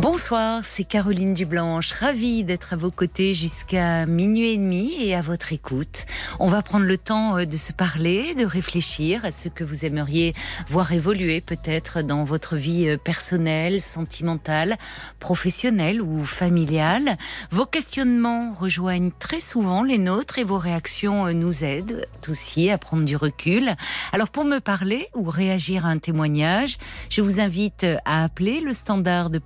Bonsoir, c'est Caroline Dublanche, ravie d'être à vos côtés jusqu'à minuit et demi et à votre écoute. On va prendre le temps euh, de se parler, de réfléchir à ce que vous aimeriez voir évoluer peut-être dans votre vie euh, personnelle, sentimentale, professionnelle ou familiale. Vos questionnements rejoignent très souvent les nôtres et vos réactions euh, nous aident aussi à prendre du recul. Alors pour me parler ou réagir à un témoignage, je vous invite à appeler le standard de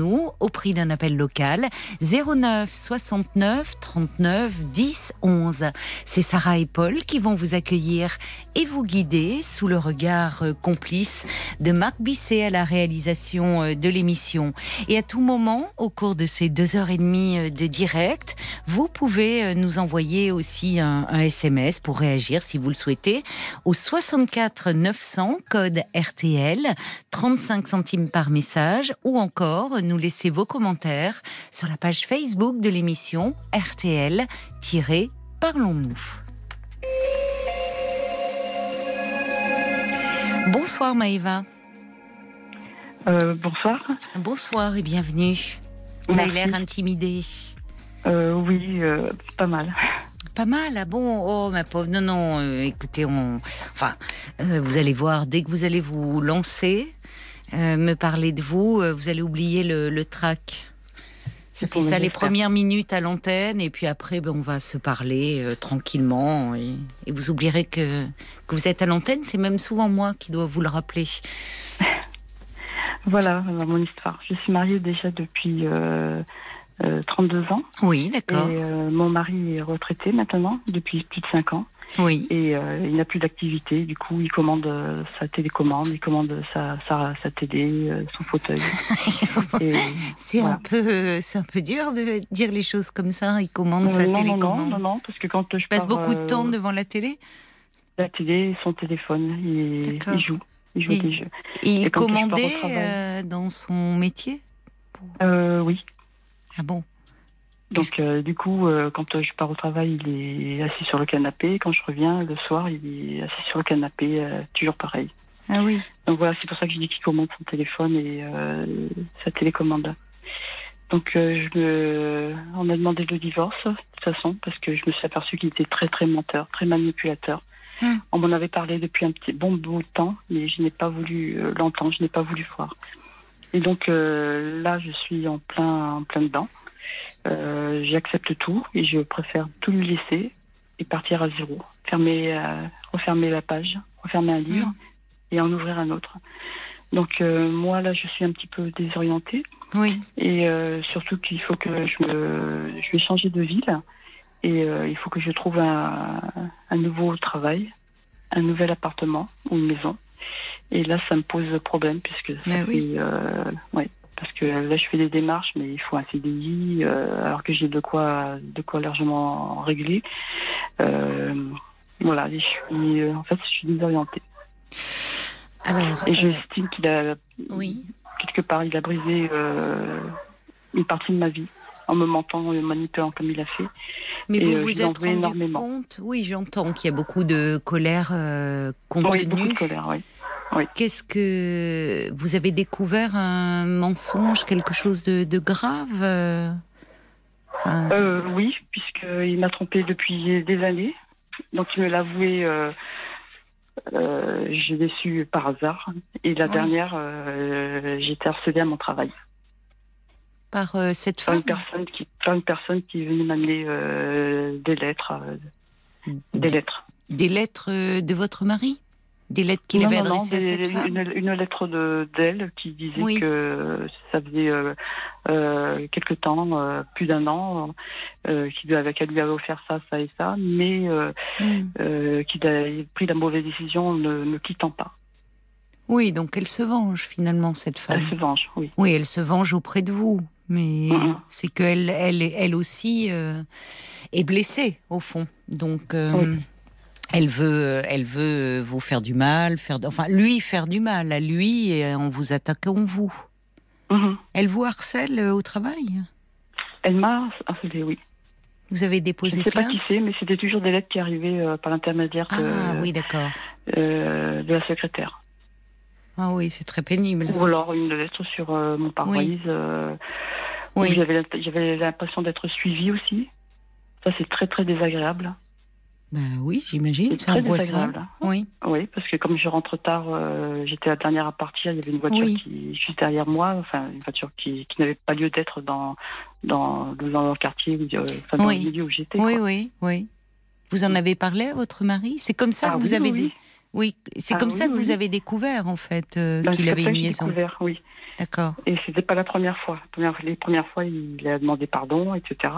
Au prix d'un appel local 09 69 39 10 11. C'est Sarah et Paul qui vont vous accueillir et vous guider sous le regard euh, complice de Marc Bisset à la réalisation euh, de l'émission. Et à tout moment, au cours de ces deux heures et demie euh, de direct, vous pouvez nous envoyer aussi un, un SMS pour réagir si vous le souhaitez au 64 900 code RTL 35 centimes par message ou encore nous laisser vos commentaires sur la page Facebook de l'émission RTL-Parlons-nous. Bonsoir Maëva. Euh, bonsoir. Bonsoir et bienvenue. Vous avez l'air intimidée. Euh, oui, euh, pas mal. Pas mal, ah bon Oh ma pauvre, non, non, écoutez, on... enfin, vous allez voir, dès que vous allez vous lancer, me parler de vous, vous allez oublier le, le trac. Ça fait ça les premières minutes à l'antenne et puis après ben, on va se parler tranquillement et, et, vous oublierez que, que vous êtes à l'antenne. C'est même souvent moi qui dois vous le rappeler. voilà mon histoire. Je suis mariée déjà depuis euh, euh, 32 ans. Oui, d'accord. Et euh, mon mari est retraité maintenant depuis plus de 5 ans. Oui. Et euh, il n'a plus d'activité. Du coup, il commande euh, sa télécommande, il commande sa, sa, sa télé, euh, son fauteuil. c'est voilà. un peu, c'est un peu dur de dire les choses comme ça. Il commande sa non, télécommande. Non, non, non, parce que quand je passe pars, beaucoup de temps devant la télé. La télé, son téléphone, il, il joue. Il joue et, des jeux. Et il commandait dans son métier? Oui. Ah bon donc euh, du coup, euh, quand euh, je pars au travail, il est assis sur le canapé. Quand je reviens le soir, il est assis sur le canapé, toujours pareil. Ah oui. Donc voilà, c'est pour ça que je dis qu'il commande son téléphone et sa télécommande. Donc je me, on a demandé le divorce de toute façon parce que je me suis aperçu qu'il était très très menteur, très manipulateur. Hum. On m'en avait parlé depuis un petit bon bout de temps, mais je n'ai pas voulu l'entendre, je n'ai pas voulu voir. Et donc là, je suis en plein en plein dedans. Euh, j'accepte tout et je préfère tout lui laisser et partir à zéro. Fermer, euh, refermer la page, refermer un livre Mmh. et en ouvrir un autre. Donc euh, moi là je suis un petit peu désorientée Oui. et surtout qu'il faut que je me, je vais changer de ville et euh, il faut que je trouve un, un nouveau travail, un nouvel appartement ou une maison. Et là ça me pose problème puisque ça Mais fait oui. euh, ouais parce que là je fais des démarches mais il faut un CDI euh, alors que j'ai de quoi de quoi largement régler euh, voilà et je suis euh, en fait je suis désorientée Alors. et j'estime qu'il a oui. quelque part il a brisé une partie de ma vie en me mentant et me manipulant comme il a fait Mais Et, vous euh, vous êtes rendu énormément. compte? Oui, j'entends qu'il y a beaucoup de colère euh, oui beaucoup contenue. de colère oui Qu'est-ce que vous avez découvert un mensonge, quelque chose de, de grave euh, enfin, Euh, oui, puisqu'il m'a trompé depuis des années. Donc il me l'a avoué, euh, euh, je l'ai su par hasard. Et la Oui. dernière, j'étais harcelée à mon travail. Par cette Par femme? une personne qui, par une personne qui venue m'amener des lettres. des lettres. Des lettres de votre mari? Des lettres qu'il avait non, non, adressées à cette femme une, une lettre de- d'elle qui disait Oui. que ça faisait euh, euh, quelque temps, euh, plus d'un an, euh, qu'il avait- qu'elle lui avait offert ça, ça et ça, mais euh, qu'il a pris la mauvaise décision en ne me quittant pas. Oui, donc elle se venge finalement, cette femme. Elle se venge, oui. Oui, elle se venge auprès de vous, mais Mhm. c'est qu'elle elle, elle aussi euh, est blessée, au fond. Donc, euh, Oui. Elle veut, elle veut vous faire du mal, faire, enfin lui faire du mal à lui et en vous attaquant vous. Mhm. Elle vous harcèle euh, au travail? Elle m'a harcelé, oui. Vous avez Je déposé ne sais pas qui c'est, mais c'était toujours des lettres qui arrivaient euh, par l'intermédiaire de, Ah oui, d'accord. euh, de la secrétaire. Ah oui, c'est très pénible. Ou alors une lettre sur euh, mon pare-brise. euh, Oui. J'avais j'avais l'impression d'être suivie aussi. Ça, c'est très, très désagréable. Ben oui, j'imagine, C'est angoissant. désagréable. Oui, Oui, parce que comme je rentre tard, euh, j'étais la dernière à partir. Il y avait une voiture Oui. qui juste derrière moi, enfin une voiture qui, qui n'avait pas lieu d'être dans dans dans le quartier, euh, enfin, dans Oui. le milieu où j'étais. oui, quoi. oui, oui. Vous en avez parlé à votre mari? C'est comme ça Ah que vous oui, avez dé- Oui, c'est Ah comme oui, ça que vous avez découvert en fait euh, Ben, qu'il avait une liaison. découvert, oui. D'accord. Et c'était pas la première fois. Les premières fois, il a demandé pardon, etc.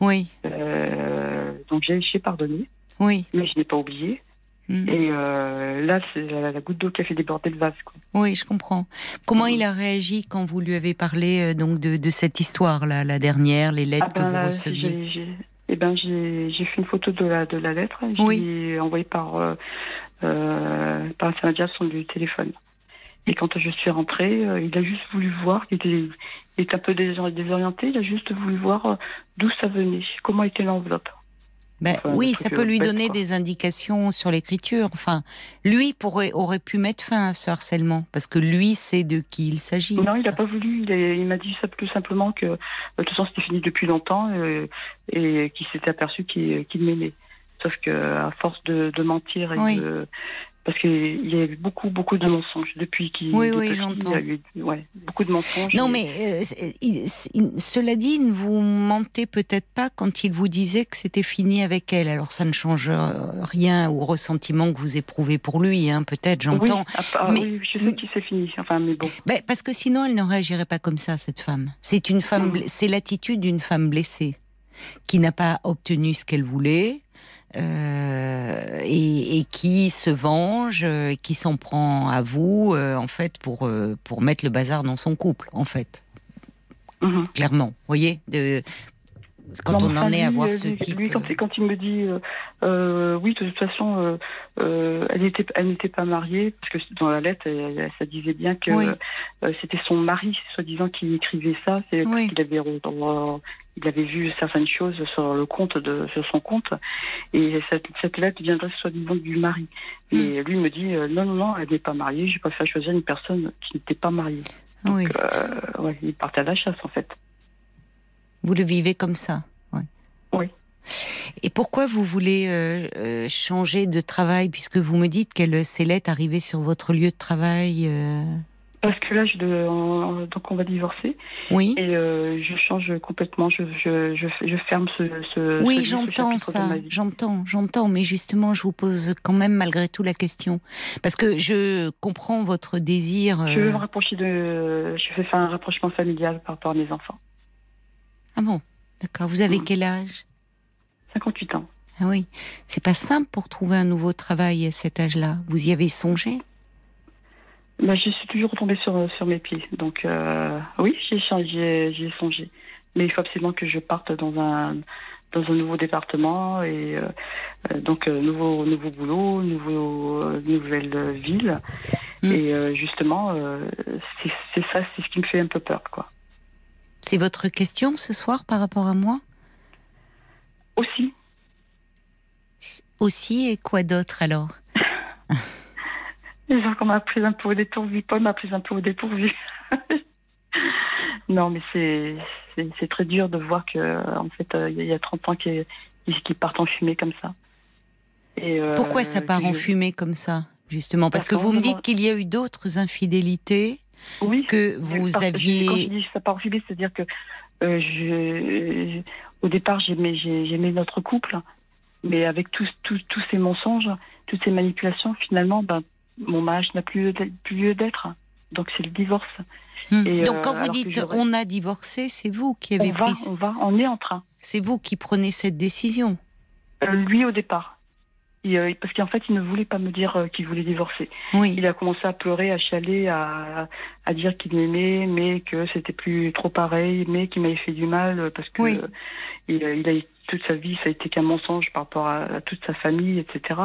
Oui, Euh, donc j'ai pardonné, oui, mais je n'ai pas oublié. mm. Et euh, là, c'est la, la goutte d'eau qui a fait déborder le vase. Quoi. oui, je comprends. Comment Mhm. il a réagi quand vous lui avez parlé euh, donc de, de cette histoire là, la dernière, les lettres Ah ben que vous là, receviez j'ai- eh ben, j'ai j'ai fait une photo de la, de la lettre. Je Oui. l'ai envoyée par, euh, euh, par l'intermédiaire du téléphone. Et quand je suis rentrée, euh, il a juste voulu voir, il était, il était un peu désor- désorienté, il a juste voulu voir d'où ça venait, comment était l'enveloppe. Ben, Enfin, oui, ça peut lui donner quoi. des indications sur l'écriture. Enfin, lui pourrait aurait pu mettre fin à ce harcèlement parce que lui sait de qui il s'agit. Non, il n'a pas voulu. Il, m'a dit ça tout simplement que euh, de toute façon c'était fini depuis longtemps euh, et qu'il s'était aperçu qu'il qu'il m'aimait. Sauf que à force de, de mentir et Oui. de parce qu'il y a eu beaucoup beaucoup de mensonges depuis qu'il Oui, oui, j'entends. Y a eu ouais, beaucoup de mensonges. Non, mais euh, il- cela dit, il ne vous mentez peut-être pas quand il vous disait que c'était fini avec elle. Alors ça ne change euh, rien au ressentiment que vous éprouvez pour lui, hein, peut-être, j'entends. Oui, ah, ah, mais- oui, je sais qu'il s'est fini. Enfin, mais bon. Ben, parce que sinon, elle ne réagirait pas comme ça, cette femme. C'est une femme, bla- c'est l'attitude d'une femme blessée qui n'a pas obtenu ce qu'elle voulait. Euh, et, et qui se venge, euh, qui s'en prend à vous, euh, en fait, pour, pour mettre le bazar dans son couple, en fait, Mhm. clairement. Vous voyez de, Quand Non, on en est à voir ce lui, type. Lui, quand, quand il me dit, euh, euh, oui, de toute façon, euh, elle n'était elle n'était pas mariée, parce que dans la lettre, elle- ça disait bien que Oui. c'était son mari, soi-disant, qui écrivait ça. C'est Oui. qu'il avait, il avait vu certaines choses sur le compte de, sur son compte, et cette, cette lettre viendrait soi-disant du mari. Hmm. Et lui me dit, euh, non, non, non, elle n'est pas mariée. Je préfère choisir une personne qui n'était pas mariée. oui. Euh, ouais, il partait à la chasse, en fait. Vous le vivez comme ça ouais. Oui. Et pourquoi vous voulez euh, euh, changer de travail puisque vous me dites qu'elle s'est arrivée sur votre lieu de travail euh, Parce que là, je, de- on- donc on va divorcer. Oui. Et euh, je change complètement, je, je, je, je ferme ce, ce Oui, ce- j'entends ça, j'entends, j'entends, mais justement, je vous pose quand même malgré tout la question. Parce que je comprends votre désir. Je veux euh, me rapprocher de. Je vais faire un rapprochement familial par rapport à mes enfants. Ah bon, d'accord. Vous avez Mm. quel âge? 58 ans. Ah oui, c'est pas simple pour trouver un nouveau travail à cet âge-là. Vous y avez songé? Mais je suis toujours retombée sur, sur mes pieds. Donc, euh, oui, j'y ai, ai, songé. Mais il faut absolument que je parte dans un, dans un nouveau département et euh, donc euh, nouveau, nouveau boulot, nouveau, nouvelle ville. Mm. Et justement, c'est c'est ça, c'est ce qui me fait un peu peur, quoi. C'est votre question ce soir par rapport à moi? Aussi, Aussi, et quoi d'autre alors? Les gens qu'on m'a pris un peu au dépourvu, Paul m'a pris un peu au dépourvu. non, mais c'est c'est- c'est très dur de voir que en fait euh, il y a 30 ans qui, qui partent en fumée comme ça. Et, euh, Pourquoi ça part en fumée comme ça Justement, parce Parce que vous me dites qu'il y a eu d'autres infidélités Oui. que vous que Quand je aviez. dis ça part en fumée, c'est-à-dire que euh, je, au départ j'aimais j'ai- j'aimais notre couple, mais avec tous tous tous ces mensonges, toutes ces manipulations, finalement, ben mon mariage n'a plus lieu d'être-. Donc c'est le divorce. Hmm. Et, Donc euh, quand vous alors que dites on a divorcé, c'est vous qui On avez va, pris, on va, on est en train. c'est vous qui prenez cette décision. Euh, lui au départ. Euh, parce qu'en fait, il ne voulait pas me dire euh, qu'il voulait divorcer. Oui. Il a commencé à pleurer, à chialer, à, à dire qu'il m'aimait, mais que c'était plus trop pareil, mais qu'il m'avait fait du mal euh, parce que Oui. euh, il, a- il a, toute sa vie, ça a été qu'un mensonge par rapport à, toute sa famille, etc.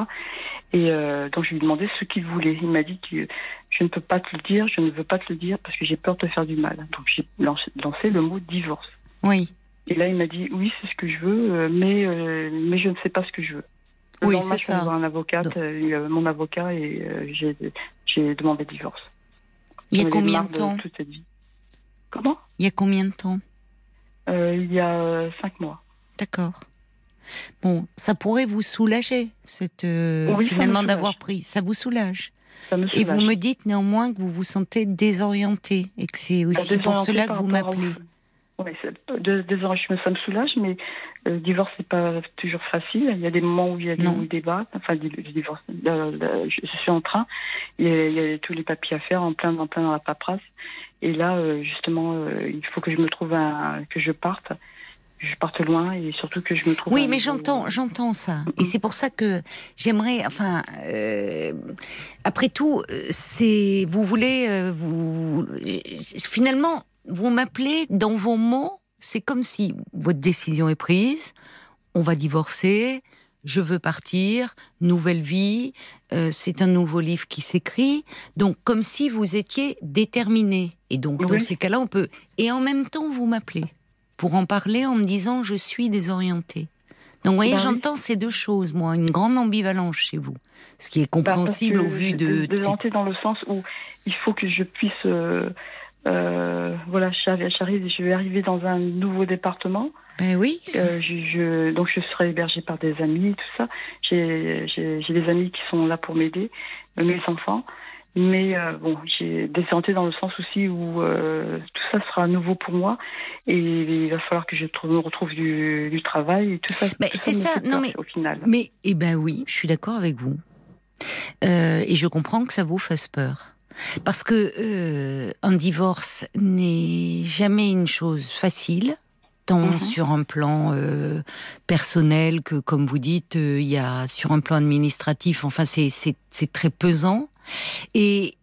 Et euh, donc je lui ai demandé ce qu'il voulait. Il m'a dit que je ne peux pas te le dire, je ne veux pas te le dire parce que j'ai peur de te faire du mal. Donc j'ai lancé, le mot divorce. Oui. Et là, il m'a dit oui, c'est ce que je veux, euh, mais euh, mais je ne sais pas ce que je veux. Oui, c'est ça. un avocat, mon avocat, et j'ai demandé divorce. Il y a combien de temps toute cette vie. Comment? Il y a combien de temps? Il y a cinq mois. D'accord. Bon, ça pourrait vous soulager, cette, euh, finalement d'avoir pris. Ça vous soulage. Et vous me dites néanmoins que vous vous sentez désorienté et que c'est bah, aussi pour cela que vous m'appelez. Oui, désormais, ça me soulage, mais le euh, divorce, c'est pas toujours facile. Il y a des moments où il y a des débats. Enfin, divorce, je suis en train. Il y, a, tous les papiers à faire en plein, en plein dans la paperasse. Et là, euh, justement, il faut que je me trouve un, que je parte je parte loin et surtout que je me trouve. Oui, mais j'entends, j'entends ça, et c'est pour ça que j'aimerais, enfin, euh, après tout, c'est, vous voulez, euh, vous, finalement, vous m'appelez dans vos mots, c'est comme si votre décision est prise, on va divorcer, je veux partir, nouvelle vie, euh, c'est un nouveau livre qui s'écrit, donc comme si vous étiez déterminé, et donc dans ces cas-là, on peut, et en même temps, vous m'appelez pour en parler en me disant je suis désorientée. Donc, vous voyez, bah j'entends ces deux choses, moi, une grande ambivalence chez vous, ce qui est bah, compréhensible au vu de. Désorientée dans le sens où il faut que je puisse. Euh, euh, voilà, j'arrive, je vais arriver dans un nouveau département. Ben oui. Euh, je, donc, je serai hébergée par des amis, tout ça. J'ai des amis qui sont là pour m'aider, mes enfants. Mais euh, bon, j'ai des santé dans le sens aussi où euh, tout ça sera nouveau pour moi et il va falloir que je me retrouve du, travail et tout ça. Mais c'est ça, non mais au final. Mais eh ben oui, je suis d'accord avec vous euh, et je comprends que ça vous fasse peur. Parce que un divorce n'est jamais une chose facile, tant mhm. sur un plan personnel que, comme vous dites, il y a sur un plan administratif. Enfin, c'est très pesant. Et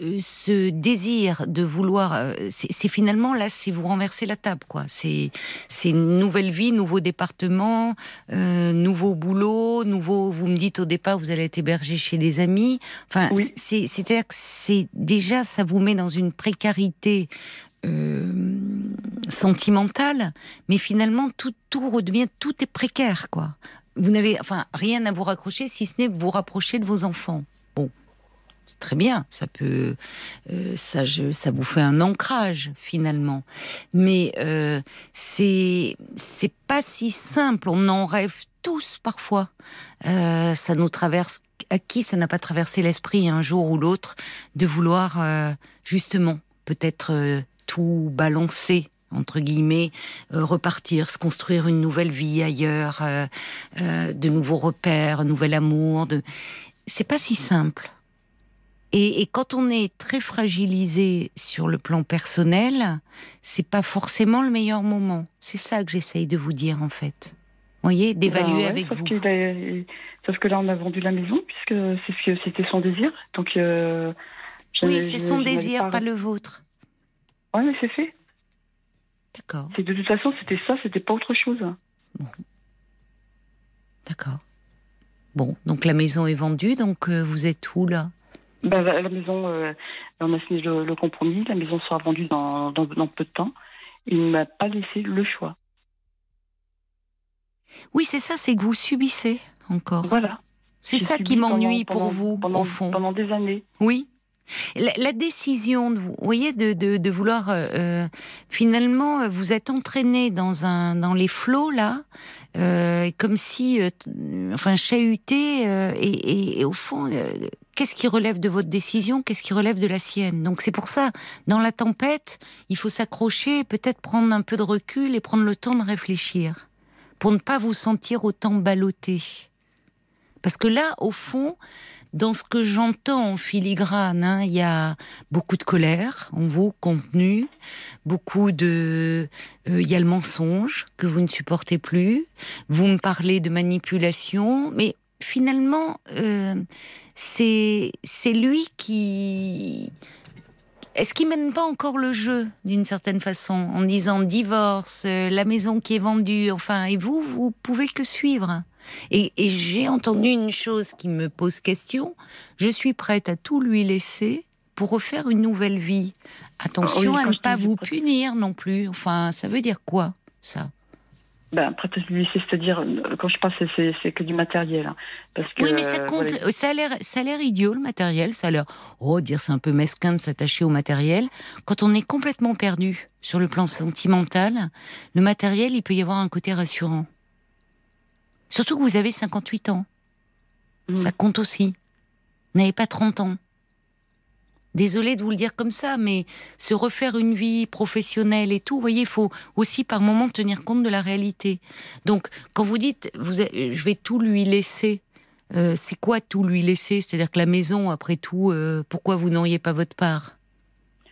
euh, ce désir de vouloir, euh, c'est finalement là, c'est vous renverser la table, quoi. C'est une nouvelle vie, nouveau département, euh, nouveau boulot, nouveau. Vous me dites au départ, vous allez être hébergé chez les amis. Enfin, c'est-à-dire que c'est déjà, ça vous met dans une précarité sentimentale, mais finalement tout tout redevient, tout est précaire, quoi. Vous n'avez, enfin, rien à vous raccrocher si ce n'est vous rapprocher de vos enfants. Très bien, ça peut, euh, ça, ça vous fait un ancrage finalement. Mais euh, c'est c'est pas si simple. On en rêve tous parfois. Euh, ça nous traverse. À qui ça n'a pas traversé l'esprit un jour ou l'autre de vouloir justement peut-être tout balancer entre guillemets, repartir, se construire une nouvelle vie ailleurs, de nouveaux repères, un nouvel amour. De... C'est pas si simple. Et, quand on est très fragilisé sur le plan personnel, c'est pas forcément le meilleur moment. C'est ça que j'essaye de vous dire en fait. Vous voyez, d'évaluer ben avec vous. sauf que là, on a vendu la maison puisque c'est ce que c'était son désir. Donc. Euh, oui, c'est son désir, pas, le vôtre. Oui, mais c'est fait. D'accord. C'est de toute façon, c'était ça, c'était pas autre chose. Bon. D'accord. Bon, donc la maison est vendue, donc euh, vous êtes où là? Bah, la maison, euh, on a signé le, compromis. La maison sera vendue dans, dans, peu de temps. Il ne m'a pas laissé le choix. Oui, c'est ça, c'est que vous subissez encore. Voilà. C'est ça qui m'ennuie pour vous, pendant, au fond. Pendant des années. Oui. La, décision de vous, voyez, de, de, vouloir euh, euh, finalement, vous êtes entraîné dans un dans les flots là, comme si, enfin, chahuté et, et, au fond, qu'est-ce qui relève de votre décision, qu'est-ce qui relève de la sienne? Donc c'est pour ça, dans la tempête, il faut s'accrocher, peut-être prendre un peu de recul et prendre le temps de réfléchir, pour ne pas vous sentir autant ballotté. Parce que là, au fond, dans ce que j'entends en filigrane, hein, il y a beaucoup de colère en vous contenu, beaucoup de, euh, il y a le mensonge que vous ne supportez plus. Vous me parlez de manipulation, mais finalement, euh, c'est lui qui est-ce qu'il mène pas encore le jeu d'une certaine façon en disant divorce, euh, la maison qui est vendue, enfin, et vous, vous pouvez que suivre. Et, et j'ai entendu une chose qui me pose question. Je suis prête à tout lui laisser pour refaire une nouvelle vie. Attention Ah oui, à ne pas vous punir non plus. Enfin, ça veut dire quoi ça? Ben, c'est-à-dire, euh, quand je parle, c'est- que du matériel. hein. parce que, Oui, mais ça euh, compte. voilà, Ça a l'air, idiot le matériel. Ça a l'air, oh, dire c'est un peu mesquin de s'attacher au matériel. Quand on est complètement perdu sur le plan sentimental, le matériel, il peut y avoir un côté rassurant. Surtout que vous avez 58 ans. Ça compte aussi. Vous n'avez pas 30 ans. Désolée de vous le dire comme ça, mais se refaire une vie professionnelle et tout, vous voyez, il faut aussi par moment tenir compte de la réalité. Donc, quand vous dites, avez- je vais tout lui laisser, euh, c'est quoi tout lui laisser? C'est-à-dire que la maison, après tout, euh, pourquoi vous n'auriez pas votre part?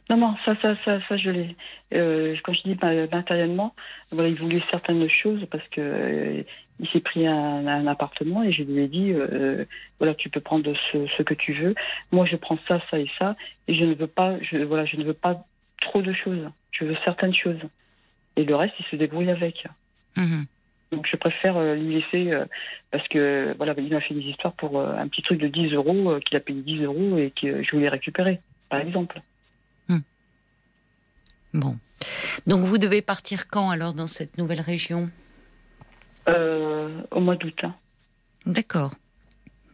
Non, non, ça, ça, ça, je l'ai. Euh, quand je dis ma- matériellement, voilà, il voulait certaines choses parce que euh, il s'est pris un, un appartement et je lui ai dit, euh, voilà, tu peux prendre ce, ce que tu veux. Moi, je prends ça, ça et ça, et je ne veux pas, je, voilà, je ne veux pas trop de choses. Je veux certaines choses. Et le reste, il se débrouille avec. Mhm. Donc, je préfère euh, lui laisser euh, parce que voilà, il m'a fait des histoires pour euh, un petit truc de 10 euros euh, qu'il a payé 10 euros et que je voulais récupérer, par exemple. Bon. Donc, vous devez partir quand alors dans cette nouvelle région? Euh, au mois d'août. hein. D'accord.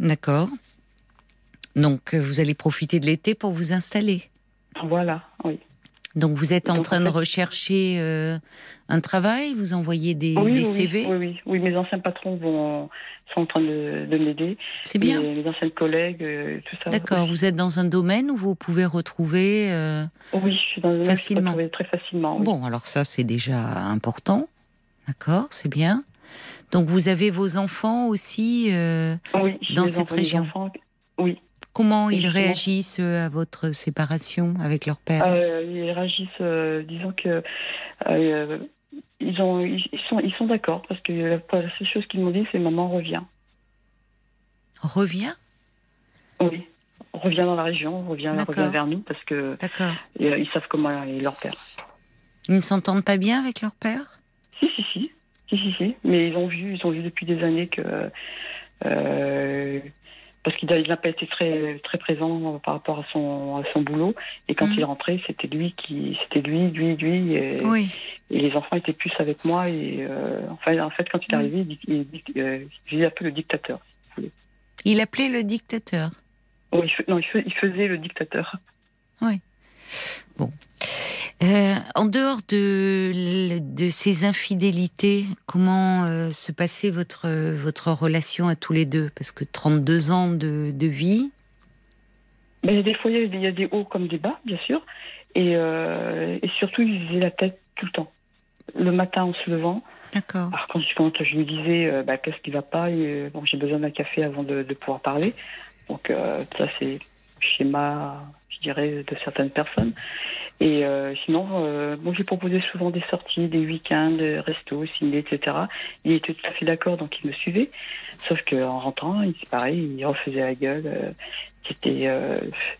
D'accord. Donc, euh, vous allez profiter de l'été pour vous installer. Voilà, oui. Donc, vous êtes en Donc, train en de rechercher euh, un travail, vous envoyez des, Oui, des oui, CV. oui, oui, oui, mes anciens patrons vont, sont en train de, de m'aider. C'est bien. Mes, mes anciens collègues, euh, tout ça. D'accord. Vous êtes dans un domaine où vous pouvez retrouver. euh, Oui, je suis dans un domaine que je peux Facilement. trouver très facilement. Bon, alors ça, c'est déjà important. D'accord, c'est bien. Donc, vous avez vos enfants aussi. euh, oui, dans cette région? enfants, oui. comment ils réagissent à votre séparation avec leur père? Euh, ils réagissent, euh, disons que euh, ils ont, ils, ils sont, ils sont d'accord parce que la, seule chose qu'ils m'ont dit, c'est maman revient. Revient? Oui, revient dans la région, revient, vers nous parce que ils savent comment est leur père. Ils ne s'entendent pas bien avec leur père? Si, si, si. Si, si, si. Mais ils ont vu, ils ont vu depuis des années que. euh, parce qu'il n'a il pas été très, très présent par rapport à son, à son boulot. Et quand Mhm. il rentré, c'était lui qui. C'était lui, lui, lui. Et, Oui. et les enfants étaient plus avec moi. Et euh, enfin, en fait, quand il est Mhm. arrivé, il, dit- il, euh, j'ai un peu le dictateur. Il appelait le dictateur. Oh, il, non, il, il faisait le dictateur. Euh, en dehors de, de ces infidélités, comment euh, se passait votre, votre relation à tous les deux? Parce que 32 ans de, de vie, Mais des fois, il y, a des, hauts comme des bas, bien sûr. Et, euh, et surtout, il faisait la tête tout le temps. Le matin en se levant, d'accord. Alors quand, quand je lui disais euh, bah, qu'est-ce qui va pas, et, euh, bon, j'ai besoin d'un café avant de, de pouvoir parler. Donc euh, ça c'est schéma, je dirais, de certaines personnes. Et euh, sinon, euh, moi j'ai proposé souvent des sorties, des week-ends, des restos, ciné, etc. Il était tout à fait d'accord, donc il me suivait. Sauf qu'en rentrant, il c'est pareil, il refaisait la gueule. euh, C'était, euh,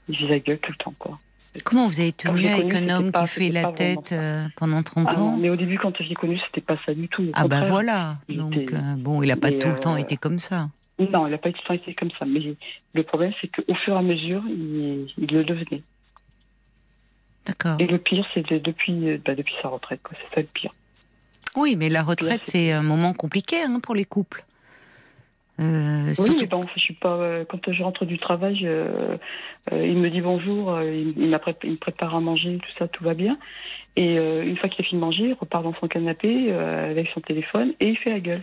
il faisait la gueule tout le temps, quoi. Comment vous avez tenu avec un homme pas- qui fait la tête pendant 30 Ah non, ans mais au début, quand j'ai connu, c'était pas ça du tout. Ah bah voilà. il Donc était- bon, il n'a pas mais, tout le temps été comme ça. Non, il n'a pas tout le temps été comme ça. Mais le problème, c'est qu'au fur et à mesure, il, il le devenait. D'accord. Et le pire, c'est de- depuis, bah, depuis sa retraite. quoi. C'est ça le pire. Oui, mais la retraite, c'est- un moment compliqué hein, pour les couples. Euh, Oui, mais bon, je suis pas. euh, quand je rentre du travail, euh, il me dit bonjour, il, il me prépare à manger, tout ça, tout va bien. Et une fois qu'il a fini de manger, il repart dans son canapé avec son téléphone et il fait la gueule.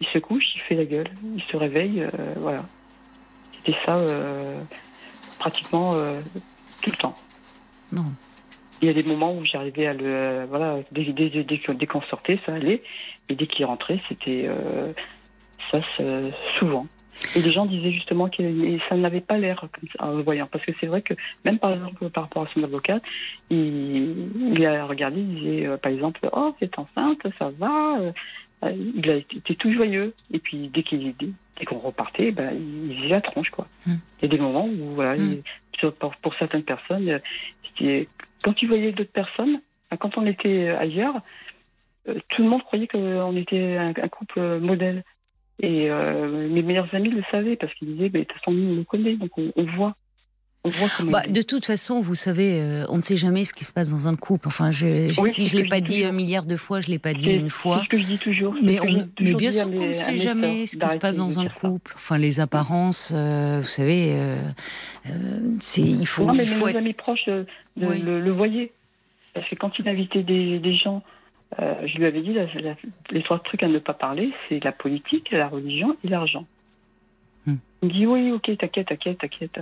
Il se couche, il fait la gueule, il se réveille, euh, voilà. C'était ça euh, pratiquement euh, tout le temps. Bon. Il y a des moments où j'arrivais à le. voilà, dès, dès, dès, dès que- dès qu'on sortait, ça allait. Et dès qu'il rentrait, c'était. ça, souvent. Et les gens disaient justement que ça n'avait pas l'air comme ça, en le voyant. Parce que c'est vrai que, même par exemple, par rapport à son avocat, il, il a regardé, il disait, euh, par exemple, Oh, c'est enceinte, ça va. Euh, il a été tout joyeux. Et puis dès qu'il dès qu'on repartait, ben, il faisait la tronche quoi. Mm. Il y a des moments où voilà, Mm. il- sur- pour, pour certaines personnes, euh, quand il voyait d'autres personnes, ben, quand on était ailleurs, euh, tout le monde croyait qu'on était un, un couple modèle. Et euh, mes meilleurs amis le savaient parce qu'ils disaient, ben, de toute façon, nous, on le connaît, donc on, on voit. On voit comment Bah, de toute façon, vous savez, euh, on ne sait jamais ce qui se passe dans un couple. Enfin, je, Oui, si je ce l'ai pas dit toujours. un milliard de fois, je l'ai pas dit une fois. C'est ce que je dis toujours. Mais, on, bien sûr qu'on ne sait jamais ce qui se passe dans un ça. couple. Enfin, les apparences, euh, vous savez, euh, c'est il faut, Non, mais il mes faut mes être. amis proches le, Oui. le- le voyaient. Parce que quand il invitait des, des gens, je lui avais dit la- la- les trois trucs à ne pas parler, c'est la politique, la religion et l'argent. Hmm. Il me dit oui, ok, t'inquiète, t'inquiète, t'inquiète.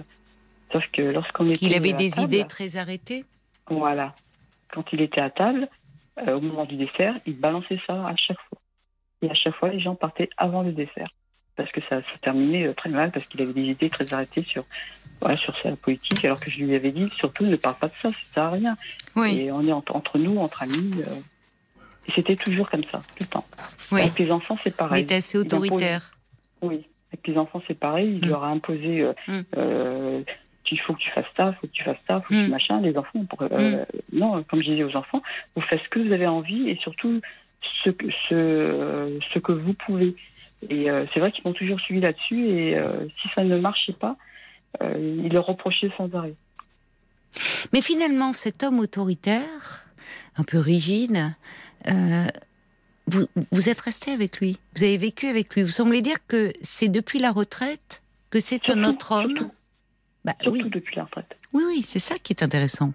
Sauf que lorsqu'on était Il avait des table, idées très arrêtées. Voilà. Quand il était à table, euh, au moment du dessert, il balançait ça à chaque fois. Et à chaque fois, les gens partaient avant le dessert. Parce que ça se terminait euh, très mal, parce qu'il avait des idées très arrêtées sur, voilà, sur sa politique, alors que je lui avais dit, surtout, ne parle pas de ça, ça sert à rien. Oui, Et on est entre, entre nous, entre amis. euh, et c'était toujours comme ça, tout le temps. oui. Avec les enfants, c'est Il pareil. était assez Il impose- autoritaire. Oui, avec les enfants, c'est pareil. Il Mm. leur a imposé euh, Mm. Euh, il faut que tu fasses ça, il faut que tu fasses ça, il faut que tu machin. Les enfants, pour- euh, non, comme je disais aux enfants, vous faites ce que vous avez envie et surtout ce que, ce, ce que vous pouvez. Et euh, c'est vrai qu'ils m'ont toujours suivi là-dessus et euh, si ça ne marchait pas, ils le reprochaient sans arrêt. Mais finalement, cet homme autoritaire, un peu rigide, vous, vous êtes resté avec lui. Vous avez vécu avec lui. Vous semblez dire que c'est depuis la retraite que c'est un autre homme. surtout. Bah, Surtout oui, depuis la retraite. oui, oui, c'est ça qui est intéressant.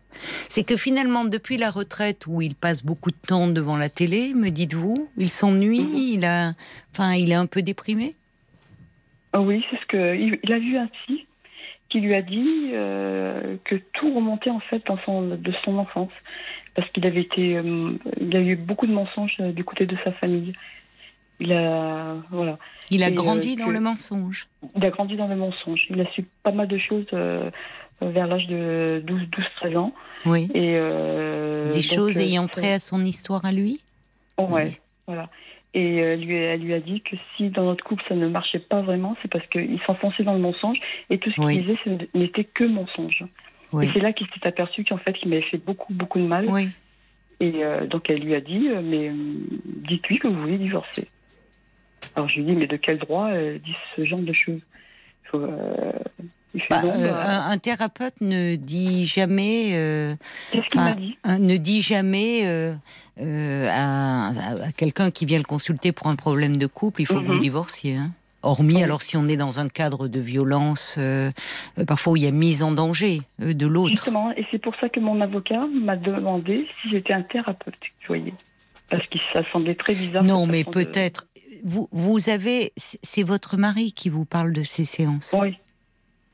C'est que finalement, depuis la retraite, où il passe beaucoup de temps devant la télé, me dites-vous, il s'ennuie, Mhm. il a, enfin, il est un peu déprimé? Ah Oui, c'est ce que il, a vu psy qui lui a dit euh, que tout remontait en fait dans son, de son enfance parce qu'il avait été, euh, il a eu beaucoup de mensonges euh, du côté de sa famille. Il a, voilà, Il a Et, grandi euh, dans que- le mensonge. il a grandi dans le mensonge. Il a su pas mal de choses euh, vers l'âge de 12, 12, 13 ans. Oui. Et euh, Des donc, choses euh, ayant trait à son histoire à lui. Ouais, Oui. voilà. Et euh, lui, elle lui a dit que si dans notre couple ça ne marchait pas vraiment, c'est parce qu'il s'enfonçait dans le mensonge et tout ce qu'il Oui. disait n'était que mensonge. Oui. Et c'est là qu'il s'est aperçu qu'en fait il m'avait fait beaucoup beaucoup de mal. Oui. Et euh, donc elle lui a dit euh, mais euh, dites-lui que vous voulez divorcer. Alors je lui dis mais de quel droit euh, dit ce genre de choses faut, euh, Bah, euh, bah, un, un thérapeute ne dit jamais, euh, Qu'est-ce qu'il enfin, m'a dit un- ne dit jamais à, quelqu'un qui vient le consulter pour un problème de couple, il faut que vous Mhm. divorciez. hein. Hormis, Oui. alors si on est dans un cadre de violence, euh, parfois où il y a mise en danger euh, de l'autre. Justement, et c'est pour ça que mon avocat m'a demandé si j'étais un thérapeute, vous voyez. Parce que ça semblait très bizarre. Non, mais de- peut-être. Vous, vous avez, c'est votre mari qui vous parle de ces séances. Oui,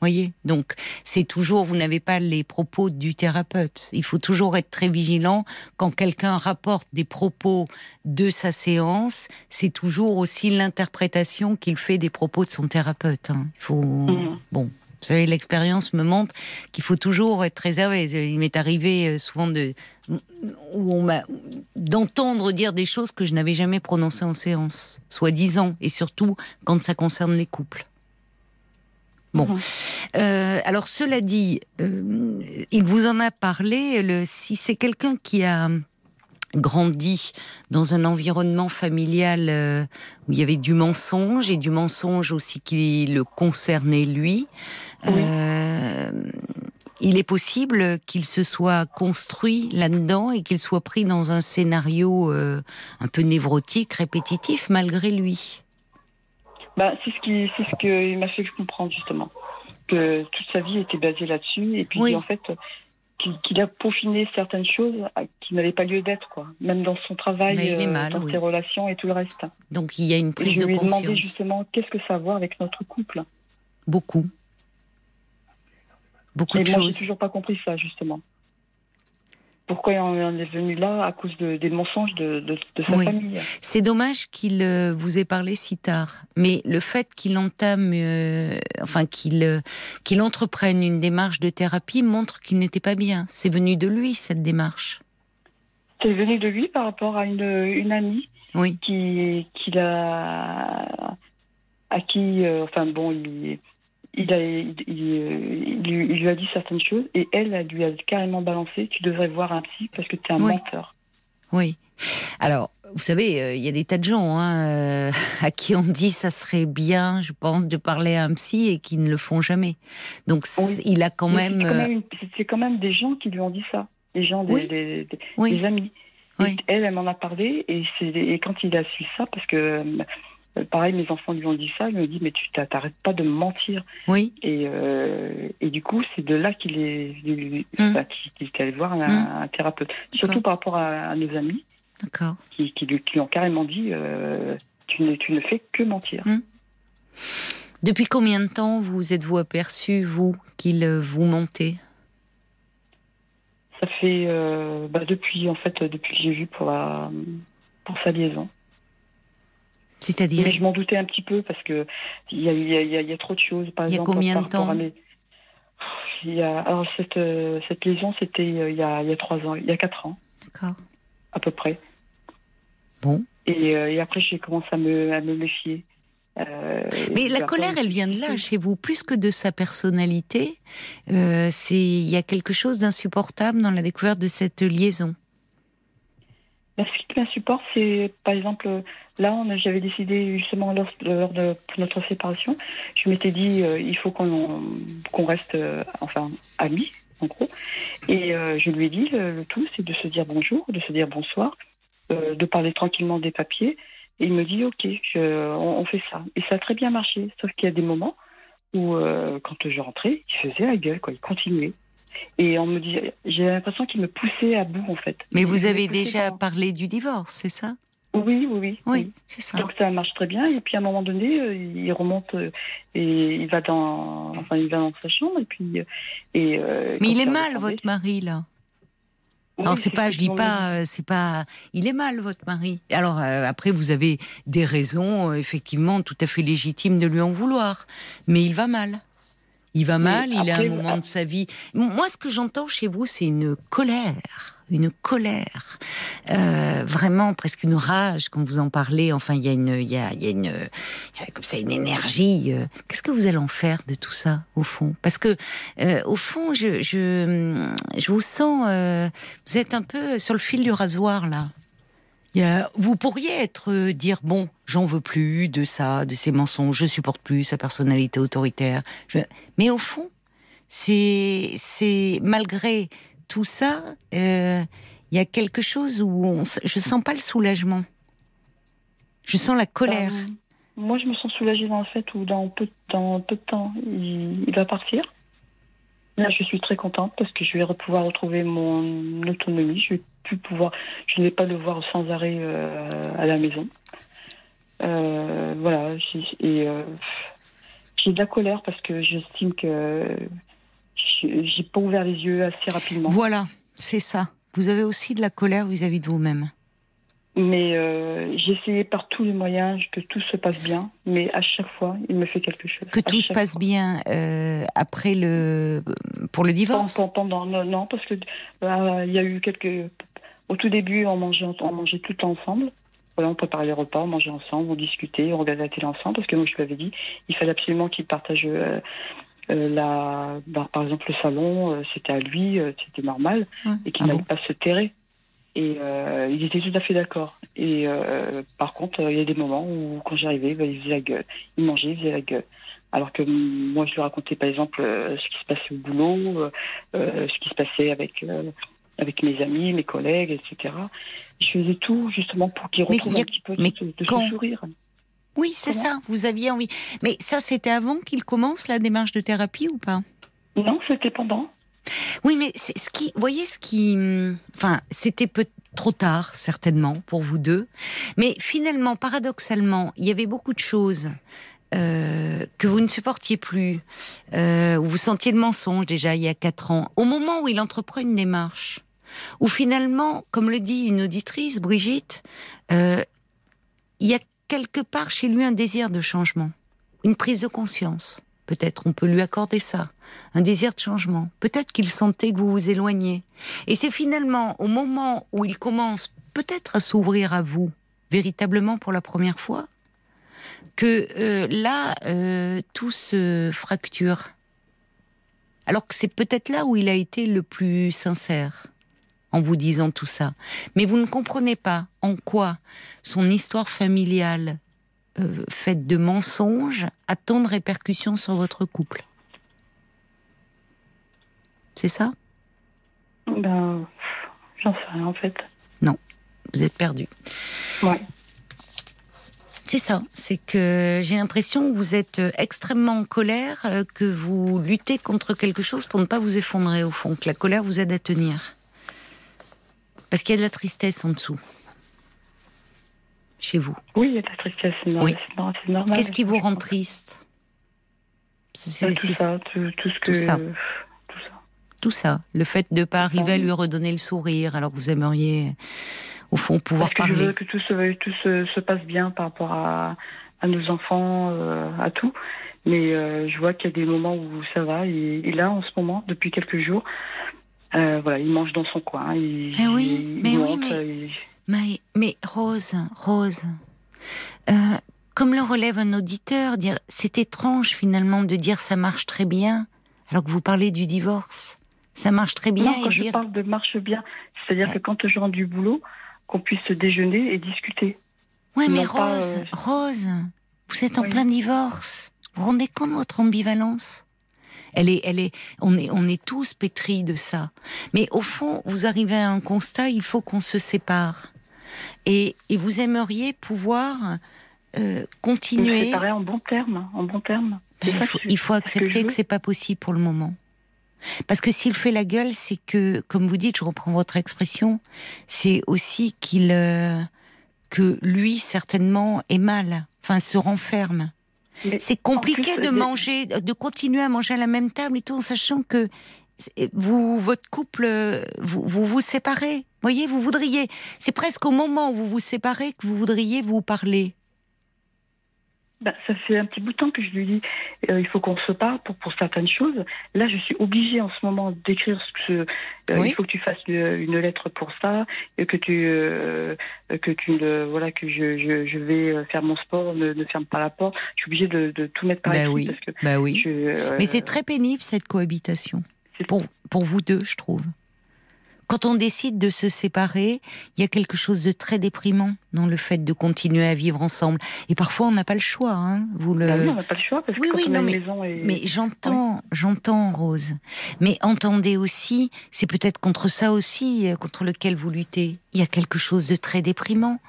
voyez Donc, c'est toujours, vous n'avez pas les propos du thérapeute. Il faut toujours être très vigilant quand quelqu'un rapporte des propos de sa séance. C'est toujours aussi l'interprétation qu'il fait des propos de son thérapeute. hein. Il faut, Mhm. bon. Vous savez, l'expérience me montre qu'il faut toujours être réservé. Il m'est arrivé euh, souvent de, où on m'a, d'entendre dire des choses que je n'avais jamais prononcées en séance, soi-disant, et surtout quand ça concerne les couples. Bon. Euh, alors, cela dit, euh, il vous en a parlé. Le, si c'est quelqu'un qui a grandi dans un environnement familial euh, où il y avait du mensonge et du mensonge aussi qui le concernait lui, Oui. euh, il est possible qu'il se soit construit là-dedans et qu'il soit pris dans un scénario euh, un peu névrotique, répétitif, malgré lui. bah, c'est ce qui, c'est ce qu'il m'a fait comprendre justement que toute sa vie était basée là-dessus et puis Oui. en fait qu'il qu'il a peaufiné certaines choses qui n'avaient pas lieu d'être quoi, même dans son travail, euh, mal, dans oui. ses relations et tout le reste. Donc il y a une Et prise je de lui ai demandé justement qu'est-ce que ça a à voir avec notre couple? Beaucoup. Beaucoup et de moi j'ai choses. toujours pas compris ça justement. Pourquoi on est venu là à cause de- des mensonges de, de- de sa Oui. famille. C'est dommage qu'il euh, vous ait parlé si tard. Mais le fait qu'il entame, euh, enfin qu'il euh, qu'il entreprenne une démarche de thérapie montre qu'il n'était pas bien. C'est venu de lui cette démarche. C'est venu de lui par rapport à une, une amie Oui. qui, qui l'a, à qui, euh, enfin bon, il, il, a, il, il- il lui, a dit certaines choses et elle, elle lui a carrément balancé tu devrais voir un psy parce que tu es un Oui. menteur. Oui. Alors, vous savez, euh, il y a des tas de gens hein, euh, à qui on dit ça serait bien, je pense, de parler à un psy et qui ne le font jamais. Donc, Oui. il a quand Mais même. c'est quand euh, même, quand des gens qui lui ont dit ça, des gens, des, Oui. des- des- oui, des amis. Elle, elle m'en a parlé et, quand il a su ça, parce que euh, pareil, mes enfants lui ont dit ça, il me dit mais tu t'a- t'arrêtes pas de me mentir. oui, Et, euh, et du coup, c'est de là qu'il est, Hum. qu'il est allé voir un, Hum. un thérapeute. Surtout par rapport à, à nos amis qui, qui lui, qui lui ont carrément dit euh, tu, ne, tu ne fais que mentir. Depuis combien de temps vous êtes-vous aperçu, vous, qu'il euh, vous mentait? Ça fait euh, bah, depuis en fait depuis que j'ai vu pour la pour sa liaison. C'est-à-dire Mais je m'en doutais un petit peu parce que il y a, il y a- il y a- il y a trop de choses. Par Il y a exemple, combien de temps à mes- il y a, alors cette, euh, cette liaison, c'était euh, il, y a, il y a trois ans, il y a quatre ans D'accord. à peu près. Bon. Et, euh, et après, j'ai commencé à me, à me méfier. Euh, Mais la colère, elle vient de là, chez vous, plus que de sa personnalité. euh, c'est il y a quelque chose d'insupportable dans la découverte de cette liaison. Ce qui m'insupporte, c'est par exemple, là, j'avais décidé justement lors, de notre séparation, je m'étais dit, euh, il faut qu'on reste, euh, enfin, amis, en gros. Et euh, je lui ai dit, le, tout, c'est de se dire bonjour, de se dire bonsoir, euh, de parler tranquillement des papiers. Et il me dit, ok, on, fait ça. Et ça a très bien marché, sauf qu'il y a des moments où, quand je rentrais, il faisait la gueule, quoi, il continuait. Et on me disait, j'ai l'impression qu'il me poussait à bout, en fait. Mais vous avez déjà dans- parlé du divorce, c'est ça? Oui, oui, oui. Oui, c'est ça. Donc ça marche très bien. Et puis à un moment donné, euh, il remonte euh, et il va dans, enfin il va dans sa chambre et puis euh, et. Mais il est mal, votre mari, là? oui, Alors c'est pas, je dis pas, c'est pas, il est mal votre mari. Alors après vous avez des raisons effectivement tout à fait légitimes de lui en vouloir, mais il va mal. Il va mal, il a un moment de sa vie. Moi ce que j'entends chez vous c'est une colère, une colère, Euh, vraiment presque une rage quand vous en parlez. Enfin il y a une, il y a, il y a une, il y a comme ça une énergie. euh. Qu'est-ce que vous allez en faire de tout ça au fond? Parce que euh, au fond je, je, je vous sens. euh, vous êtes un peu sur le fil du rasoir là. Vous pourriez être euh, dire bon, j'en veux plus de ça, de ces mensonges, je supporte plus sa personnalité autoritaire. Mais au fond, c'est c'est malgré tout ça, euh, il y a quelque chose où on, je sens pas le soulagement. Je sens la colère. Euh, moi, je me sens soulagée dans le fait où dans peu, de temps, il, va partir. Là, je suis très contente parce que je vais pouvoir retrouver mon autonomie. Plus pouvoir, je ne vais pas le voir sans arrêt euh, à la maison. Euh, voilà, j'ai- et euh, j'ai de la colère parce que j'estime que j'ai pas ouvert les yeux assez rapidement. Voilà, c'est ça. Vous avez aussi de la colère vis-à-vis de vous-même. Mais euh, j'ai essayé par tous les moyens que tout se passe bien, mais à chaque fois, il me fait quelque chose. Que À tout se passe fois. bien euh, après le pour le divorce. Pendant, pendant- non, non, parce que euh, il y a eu quelques. Au tout début, on mangeait, on mangeait tout le temps ensemble. Voilà, on préparait les repas, on mangeait ensemble, on discutait, on regardait la télé ensemble. Parce que moi, je lui avais dit, il fallait absolument qu'il partage euh, euh, la, bah, par exemple, le salon. euh, c'était à lui, c'était normal, et qu'il Ah n'allait bon pas se terrer. Et il était tout à fait d'accord. Et par contre, il y a des moments où, quand j'arrivais, bah, il faisait la gueule. Il mangeait, il faisait la gueule. Alors que moi, je lui racontais, par exemple, ce qui se passait au boulot, ce qui se passait avec, avec mes amis, mes collègues, etc. Je faisais tout, justement, pour qu'il Mais retrouve il y a- un petit peu mais de, de quand ce sourire. Oui, c'est ça. Vous aviez envie. Mais ça, c'était avant qu'il commence la démarche de thérapie ou pas? Non, c'était pendant. Oui, mais ce qui, vous voyez, ce qui, enfin, c'était peut trop tard certainement pour vous deux, mais finalement, paradoxalement, il y avait beaucoup de choses. euh, que vous ne supportiez plus, euh, où vous sentiez le mensonge déjà il y a quatre ans, au moment où il entreprend une démarche, où finalement, comme le dit une auditrice, Brigitte, euh, il y a quelque part chez lui un désir de changement, une prise de conscience. Peut-être on peut lui accorder ça, un désir de changement. Peut-être qu'il sentait que vous vous éloignez. Et c'est finalement au moment où il commence peut-être à s'ouvrir à vous, véritablement pour la première fois, que euh, là, euh, tout se fracture. Alors que c'est peut-être là où il a été le plus sincère en vous disant tout ça. Mais vous ne comprenez pas en quoi son histoire familiale euh, faite de mensonges a tant de répercussions sur votre couple. C'est ça? Ben, j'en sais rien en fait. Non, vous êtes perdu. Ouais. C'est ça, c'est que j'ai l'impression que vous êtes extrêmement en colère, euh, que vous luttez contre quelque chose pour ne pas vous effondrer au fond, que la colère vous aide à tenir. Parce qu'il y a de la tristesse en dessous. Chez vous. Oui, il y a de la tristesse, c'est Oui. normal. Qu'est-ce qui vous rend triste? C'est- Bah, c'est- Tout ça, tout, tout ce que. tout ça. tout ça. Tout ça. Le fait de ne pas arriver à lui redonner le sourire alors que vous aimeriez, au fond, pouvoir Parce que je parler. veux que tout se, tout se, se passe bien par rapport à, à nos enfants, euh, à tout. Mais euh, je vois qu'il y a des moments où ça va. Et, et là, en ce moment, depuis quelques jours, euh, voilà, il mange dans son coin. Il, Eh oui, il mais oui, monte, mais- il- Mais, mais Rose, Rose, euh, comme le relève un auditeur, dire c'est étrange finalement de dire ça marche très bien alors que vous parlez du divorce. Ça marche très bien Non, et quand je dire parle de marche bien, c'est-à-dire que quand je rentre du boulot, qu'on puisse déjeuner et discuter. ouais mais pas, Rose, euh, Rose, vous êtes en Oui. plein divorce. Vous vous rendez compte de votre ambivalence? Elle est, elle est, on est, on est tous pétris de ça. Mais au fond, vous arrivez à un constat, il faut qu'on se sépare. Et, et vous aimeriez pouvoir euh, continuer. séparer en bon terme, en bon terme. Ben, il, faut, que- il faut c'est ce que je accepter que, c'est pas possible pour le moment. Parce que s'il fait la gueule, c'est que, comme vous dites, je reprends votre expression, c'est aussi qu'il, euh, que lui certainement est mal, enfin se renferme. C'est compliqué plus, de manger, de continuer à manger à la même table et tout, en sachant que vous, votre couple, euh, vous vous, vous séparez. Voyez, vous voudriez. C'est presque au moment où vous vous séparez que vous voudriez vous parler. Bah, ça fait un petit bout de temps que je lui dis euh, il faut qu'on se parle pour, pour certaines choses. Là, je suis obligée en ce moment d'écrire ce que euh, Oui. il faut que tu fasses une, une lettre pour ça, et que tu euh, que tu voilà que je, je, je vais euh, faire mon sport, ne, ne ferme pas la porte. Je suis obligée de, de tout mettre par Bah écrit oui. parce que Bah oui. je, euh, Mais c'est très pénible cette cohabitation. Pour, pour vous deux, je trouve. Quand on décide de se séparer, il y a quelque chose de très déprimant dans le fait de continuer à vivre ensemble. Et parfois, on n'a pas le choix. Hein. Vous le... Bah oui, on n'a pas le choix parce Oui, que oui, quand on non, a une mais- maison et Mais j'entends, j'entends, Rose. Mais entendez aussi, c'est peut-être contre ça aussi, euh, contre lequel vous luttez. Il y a quelque chose de très déprimant.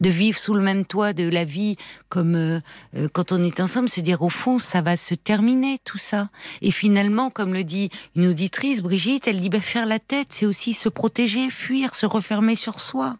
De vivre sous le même toit de la vie, comme euh, euh, quand on est ensemble, se dire au fond, ça va se terminer tout ça. Et finalement, comme le dit une auditrice, Brigitte, elle dit bah, faire la tête, c'est aussi se protéger, fuir, se refermer sur soi.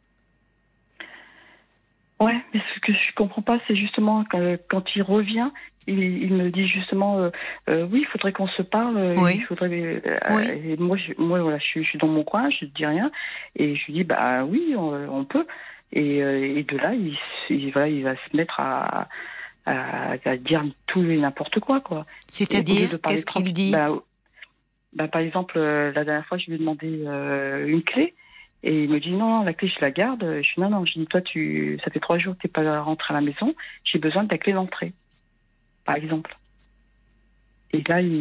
Ouais, mais ce que je comprends pas, c'est justement que, quand il revient, il, il me dit justement, euh, euh, oui, il faudrait qu'on se parle. euh, Oui. Il faudrait. euh, Oui. Et moi, je, moi, voilà, je, suis- je suis dans mon coin, je ne dis rien, et je lui dis, bah oui, on, on peut. Et, euh, et de là, il, va se mettre à, à, à dire tout et n'importe quoi, quoi. C'est-à-dire, qu'est-ce qu'il dit bah, bah, Par exemple, euh, la dernière fois, je lui ai demandé euh, une clé. Et il me dit non, la clé je la garde. Je suis non, non. Je dis toi, tu, ça fait trois jours que t'es pas rentré à la maison. J'ai besoin de ta clé d'entrée, par exemple. Et là, il.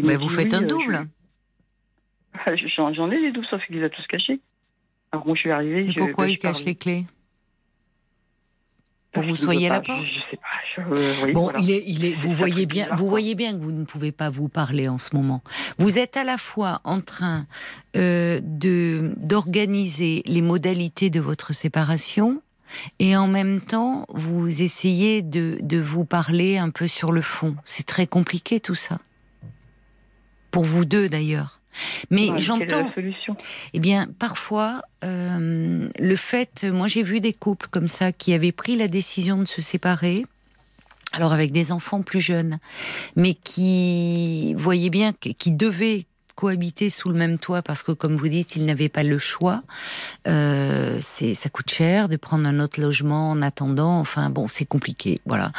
il Mais vous dit, faites oui, un double. je- J'en j'en ai des doubles, sauf qu'il les a tous cachés. Alors moi, je suis arrivée. Et je, pourquoi bah, il cache les clés Pour parce vous soyez veut à la pas, porte Je, je sais pas. Je, euh, oui, Bon, voilà. il est, il est, vous voyez bien, bizarre, vous voyez bien que vous ne pouvez pas vous parler en ce moment. Vous êtes à la fois en train euh, de d'organiser les modalités de votre séparation et en même temps vous essayez de, de vous parler un peu sur le fond. C'est très compliqué tout ça. Pour vous deux d'ailleurs. Mais Ouais, j'entends. Eh bien, parfois, euh, le fait, moi j'ai vu des couples comme ça qui avaient pris la décision de se séparer, alors avec des enfants plus jeunes, mais qui voyaient bien qui devaient cohabiter sous le même toit parce que, comme vous dites, ils n'avaient pas le choix. Euh, c'est, ça coûte cher de prendre un autre logement en attendant. Enfin, bon, c'est compliqué, voilà.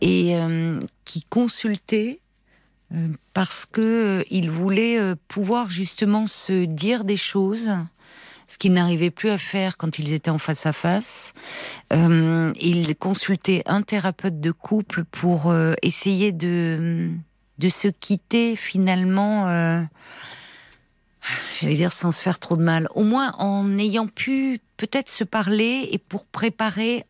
Et euh, qui consultait euh, parce que il voulait pouvoir justement se dire des choses ce qu'ils n'arrivaient plus à faire quand ils étaient en face à face. Euh, ils consultaient un thérapeute de couple pour euh, essayer de, se quitter finalement, euh, j'allais dire sans se faire trop de mal, au moins en ayant pu peut-être se parler et pour préparer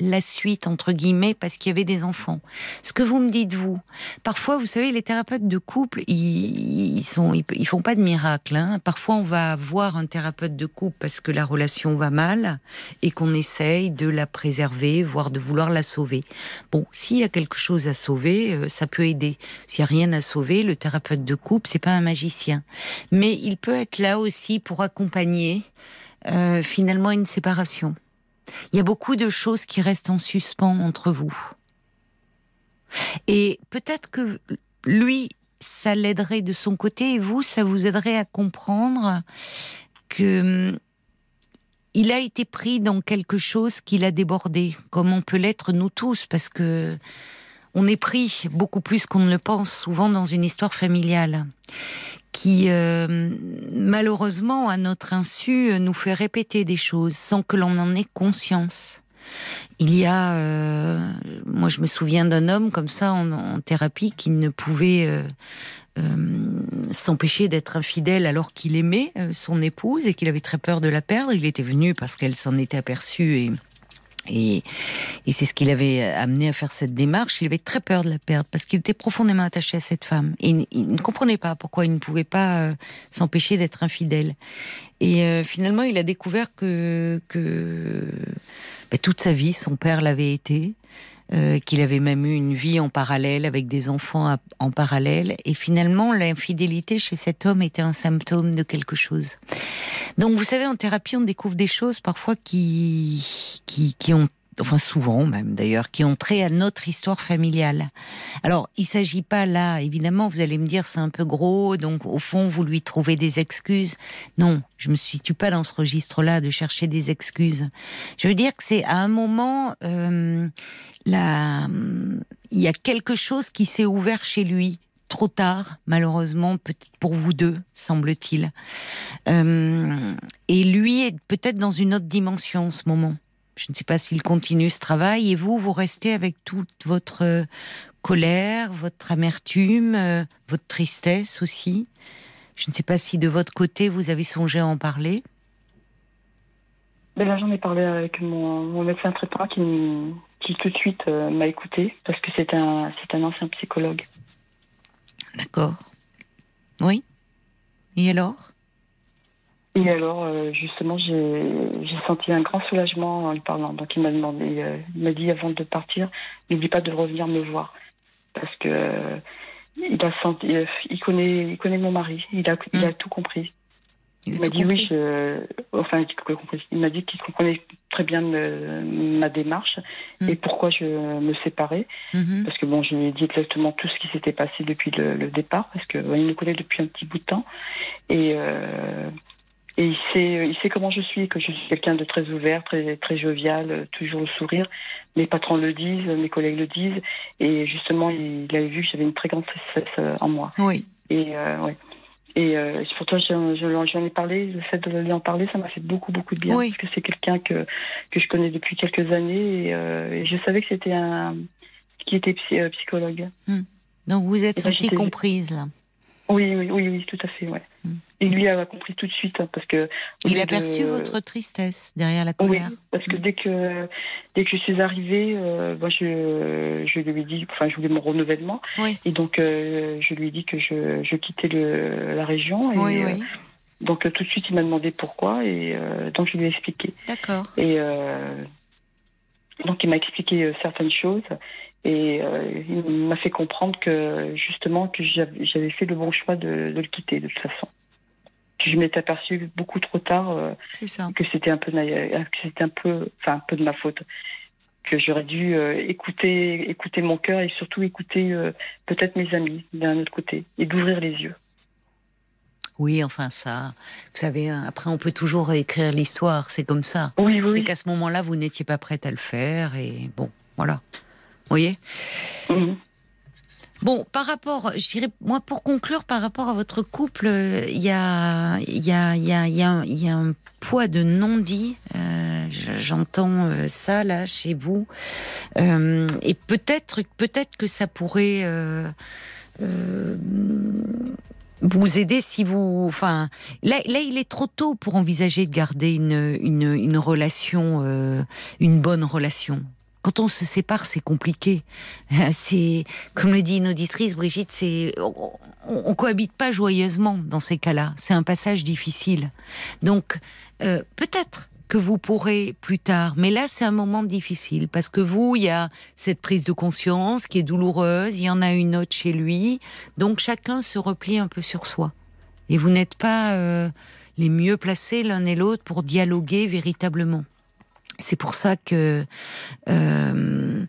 la suite, entre guillemets, parce qu'il y avait des enfants. Ce que vous me dites, vous, parfois, vous savez, les thérapeutes de couple, ils, sont, ils, font pas de miracle. Hein. Parfois, on va voir un thérapeute de couple parce que la relation va mal et qu'on essaye de la préserver, voire de vouloir la sauver. Bon, s'il y a quelque chose à sauver, euh, ça peut aider. S'il y a rien à sauver, le thérapeute de couple, c'est pas un magicien. Mais il peut être là aussi pour accompagner euh, finalement une séparation. Il y a beaucoup de choses qui restent en suspens entre vous. Et peut-être que lui, ça l'aiderait de son côté et vous, ça vous aiderait à comprendre que hum, il a été pris dans quelque chose qu'il a débordé, comme on peut l'être nous tous, parce que on est pris beaucoup plus qu'on ne le pense souvent dans une histoire familiale qui euh, malheureusement à notre insu nous fait répéter des choses sans que l'on en ait conscience. Il y a, euh, moi je me souviens d'un homme comme ça en, thérapie qui ne pouvait euh, s'empêcher d'être infidèle alors qu'il aimait son épouse et qu'il avait très peur de la perdre. Il était venu parce qu'elle s'en était aperçue et et, c'est ce qu'il avait amené à faire cette démarche. Il avait très peur de la perdre parce qu'il était profondément attaché à cette femme. Et il, ne comprenait pas pourquoi il ne pouvait pas euh, s'empêcher d'être infidèle. Et euh, finalement, il a découvert que, que ben, toute sa vie, son père l'avait été. Euh, qu'il avait même eu une vie en parallèle avec des enfants en parallèle. Et finalement, l'infidélité chez cet homme était un symptôme de quelque chose. Donc, vous savez, en thérapie, on découvre des choses parfois qui, qui, qui ont enfin souvent même d'ailleurs, qui ont trait à notre histoire familiale. Alors, il s'agit pas là, évidemment, vous allez me dire c'est un peu gros, donc au fond vous lui trouvez des excuses. Non, je me situe pas dans ce registre-là de chercher des excuses. Je veux dire que c'est à un moment, euh, il y a quelque chose qui s'est ouvert chez lui trop tard, malheureusement, pour vous deux, semble-t-il. Euh, et lui est peut-être dans une autre dimension en ce moment. Je ne sais pas s'il continue ce travail. Et vous, vous restez avec toute votre euh, colère, votre amertume, euh, votre tristesse aussi. Je ne sais pas si de votre côté, vous avez songé à en parler. Ben là, j'en ai parlé avec mon, médecin traitant qui, qui tout de suite euh, m'a écouté parce que c'est un, c'est un ancien psychologue. D'accord. Oui. Et alors? Et alors, euh, justement, j'ai senti un grand soulagement en lui parlant. Donc, il m'a demandé, euh, il m'a dit avant de partir, n'oublie pas de revenir me voir. Parce que euh, il a senti, il connaît, il connaît mon mari, il a, il a mm. tout compris. Il, m'a dit oui, je, enfin, il m'a dit qu'il comprenait très bien ma démarche mm. et pourquoi je me séparais. Mm-hmm. Parce que bon, je lui ai dit exactement tout ce qui s'était passé depuis le, départ, parce que il me connaît depuis un petit bout de temps. Et et il sait, il sait comment je suis, que je suis quelqu'un de très ouvert, très, très jovial, toujours le sourire. Mes patrons le disent, mes collègues le disent. Et justement, il, avait vu que j'avais une très grande tristesse euh, en moi. Oui. Et, euh, ouais. Et euh, pour toi, j'en ai parlé. Le fait de lui en parler, ça m'a fait beaucoup, beaucoup de bien. Parce que c'est quelqu'un que, que je connais depuis quelques années. Et, euh, je savais que c'était un. qui était psychologue. Hmm. Donc vous êtes sentie comprise, là oui, oui, oui, oui, tout à fait, ouais. Mm. Et lui a compris tout de suite, hein, parce que... Il a perçu votre tristesse derrière la colère. Oui, parce que mm. dès que, dès que je suis arrivée, euh, moi, je, je lui ai dit, enfin, je voulais mon renouvellement. Et donc, euh, je lui ai dit que je, je quittais le, la région. Et, oui, oui. Euh, donc, tout de suite, il m'a demandé pourquoi, et donc, je lui ai expliqué. D'accord. Et donc, il m'a expliqué certaines choses. Et euh, il m'a fait comprendre que justement que j'avais fait le bon choix de, le quitter de toute façon. Que je m'étais aperçue beaucoup trop tard euh, que c'était un peu c'était un peu enfin un peu de ma faute que j'aurais dû euh, écouter écouter mon cœur et surtout écouter peut-être mes amis d'un autre côté et d'ouvrir les yeux. Oui, enfin ça, vous savez, hein, après on peut toujours écrire l'histoire, c'est comme ça. Oui, oui. C'est qu'à ce moment-là, vous n'étiez pas prête à le faire et bon, voilà. Vous voyez Mhm. Bon, par rapport, je dirais, moi, pour conclure, par rapport à votre couple, il y a, y a, y a, il y a, un- y a un poids de non-dit. euh, je- J'entends euh, ça là chez vous, Euh, et peut-être, peut-être que ça pourrait euh, vous aider si vous, enfin, là, là, il est trop tôt pour envisager de garder une, une, une relation, une bonne relation. Quand on se sépare, c'est compliqué. Euh, C'est, comme le dit une auditrice, Brigitte, c'est, on, on- cohabite pas joyeusement dans ces cas-là. C'est un passage difficile. Donc, euh, peut-être que vous pourrez plus tard, mais là, c'est un moment difficile parce que vous, il y a cette prise de conscience qui est douloureuse. Il y en a une autre chez lui. Donc, chacun se replie un peu sur soi. Et vous n'êtes pas euh, les mieux placés l'un et l'autre pour dialoguer véritablement. C'est pour ça que euh,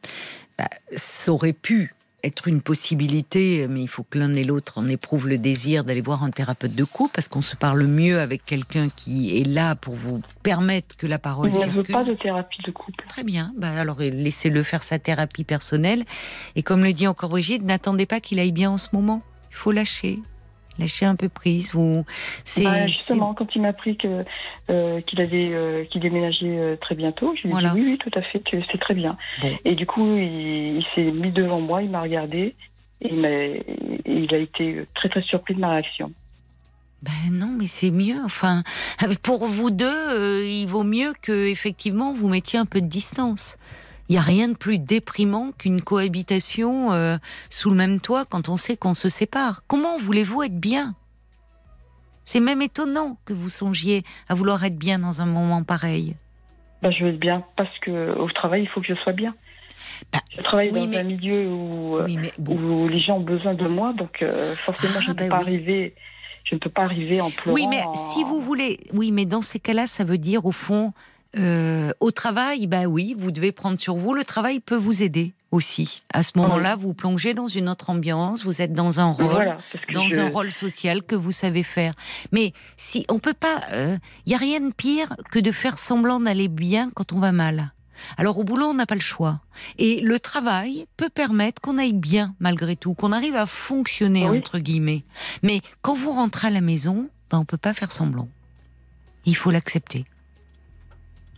bah, ça aurait pu être une possibilité, mais il faut que l'un et l'autre en éprouvent le désir d'aller voir un thérapeute de couple, parce qu'on se parle mieux avec quelqu'un qui est là pour vous permettre que la parole Je ne veux pas de thérapie de couple. Très bien. Bah alors laissez-le faire sa thérapie personnelle. Et comme le dit encore Brigitte, n'attendez pas qu'il aille bien en ce moment. Il faut lâcher, lâcher un peu prise. C'est Bah, c'est- justement, quand il m'a appris que euh, qu'il avait euh, qu'il déménageait euh, très bientôt, je lui ai Voilà. dit oui, oui, tout à fait, que c'est très bien. Bon. Et du coup, il, il s'est mis devant moi, il m'a regardé et il, et il a été très très surpris de ma réaction. Ben non, mais c'est mieux. Enfin, pour vous deux, il vaut mieux que effectivement vous mettiez un peu de distance. Il n'y a rien de plus déprimant qu'une cohabitation euh, sous le même toit quand on sait qu'on se sépare. Comment voulez-vous être bien? C'est même étonnant que vous songiez à vouloir être bien dans un moment pareil. Bah, je veux être bien parce que au travail, il faut que je sois bien. Bah, je travaille oui, dans mais- un milieu où, euh, Oui, mais bon. où les gens ont besoin de moi, donc euh, forcément, Ah, je ne peux bah pas oui. arriver. Je ne peux pas arriver en pleurant. Oui, mais en- si vous voulez, oui, mais dans ces cas-là, ça veut dire au fond, euh, au travail, bah oui, vous devez prendre sur vous. Le travail peut vous aider aussi. À ce moment-là, vous plongez dans une autre ambiance. Vous êtes dans un rôle, Voilà, dans je- un rôle social que vous savez faire. Mais si on peut pas, il y a rien de pire que de faire semblant d'aller bien quand on va mal. Alors au boulot, on n'a pas le choix. Et le travail peut permettre qu'on aille bien malgré tout, qu'on arrive à fonctionner Oui. entre guillemets. Mais quand vous rentrez à la maison, ben, on peut pas faire semblant. Il faut l'accepter.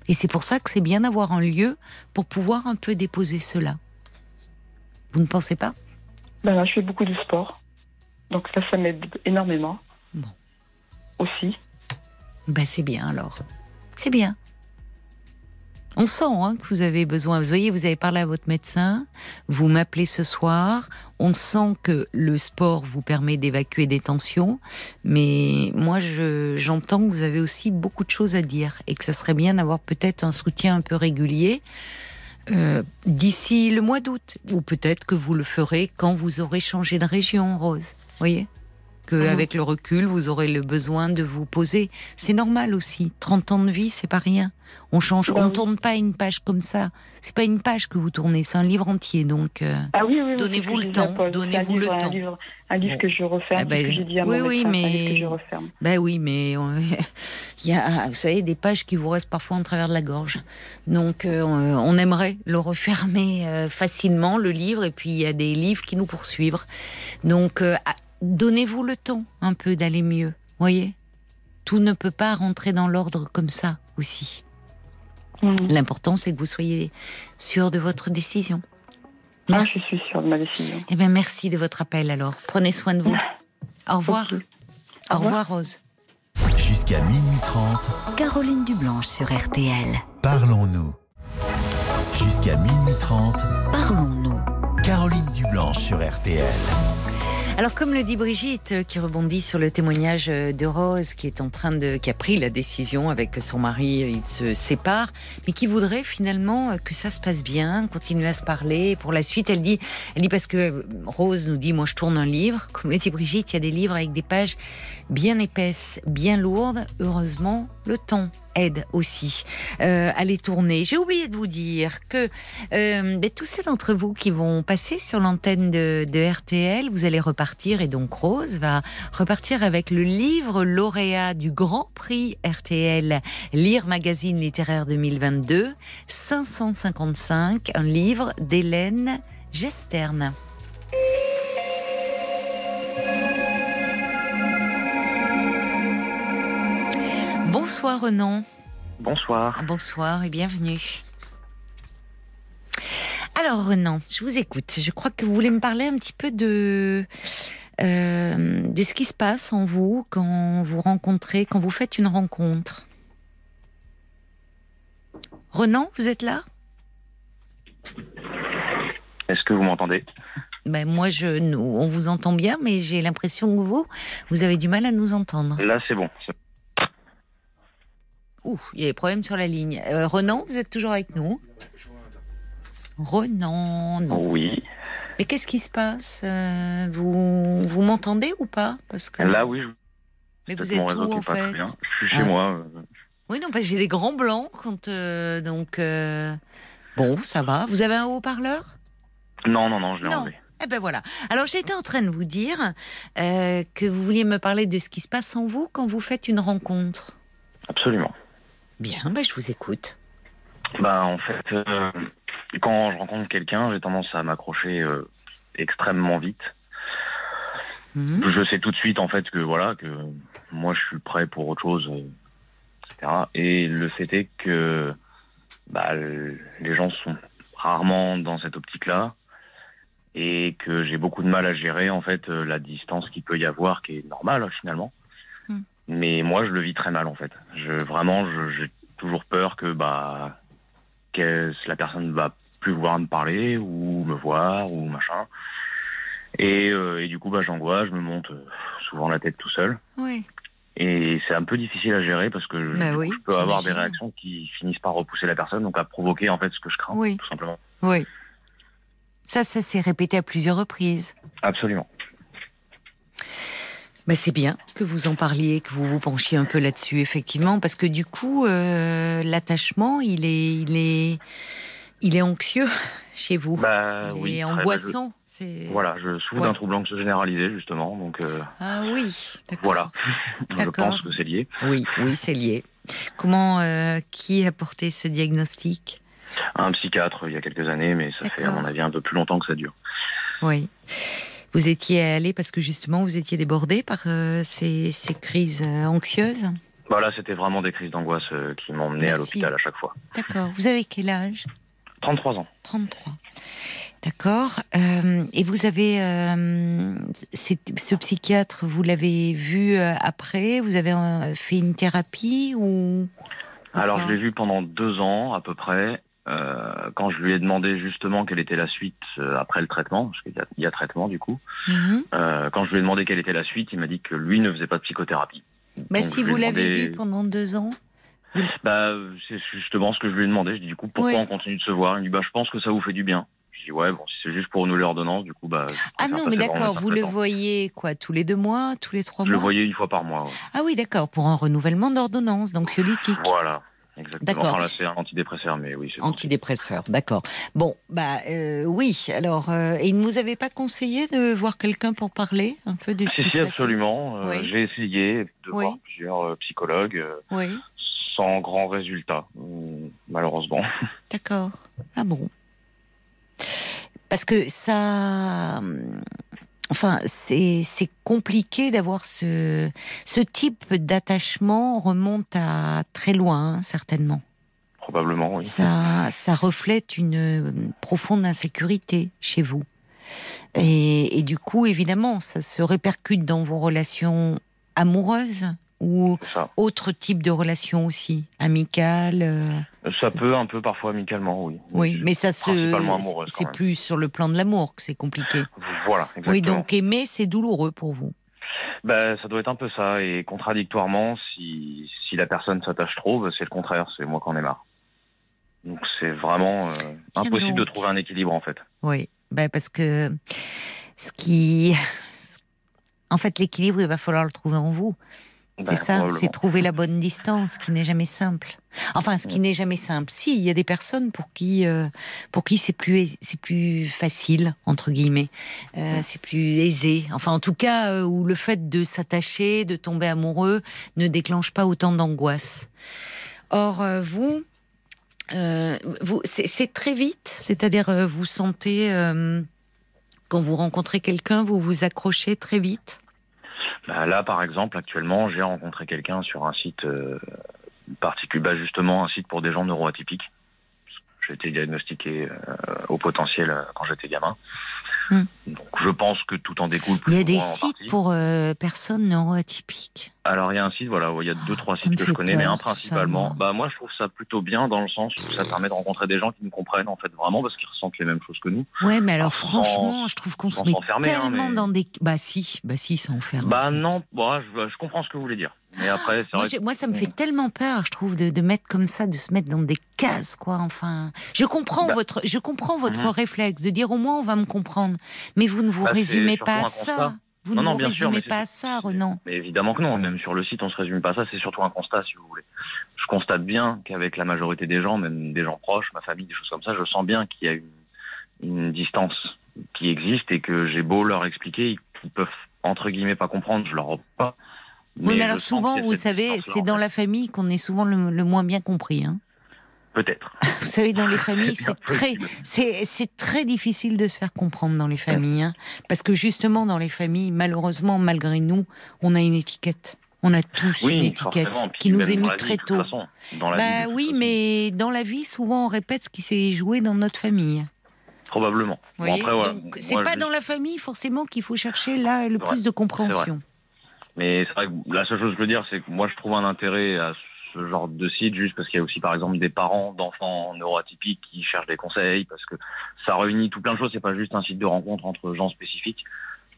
Et c'est pour ça que c'est bien d'avoir un lieu pour pouvoir un peu déposer cela. Vous ne pensez pas? Ben là, je fais beaucoup de sport. Donc ça, ça m'aide énormément. Bon. Aussi. Ben c'est bien alors. C'est bien. On sent hein, que vous avez besoin. Vous voyez, vous avez parlé à votre médecin, vous m'appelez ce soir. On sent que le sport vous permet d'évacuer des tensions, mais moi je- j'entends que vous avez aussi beaucoup de choses à dire et que ça serait bien d'avoir peut-être un soutien un peu régulier euh, d'ici le mois d'août, ou peut-être que vous le ferez quand vous aurez changé de région, Rose. Voyez? Que Mhm. avec le recul, vous aurez le besoin de vous poser. C'est normal aussi. 30 ans de vie, c'est pas rien. On change, Bah on oui. tourne pas une page comme ça. C'est pas une page que vous tournez, c'est un livre entier. Donc, euh, Ah oui, oui, oui. Donnez-vous le temps, donnez-vous le temps. Un livre, un livre Bon. que je referme, Ah ben, que j'ai dit à mon oui, médecin, mais- un livre que je referme. ben oui, mais il y a, vous savez, des pages qui vous restent parfois en travers de la gorge. Donc, euh, on aimerait le refermer euh, facilement, le livre, et puis il y a des livres qui nous poursuivent. Donc, euh, donnez-vous le temps un peu d'aller mieux. Voyez, tout ne peut pas rentrer dans l'ordre comme ça aussi. Mhm. L'important, c'est que vous soyez sûr de votre décision. Ah, Merci. je suis sûre de ma décision. Eh bien, merci de votre appel alors. Prenez soin de vous. Au revoir. Au Au revoir, Rose. Jusqu'à minuit 30, Caroline Dublanche sur RTL. parlons-nous. Jusqu'à minuit 30, Parlons-nous. Caroline Dublanche sur RTL. Alors, comme le dit Brigitte, euh, qui rebondit sur le témoignage euh, de Rose, qui est en train de, qui a pris la décision avec son mari, euh, ils se séparent, mais qui voudrait finalement que ça se passe bien, continuer à se parler. Pour la suite, elle dit, elle dit parce que Rose nous dit, moi je tourne un livre. Comme le dit Brigitte, il y a des livres avec des pages bien épaisses, bien lourdes. Heureusement, le temps aide aussi euh, à les tourner. J'ai oublié de vous dire que euh, ben, tous ceux d'entre vous qui vont passer sur l'antenne de, de RTL, vous allez repartir et donc Rose va repartir avec le livre lauréat du Grand Prix RTL Lire Magazine littéraire 2022, 555, un livre d'Hélène Gesterne. Bonsoir Renan. Bonsoir. Bonsoir et bienvenue. Alors Renan, je vous écoute. Je crois que vous voulez me parler un petit peu de, euh, de ce qui se passe en vous quand vous rencontrez, quand vous faites une rencontre. Renan, vous êtes là? Est-ce que vous m'entendez? Ben, Moi, je, nous, on vous entend bien, mais j'ai l'impression que vous, vous avez du mal à nous entendre. Là, c'est bon. Ouh, il y a des problèmes sur la ligne. Euh, Renan, vous êtes toujours avec nous Renan, non. Oui. Mais qu'est-ce qui se passe euh, Vous, vous m'entendez ou pas Parce que... Là, oui. Je... Mais vous êtes où en fait Je suis chez ah. moi. Euh. Oui, non, parce j'ai les grands blancs quand donc. Bon, ça va. Vous avez un haut-parleur? Non, non, non, je l'ai enlevé. Eh ben voilà. Alors j'étais en train de vous dire que vous vouliez me parler de ce qui se passe en vous quand vous faites une rencontre. Absolument. Bien, ben je vous écoute. Bah en fait, euh, quand je rencontre quelqu'un, j'ai tendance à m'accrocher euh, extrêmement vite. Mhm. Je sais tout de suite en fait que voilà que moi je suis prêt pour autre chose, euh, etc. Et le fait est que bah, les gens sont rarement dans cette optique-là et que j'ai beaucoup de mal à gérer en fait la distance qu'il peut y avoir, qui est normale finalement. Mais moi, je le vis très mal en fait. Je, vraiment, j'ai toujours peur que bah que la personne va plus vouloir me parler ou me voir ou machin. Et, euh, et du coup, bah, j'angoisse, je me monte euh, souvent la tête tout seul. Oui. Et c'est un peu difficile à gérer parce que bah oui, je peux avoir des réactions qui finissent par repousser la personne, donc à provoquer en fait ce que je crains, oui. tout simplement. Oui. Ça, ça s'est répété à plusieurs reprises. Absolument. Bah, c'est bien que vous en parliez, que vous vous penchiez un peu là-dessus, effectivement, parce que du coup, euh, l'attachement, il est, il est, il est anxieux chez vous. Bah, il oui, est angoissant. Voilà, je souffre d'un trouble anxieux généralisé, justement. Donc, euh, ah oui, Voilà, je pense que c'est lié. Oui, oui, c'est lié. Comment, euh, qui a porté ce diagnostic? Un psychiatre, il y a quelques années, mais ça fait, à mon avis, un peu plus longtemps que ça dure. Oui. Vous étiez allé parce que justement vous étiez débordé par euh, ces, crises euh, anxieuses bah Là, c'était vraiment des crises d'angoisse euh, qui m'ont mené à l'hôpital à chaque fois. D'accord. Vous avez quel âge? 33 ans. 33. D'accord. et vous avez ce psychiatre, vous l'avez vu après? Vous avez fait une thérapie ou Alors, je l'ai vu pendant deux ans à peu près. Euh, quand je lui ai demandé justement quelle était la suite euh, après le traitement, parce qu'il y, a traitement du coup, mhm. euh, quand je lui ai demandé quelle était la suite, il m'a dit que lui ne faisait pas de psychothérapie. Mais si vous l'avez vu pendant deux ans bah, C'est justement ce que je lui ai demandé. Je dis du coup, pourquoi on continue de se voir? Il me dit, bah, je pense que ça vous fait du bien. Je dis, ouais, bon, si c'est juste pour renouveler l'ordonnance, du coup, bah. Ah non, mais d'accord, vous le voyez quoi Tous les deux mois Tous les trois mois Je le voyais une fois par mois. Ah oui, d'accord, pour un renouvellement d'ordonnance, donc solytique. D'accord. là, c'est un antidépresseur, mais oui. Antidépresseur, d'accord. Bon, bah euh, oui. Alors, euh, et il ne vous avait pas conseillé de voir quelqu'un pour parler un peu de ce si, si, absolument. Euh, j'ai essayé de voir plusieurs psychologues. Sans grand résultat, malheureusement. D'accord. Ah bon. Parce que ça Enfin, c'est compliqué d'avoir ce, ce type d'attachement remonte à très loin, hein, certainement. Probablement, oui. Ça, ça reflète une profonde insécurité chez vous. Et, et, du coup, évidemment, ça se répercute dans vos relations amoureuses ou autre type de relation aussi, amicale euh, Ça peut un peu parfois amicalement, oui. Oui, mais ça se. C'est plus sur le plan de l'amour que c'est compliqué. Voilà, exactement. Oui, donc aimer, c'est douloureux pour vous. Ben, ça doit être un peu ça. Et contradictoirement, si, si la personne s'attache trop, ben, c'est le contraire, c'est moi qui en ai marre. Donc c'est vraiment euh, impossible de trouver un équilibre en fait. Oui, ben, parce que ce qui. En fait, l'équilibre, il va falloir le trouver en vous. C'est ça, c'est trouver la bonne distance, qui n'est jamais simple. Enfin, ce qui n'est jamais simple. Si, il y a des personnes pour qui, euh, pour qui c'est plus, c'est plus facile entre guillemets, euh, c'est plus aisé. Enfin, en tout cas, euh, où le fait de s'attacher, de tomber amoureux, ne déclenche pas autant d'angoisse. Or, vous, vous, c'est très vite, c'est-à-dire vous sentez quand vous rencontrez quelqu'un, vous vous accrochez très vite. Bah, là, par exemple, actuellement, j'ai rencontré quelqu'un sur un site euh, particulier, bah, justement un site pour des gens neuroatypiques. J'ai été diagnostiqué euh, au potentiel euh, quand j'étais gamin. Hmm. Donc je pense que tout en découle. Plus il y a des sites pour euh, personnes neuroatypiques. Alors il y a un site, voilà, il y a deux trois sites que je connais, mais un principalement. bah moi je trouve ça plutôt bien dans le sens où ça permet de rencontrer des gens qui nous comprennent en fait vraiment parce qu'ils ressentent les mêmes choses que nous. Ouais, mais alors, franchement, je trouve qu'on se met hein, tellement dans des. Bah si, bah si, ça enferme. Bah non, bah, je, je comprends ce que vous voulez dire. Mais après, moi, moi, ça me fait tellement peur, je trouve, de, de, mettre comme ça, de se mettre dans des cases, quoi. Enfin, je comprends bah. votre, je comprends votre mhm. réflexe de dire au moins on va me comprendre, mais vous ne vous bah, résumez pas à ça. Vous ne vous résumez pas à ça, Renan. Mais évidemment que non. Même sur le site, on se résume pas à ça. C'est surtout un constat, si vous voulez. Je constate bien qu'avec la majorité des gens, même des gens proches, ma famille, des choses comme ça, je sens bien qu'il y a une, une distance qui existe et que j'ai beau leur expliquer, ils peuvent entre guillemets pas comprendre. Je leur pas oui, mais alors souvent, vous savez, c'est dans la famille qu'on est souvent le, moins bien compris. Hein. Peut-être. Vous savez, dans les familles, c'est très, c'est, très difficile de se faire comprendre dans les familles, hein. parce que justement, dans les familles, malheureusement, malgré nous, on a une étiquette. On a tous une étiquette qui nous est mise très tôt. bah oui, mais dans la vie, souvent, on répète ce qui s'est joué dans notre famille. Probablement. c'est pas dans la famille forcément qu'il faut chercher là le plus de compréhension. Mais c'est vrai que la seule chose que je veux dire, c'est que moi, je trouve un intérêt à ce genre de site juste parce qu'il y a aussi, par exemple, des parents d'enfants neuroatypiques qui cherchent des conseils parce que ça réunit tout plein de choses. C'est pas juste un site de rencontre entre gens spécifiques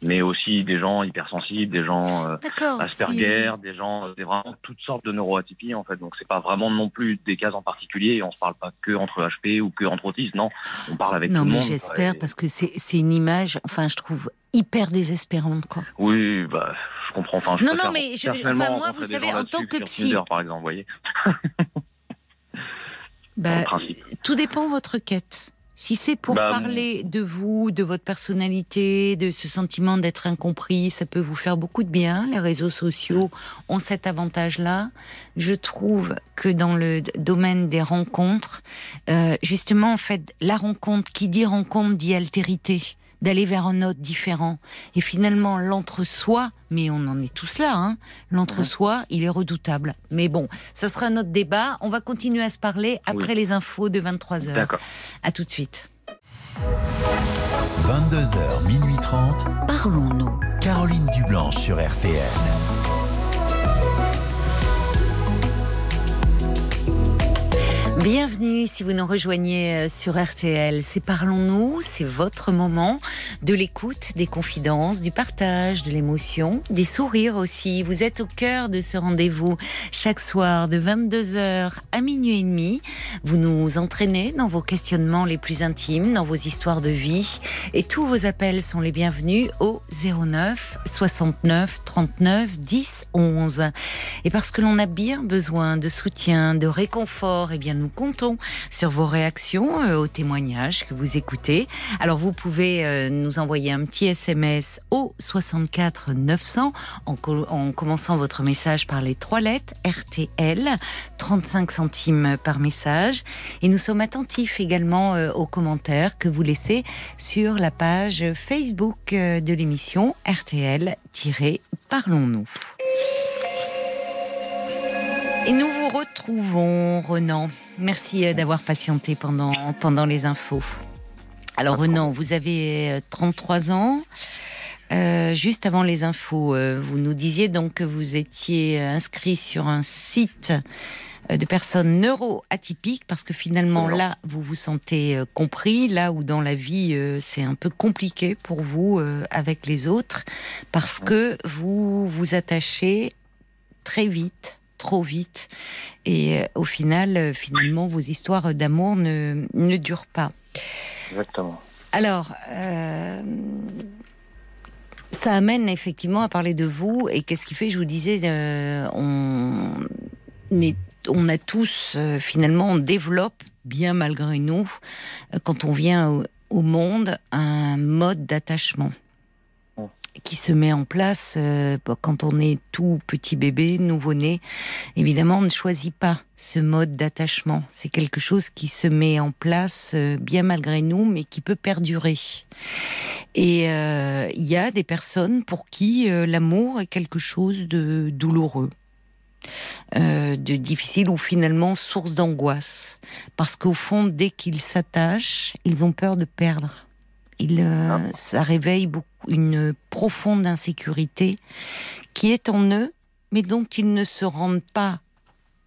mais aussi des gens hypersensibles, des gens euh, Asperger, des gens, euh, des vraiment toutes sortes de neuroatypies en fait. Donc c'est pas vraiment non plus des cas en particulier. Et on se parle pas que entre HP ou que entre autistes. Non, on parle avec tout le monde. Non, mais j'espère parce que c'est une image. Enfin, je trouve hyper désespérante quoi. Oui, bah je comprends. Enfin, je non, non, mais je, enfin, moi, vous savez, en tant que psy, par exemple, vous voyez. bah, tout dépend de votre quête. Si c'est pour bah, parler de vous, de votre personnalité, de ce sentiment d'être incompris, ça peut vous faire beaucoup de bien. Les réseaux sociaux ont cet avantage-là. Je trouve que dans le domaine des rencontres, euh, justement, en fait, la rencontre, qui dit rencontre dit altérité d'aller vers un autre différent. Et finalement, l'entre-soi, mais on en est tous là, hein, l'entre-soi, il est redoutable. Mais bon, ça sera un autre débat. On va continuer à se parler après les infos de 23h. D'accord. À tout de suite. 22h, minuit 30. Parlons-nous. Caroline Dublanche sur RTN. Bienvenue si vous nous rejoignez euh, sur RTL. C'est Parlons-nous, c'est votre moment de l'écoute, des confidences, du partage, de l'émotion, des sourires aussi. Vous êtes au cœur de ce rendez-vous chaque soir de 22h à minuit et demi. Vous nous entraînez dans vos questionnements les plus intimes, dans vos histoires de vie et tous vos appels sont les bienvenus au 09 69 39 10 11. Et parce que l'on a bien besoin de soutien, de réconfort, et eh bien nous comptons sur vos réactions euh, aux témoignages que vous écoutez. Alors vous pouvez euh, nous envoyer un petit SMS au 64 900 en, en commençant votre message par les trois lettres RTL, 35 centimes par message. Et nous sommes attentifs également euh, aux commentaires que vous laissez sur la page Facebook de l'émission RTL-Parlons-nous. Et nous vous retrouvons, Renan. Merci euh, d'avoir patienté pendant, pendant les infos. Alors, Renan, vous avez 33 euh, ans. Euh, juste avant les infos, vous nous disiez donc que vous étiez inscrit sur un site de personnes neuro-atypiques parce que finalement là vous vous sentez compris là où dans la vie c'est un peu compliqué pour vous avec les autres parce que vous vous attachez très vite trop vite. Et euh, au final, euh, finalement, vos histoires d'amour ne, ne durent pas. Exactement. Alors, euh, ça amène effectivement à parler de vous. Et qu'est-ce qui fait, je vous disais, euh, on, on a tous, euh, finalement, on développe, bien malgré nous, quand on vient au monde, un mode d'attachement qui se met en place euh, quand on est tout petit bébé, nouveau-né. Évidemment, on ne choisit pas ce mode d'attachement. C'est quelque chose qui se met en place euh, bien malgré nous, mais qui peut perdurer. Et euh, il y a des personnes pour qui l'amour est quelque chose de douloureux. de difficile ou finalement source d'angoisse. Parce qu'au fond, dès qu'ils s'attachent, ils ont peur de perdre. Il, ah. Ça réveille beaucoup une profonde insécurité qui est en eux, mais dont ils ne se rendent pas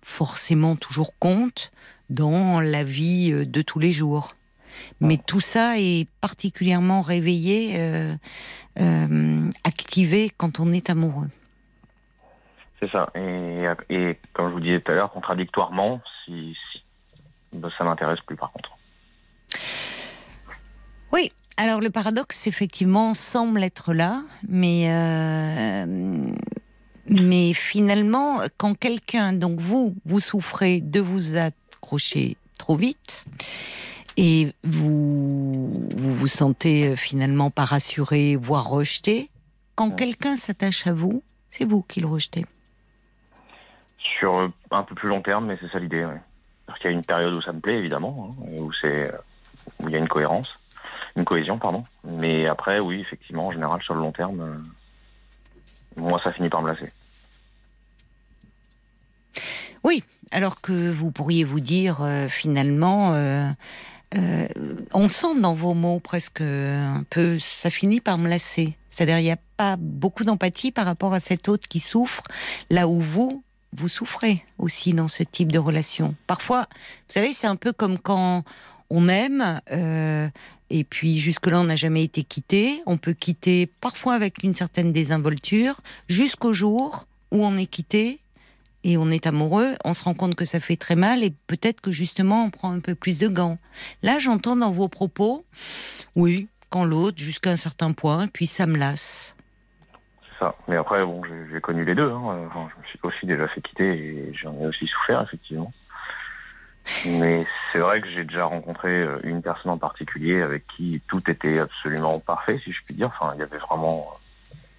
forcément toujours compte dans la vie euh, de tous les jours. Mais tout ça est particulièrement réveillé, euh, euh, activé quand on est amoureux. C'est ça. Et, comme je vous disais tout à l'heure, contradictoirement, si, ben, ça m'intéresse plus par contre. Oui, alors le paradoxe, effectivement, semble être là, mais euh, mais finalement, quand quelqu'un, donc vous, vous souffrez de vous accrocher trop vite et vous vous, vous sentez euh, finalement pas rassuré, voire rejeté, quand quelqu'un s'attache à vous, c'est vous qui le rejetez. Sur euh, un peu plus long terme, mais c'est ça l'idée. Parce qu'il y a une période où ça me plaît, évidemment, hein, où c'est où il y a une cohérence une cohésion, pardon. Mais après, oui, effectivement, en général, sur le long terme, euh, moi, ça finit par me lasser. Oui, alors que vous pourriez vous dire euh, finalement, euh, on sent dans vos mots presque un peu, ça finit par me lasser. C'est-à-dire, il n'y a pas beaucoup d'empathie par rapport à cet autre qui souffre, là où vous, vous souffrez aussi dans ce type de relation. Parfois, vous savez, c'est un peu comme quand on aime, et puis jusque-là, on n'a jamais été quitté. On peut quitter parfois avec une certaine désinvolture, jusqu'au jour où on est quitté et on est amoureux, on se rend compte que ça fait très mal et peut-être que justement on prend un peu plus de gants. Là, j'entends dans vos propos, oui, quand l'autre, jusqu'à un certain point, puis ça me lasse. C'est ça. Mais après, bon, j'ai connu les deux. Hein. je me suis aussi déjà fait quitter et j'en ai aussi souffert, effectivement. Mais c'est vrai que j'ai déjà rencontré euh, une personne en particulier avec qui tout était absolument parfait, si je puis dire. Enfin, il y avait vraiment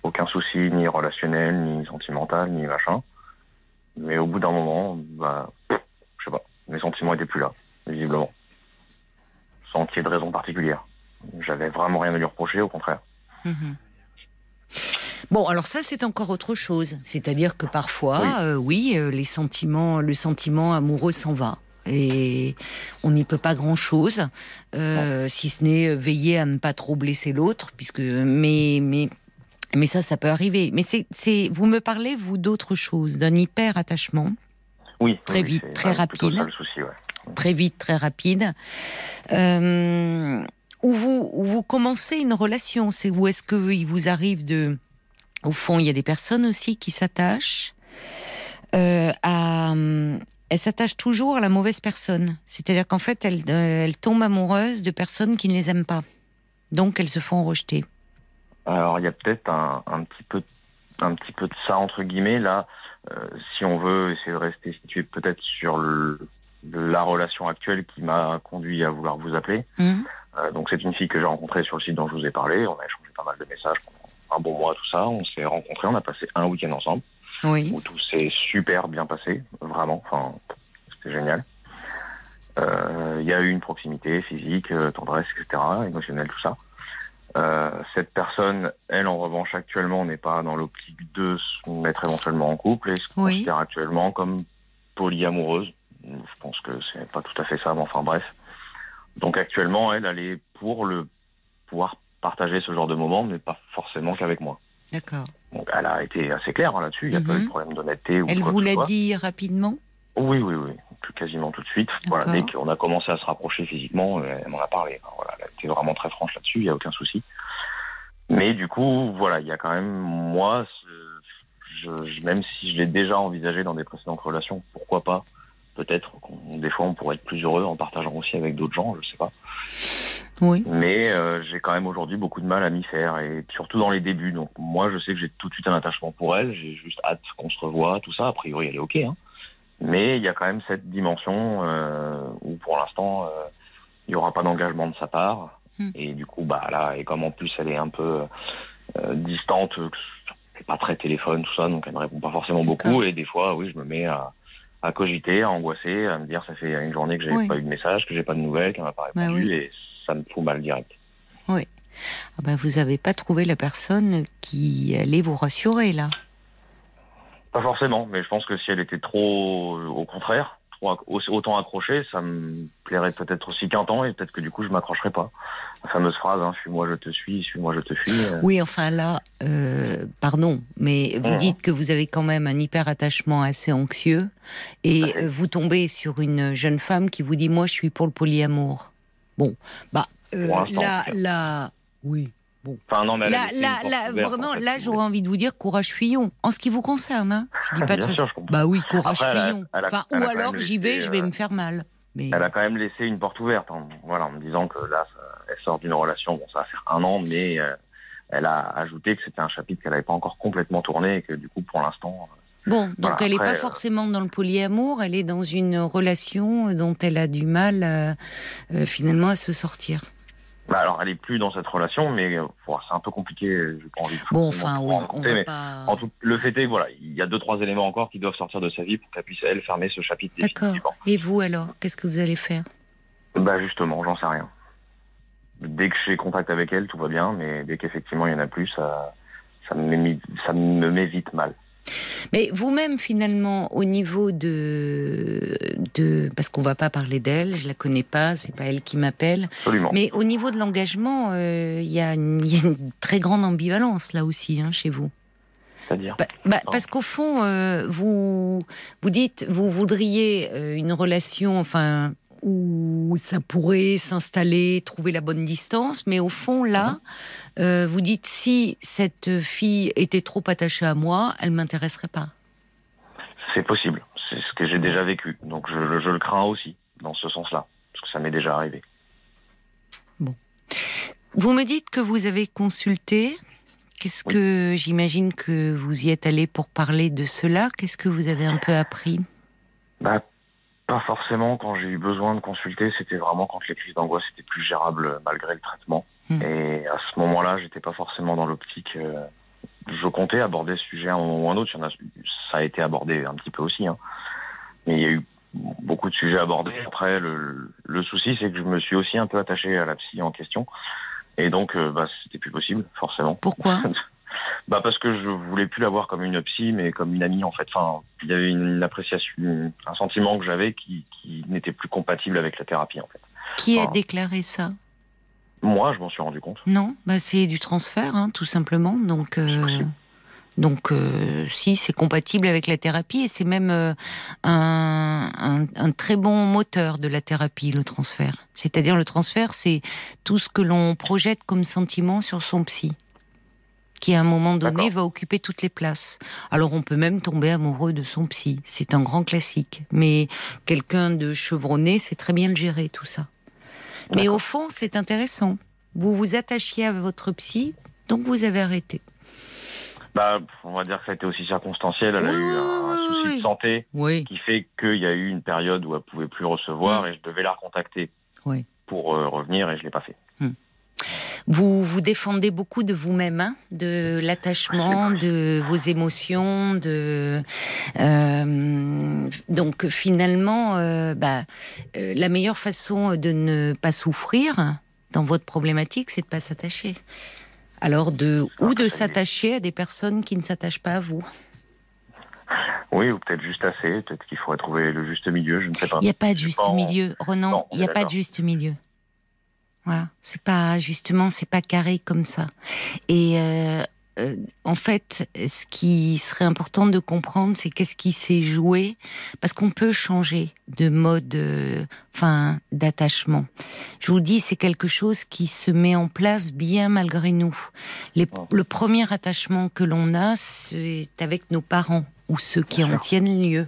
aucun souci, ni relationnel, ni sentimental, ni machin. Mais au bout d'un moment, bah, je sais pas, mes sentiments étaient plus là, visiblement. Sans qu'il y ait de raison particulière. J'avais vraiment rien à lui reprocher, au contraire. Mhm. Bon, alors ça, c'est encore autre chose. C'est-à-dire que parfois, oui, euh, euh, les sentiments, le sentiment amoureux s'en va et on n'y peut pas grand chose, euh, si ce n'est veiller à ne pas trop blesser l'autre, puisque mais mais mais ça, ça peut arriver. Mais c'est vous me parlez vous d'autre chose, d'un hyper attachement. Oui. Très vite, très rapide. Très vite, très rapide. Euh, où vous où vous commencez une relation, c'est où est-ce que il vous arrive de, au fond, il y a des personnes aussi qui s'attachent. Euh, à, elle s'attache toujours à la mauvaise personne. C'est-à-dire qu'en fait, elle, euh, elle tombe amoureuse de personnes qui ne les aiment pas. Donc, elles se font rejeter. Alors, il y a peut-être un, petit peu, un petit peu de ça entre guillemets là. Euh, si on veut essayer de rester situé peut-être sur la relation actuelle qui m'a conduit à vouloir vous appeler. Mmh. Euh, donc, c'est une fille que j'ai rencontrée sur le site dont je vous ai parlé. On a échangé pas mal de messages pendant un bon mois, tout ça. On s'est rencontrés, on a passé un week-end ensemble oui. où tout s'est super bien passé, vraiment. Enfin, c'était génial. Euh, il y a eu une proximité physique, euh, tendresse, etc., émotionnelle, tout ça. Euh, cette personne, elle, en revanche, actuellement, n'est pas dans l'optique de se mettre éventuellement en couple et se considère actuellement comme polyamoureuse. Je pense que c'est pas tout à fait ça, mais enfin bref. Donc actuellement, elle, elle est pour le pouvoir partager ce genre de moments, mais pas forcément qu'avec moi. D'accord. Donc elle a été assez claire hein, là-dessus, il n'y a pas eu de mhm. problème d'honnêteté. Elle vous l'a dit rapidement? Oui, oui, oui, quasiment tout de suite. Voilà, dès qu'on a commencé à se rapprocher physiquement, euh, elle m'en a parlé. voilà, elle a été vraiment très franche là-dessus, il n'y a aucun souci. Mais du coup, voilà, il y a quand même, moi, je, même si je l'ai déjà envisagé dans des précédentes relations, pourquoi pas peut-être. Des fois, on pourrait être plus heureux en partageant aussi avec d'autres gens, je sais pas. Oui. Mais euh, j'ai quand même aujourd'hui beaucoup de mal à m'y faire, et surtout dans les débuts. Donc moi, je sais que j'ai tout de suite un attachement pour elle. J'ai juste hâte qu'on se revoie, tout ça. A priori, elle est ok. Hein. Mais il y a quand même cette dimension euh, où, pour l'instant, euh, il n'y aura pas d'engagement de sa part. Hmm. Et du coup, bah là, et comme en plus elle est un peu euh, distante, c'est pas très téléphone, tout ça, donc elle ne répond pas forcément beaucoup. Et des fois, oui, je me mets à, à cogiter, à angoisser, à me dire ça fait une journée que j'ai Oui. pas eu de message, que j'ai pas de nouvelles, qu'elle m'a pas Bah répondu, oui. et ça me fout mal direct. Ah ben, vous n'avez pas trouvé la personne qui allait vous rassurer là? Pas forcément, mais je pense que si elle était trop, euh, au contraire, trop autant accrochée, ça me plairait peut-être aussi qu'un temps, et peut-être que du coup je m'accrocherais pas. La fameuse phrase, hein, suis-moi je te suis, suis-moi je te fuis. euh, Oui, enfin là, euh, pardon, mais vous Mhm. dites que vous avez quand même un hyper attachement assez anxieux et vous tombez sur une jeune femme qui vous dit moi je suis pour le polyamour. Bon, bah euh, là, là, oui. Enfin non, mais Là, là, porte là, ouverte, vraiment, en fait, là, j'aurais envie de vous dire courage fuyons. En ce qui vous concerne, hein. Je dis pas de sûr. Bah oui, courage Après, elle a- fuyons. elle a- Enfin, elle a ou alors j'y vais, je vais me faire mal. Mais Elle a quand même laissé une porte ouverte, en, voilà, en me disant que là, ça- elle sort d'une relation, bon, ça va faire un an, mais euh, elle a ajouté que c'était un chapitre qu'elle n'avait pas encore complètement tourné et que du coup, pour l'instant, euh, Bon, donc Voilà, elle n'est pas euh, forcément dans le polyamour, elle est dans une relation dont elle a du mal euh, finalement à se sortir. bah, alors elle est plus dans cette relation, mais euh, bon, c'est un peu compliqué. Envie de Bon, enfin oui, on va pas. En tout, le fait est que voilà, il y a deux trois éléments encore qui doivent sortir de sa vie pour qu'elle puisse elle fermer ce chapitre D'accord. Et vous alors, qu'est-ce que vous allez faire? Bah justement, j'en sais rien. Dès que j'ai contact avec elle, tout va bien, mais dès qu'effectivement il y en a plus, ça, ça me ça me met vite mal. Mais vous-même finalement, au niveau de, de parce qu'on va pas parler d'elle, je la connais pas, c'est pas elle qui m'appelle, Absolument. mais au niveau de l'engagement, euh, il y, a une- il y a une très grande ambivalence là aussi hein, chez vous. C'est-à-dire. Bah, bah, parce qu'au fond, euh, vous vous dites, vous voudriez euh, une relation, enfin, où ça pourrait s'installer, trouver la bonne distance, mais au fond, là, euh, vous dites si cette fille était trop attachée à moi, elle m'intéresserait pas. C'est possible. C'est ce que j'ai déjà vécu. Donc je, je le crains aussi, dans ce sens-là. Parce que ça m'est déjà arrivé. Vous me dites que vous avez consulté. Qu'est-ce Oui. que j'imagine que vous y êtes allé pour parler de cela? Qu'est-ce que vous avez un peu appris? Bah, pas forcément quand j'ai eu besoin de consulter, c'était vraiment quand les crises d'angoisse étaient plus gérables malgré le traitement. Hmm. Et à ce moment-là, j'étais pas forcément dans l'optique. euh, je comptais aborder ce sujet à un moment ou un autre. Il y en a, ça a été abordé un petit peu aussi. Hein. Mais il y a eu beaucoup de sujets abordés. Après, le, le souci, c'est que je me suis aussi un peu attaché à la psy en question. Et donc, euh, bah, c'était plus possible, forcément. Pourquoi? Bah parce que je voulais plus la voir comme une psy, mais comme une amie en fait. Enfin, il y avait une appréciation, un sentiment que j'avais qui, qui n'était plus compatible avec la thérapie en fait. Qui a déclaré ça? Moi, je m'en suis rendu compte. Non, bah c'est du transfert, hein, tout simplement. Donc, euh, donc euh, si, c'est compatible avec la thérapie et c'est même euh, un, un- un très bon moteur de la thérapie, le transfert. C'est-à-dire le transfert, c'est tout ce que l'on projette comme sentiment sur son psy qui à un moment donné va occuper toutes les places. Alors on peut même tomber amoureux de son psy, c'est un grand classique. Mais quelqu'un de chevronné, c'est très bien le gérer tout ça. Mais au fond, c'est intéressant. Vous vous attachiez à votre psy, donc vous avez arrêté. Bah, on va dire que ça a été aussi circonstanciel. Elle a Oui, eu un, souci oui. de santé Oui. qui fait qu'il y a eu une période où elle pouvait plus recevoir et je devais la recontacter pour euh, revenir et je l'ai pas fait. Vous vous défendez beaucoup de vous-même, hein, de l'attachement, de vos émotions, de euh, donc finalement, euh, bah, euh, la meilleure façon de ne pas souffrir dans votre problématique, c'est de pas s'attacher. Alors de ou de s'attacher à des personnes qui ne s'attachent pas à vous. Oui, ou peut-être juste assez. Peut-être qu'il faudrait trouver le juste milieu. Je ne sais pas. Il n'y a pas de juste milieu, Renan. Il n'y a pas de juste milieu. Voilà, c'est pas justement, c'est pas carré comme ça. Et euh, euh, en fait, ce qui serait important de comprendre, c'est qu'est-ce qui s'est joué, parce qu'on peut changer de mode, euh, enfin, d'attachement. Je vous dis, c'est quelque chose qui se met en place bien malgré nous. Les-. Le premier attachement que l'on a, c'est avec nos parents. Ou ceux qui en tiennent lieu.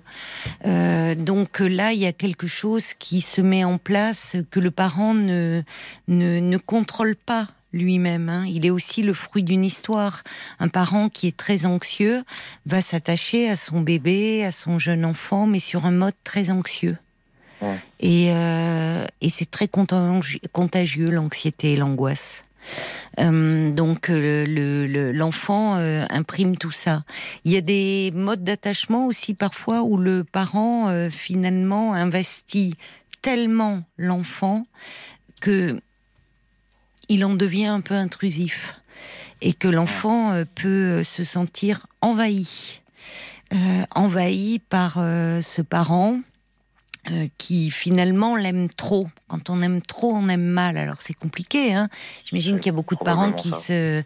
Euh, donc là, il y a quelque chose qui se met en place que le parent ne, ne, ne contrôle pas lui-même. Hein. Il est aussi le fruit d'une histoire. Un parent qui est très anxieux va s'attacher à son bébé, à son jeune enfant, mais sur un mode très anxieux. Et, euh, et c'est très contagieux, l'anxiété et l'angoisse. Euh, donc l'enfant euh, imprime tout ça. Il y a des modes d'attachement aussi parfois où le parent euh, finalement investit tellement l'enfant que il en devient un peu intrusif et que l'enfant peut se sentir envahi, envahi par ce parent euh, qui finalement l'aime trop. Quand on aime trop, on aime mal. Alors c'est compliqué. Hein J'imagine qu'il y a beaucoup de parents qui se...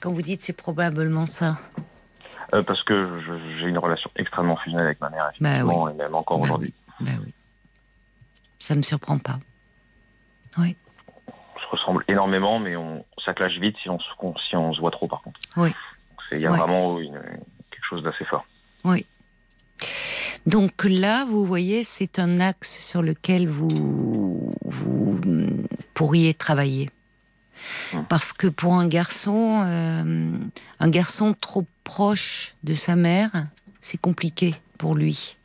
Quand vous dites c'est probablement ça. Euh, parce que j'ai une relation extrêmement fusionnelle avec ma mère, bah effectivement, et même encore bah aujourd'hui. Bah oui. Ça me surprend pas. Oui. On se ressemble énormément, mais on, ça clash vite si on, se, si on se voit trop, par contre. Oui. Il y a vraiment quelque chose d'assez fort. Oui. Donc là, vous voyez, c'est un axe sur lequel vous, pourriez travailler. Parce que pour un garçon, euh, un garçon trop proche de sa mère, c'est compliqué pour lui.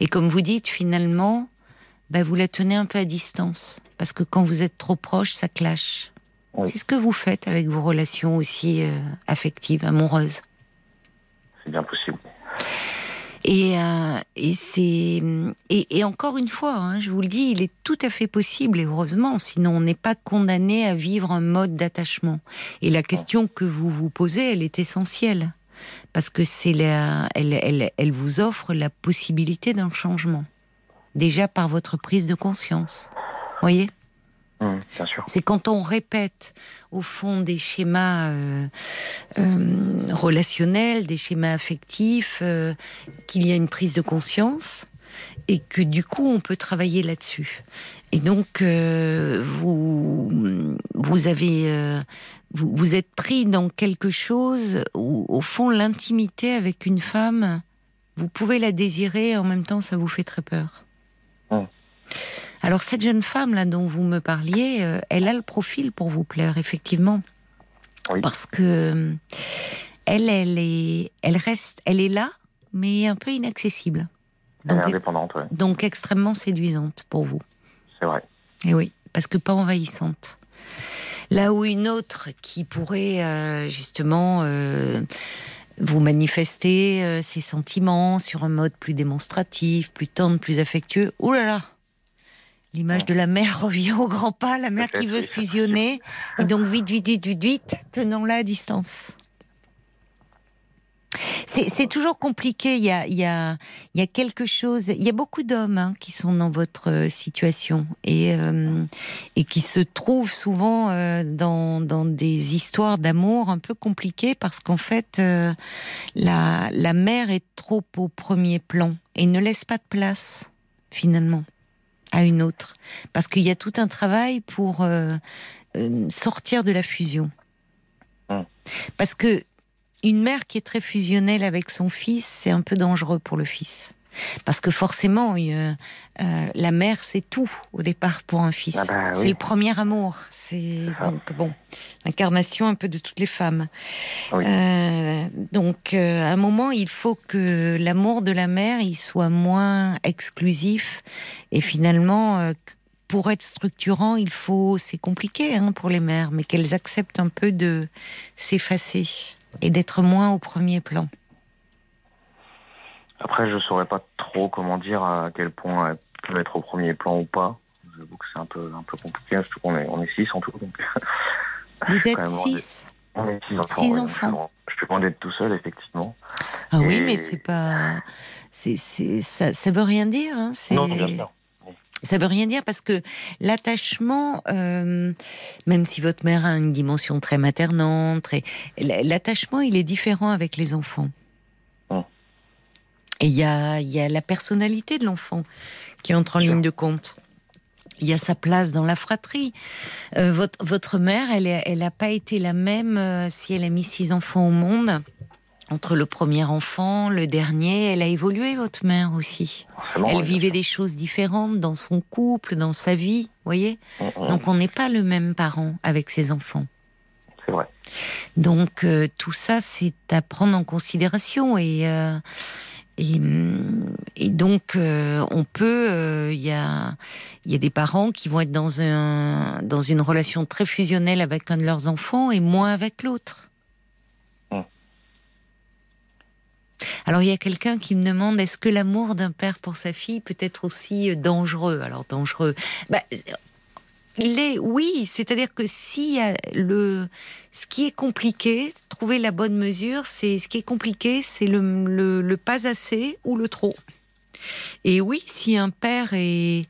Et comme vous dites, finalement, bah, vous la tenez un peu à distance. Parce que quand vous êtes trop proche, ça clash. C'est ce que vous faites avec vos relations aussi euh, affectives, amoureuses. C'est bien possible. Et, euh, et c'est et, encore une fois, hein, je vous le dis, il est tout à fait possible et heureusement, sinon on n'est pas condamné à vivre un mode d'attachement. Et la question que vous vous posez, elle est essentielle parce que c'est la, elle, elle, elle vous offre la possibilité d'un changement déjà par votre prise de conscience. Voyez? Mmh, c'est quand on répète au fond des schémas euh, euh, relationnels, des schémas affectifs, euh, qu'il y a une prise de conscience et que du coup on peut travailler là-dessus. Et donc vous vous avez vous, vous, êtes pris dans quelque chose où au fond l'intimité avec une femme, vous pouvez la désirer et en même temps ça vous fait très peur. Mmh. Alors cette jeune femme là dont vous me parliez, euh, elle a le profil pour vous plaire effectivement, parce que euh, elle, elle est, elle reste, elle est là, mais un peu inaccessible. Donc, indépendante, Donc extrêmement séduisante pour vous. C'est vrai. Et oui, parce que pas envahissante. Là où une autre qui pourrait euh, justement vous manifester ses sentiments sur un mode plus démonstratif, plus tendre, plus affectueux. Ouh là là, L'image de la mère revient au grand pas, la mère qui veut fusionner. Et donc, vite, vite, vite, vite, vite, tenons-la à distance. C'est toujours compliqué. Il y, a, il, y a, il y a quelque chose. Il y a beaucoup d'hommes hein, qui sont dans votre euh, situation et, euh, et qui se trouvent souvent euh, dans, dans, des histoires d'amour un peu compliquées parce qu'en fait, la, la mère est trop au premier plan et ne laisse pas de place finalement à une autre. Parce qu'il y a tout un travail pour euh, euh, sortir de la fusion. Hum. Parce que une mère qui est très fusionnelle avec son fils, c'est un peu dangereux pour le fils. Parce que forcément, euh, euh, la mère, c'est tout au départ pour un fils. Ah bah c'est le premier amour. C'est donc bon, l'incarnation un peu de toutes les femmes. Euh, donc, à un moment, il faut que l'amour de la mère, il soit moins exclusif. Et finalement, pour être structurant, il faut, c'est compliqué hein, pour les mères, mais qu'elles acceptent un peu de s'effacer et d'être moins au premier plan. Après, je saurais pas trop comment dire à quel point elle peut être au premier plan ou pas. J'avoue que c'est un peu, un peu compliqué, qu'on est, on est six en tout. Donc... Vous êtes six On est six enfants. Six enfants. Je suis loin d'être tout seul, effectivement. Ah oui, mais c'est pas. C'est, ça, ça veut rien dire. Hein. Non, bien sûr. Ça veut rien dire parce que l'attachement, euh, même si votre mère a une dimension très maternante, très... l'attachement, il est différent avec les enfants. Et il y a, y a la personnalité de l'enfant qui entre en ligne de compte. Il y a sa place dans la fratrie. Euh, votre, votre mère, elle n'a elle pas été la même euh, si elle a mis six enfants au monde entre le premier enfant, le dernier, elle a évolué, votre mère aussi. Forcément, Elle ouais, vivait des choses différentes dans son couple, dans sa vie, voyez sûr. Mm, mm, Donc on n'est pas le même parent avec ses enfants. C'est vrai. Donc euh, tout ça, c'est à prendre en considération et et, hum, et donc euh, on peut, euh, il y a il y a des parents qui vont être dans un dans une relation très fusionnelle avec un de leurs enfants et moins avec l'autre. Mm. Alors il y a quelqu'un qui me demande est-ce que l'amour d'un père pour sa fille peut être aussi euh, dangereux? Alors dangereux, bah, les, oui, c'est-à-dire que si le, ce qui est compliqué, trouver la bonne mesure, c'est ce qui est compliqué, c'est le, pas assez ou le trop. Et oui, si un père est,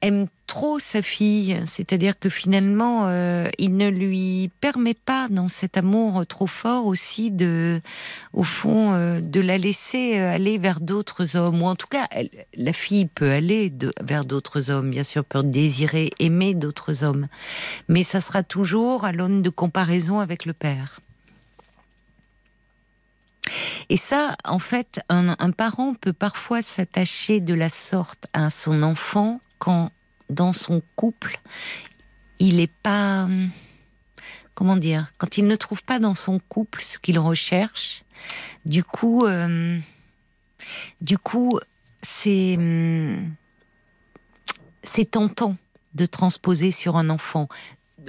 aime trop sa fille, c'est-à-dire que finalement, euh, il ne lui permet pas, dans cet amour trop fort aussi, de, au fond, euh, de la laisser euh, aller vers d'autres hommes. Ou en tout cas, la fille peut aller de- vers d'autres hommes, bien sûr, peut désirer, aimer d'autres hommes. Mais ça sera toujours à l'aune de comparaison avec le père. Et ça, en fait, un, parent peut parfois s'attacher de la sorte à son enfant quand, dans son couple, il n'est pas. hum, Comment dire Quand il ne trouve pas dans son couple ce qu'il recherche, du coup, euh, du coup, hum, c'est tentant de transposer sur un enfant.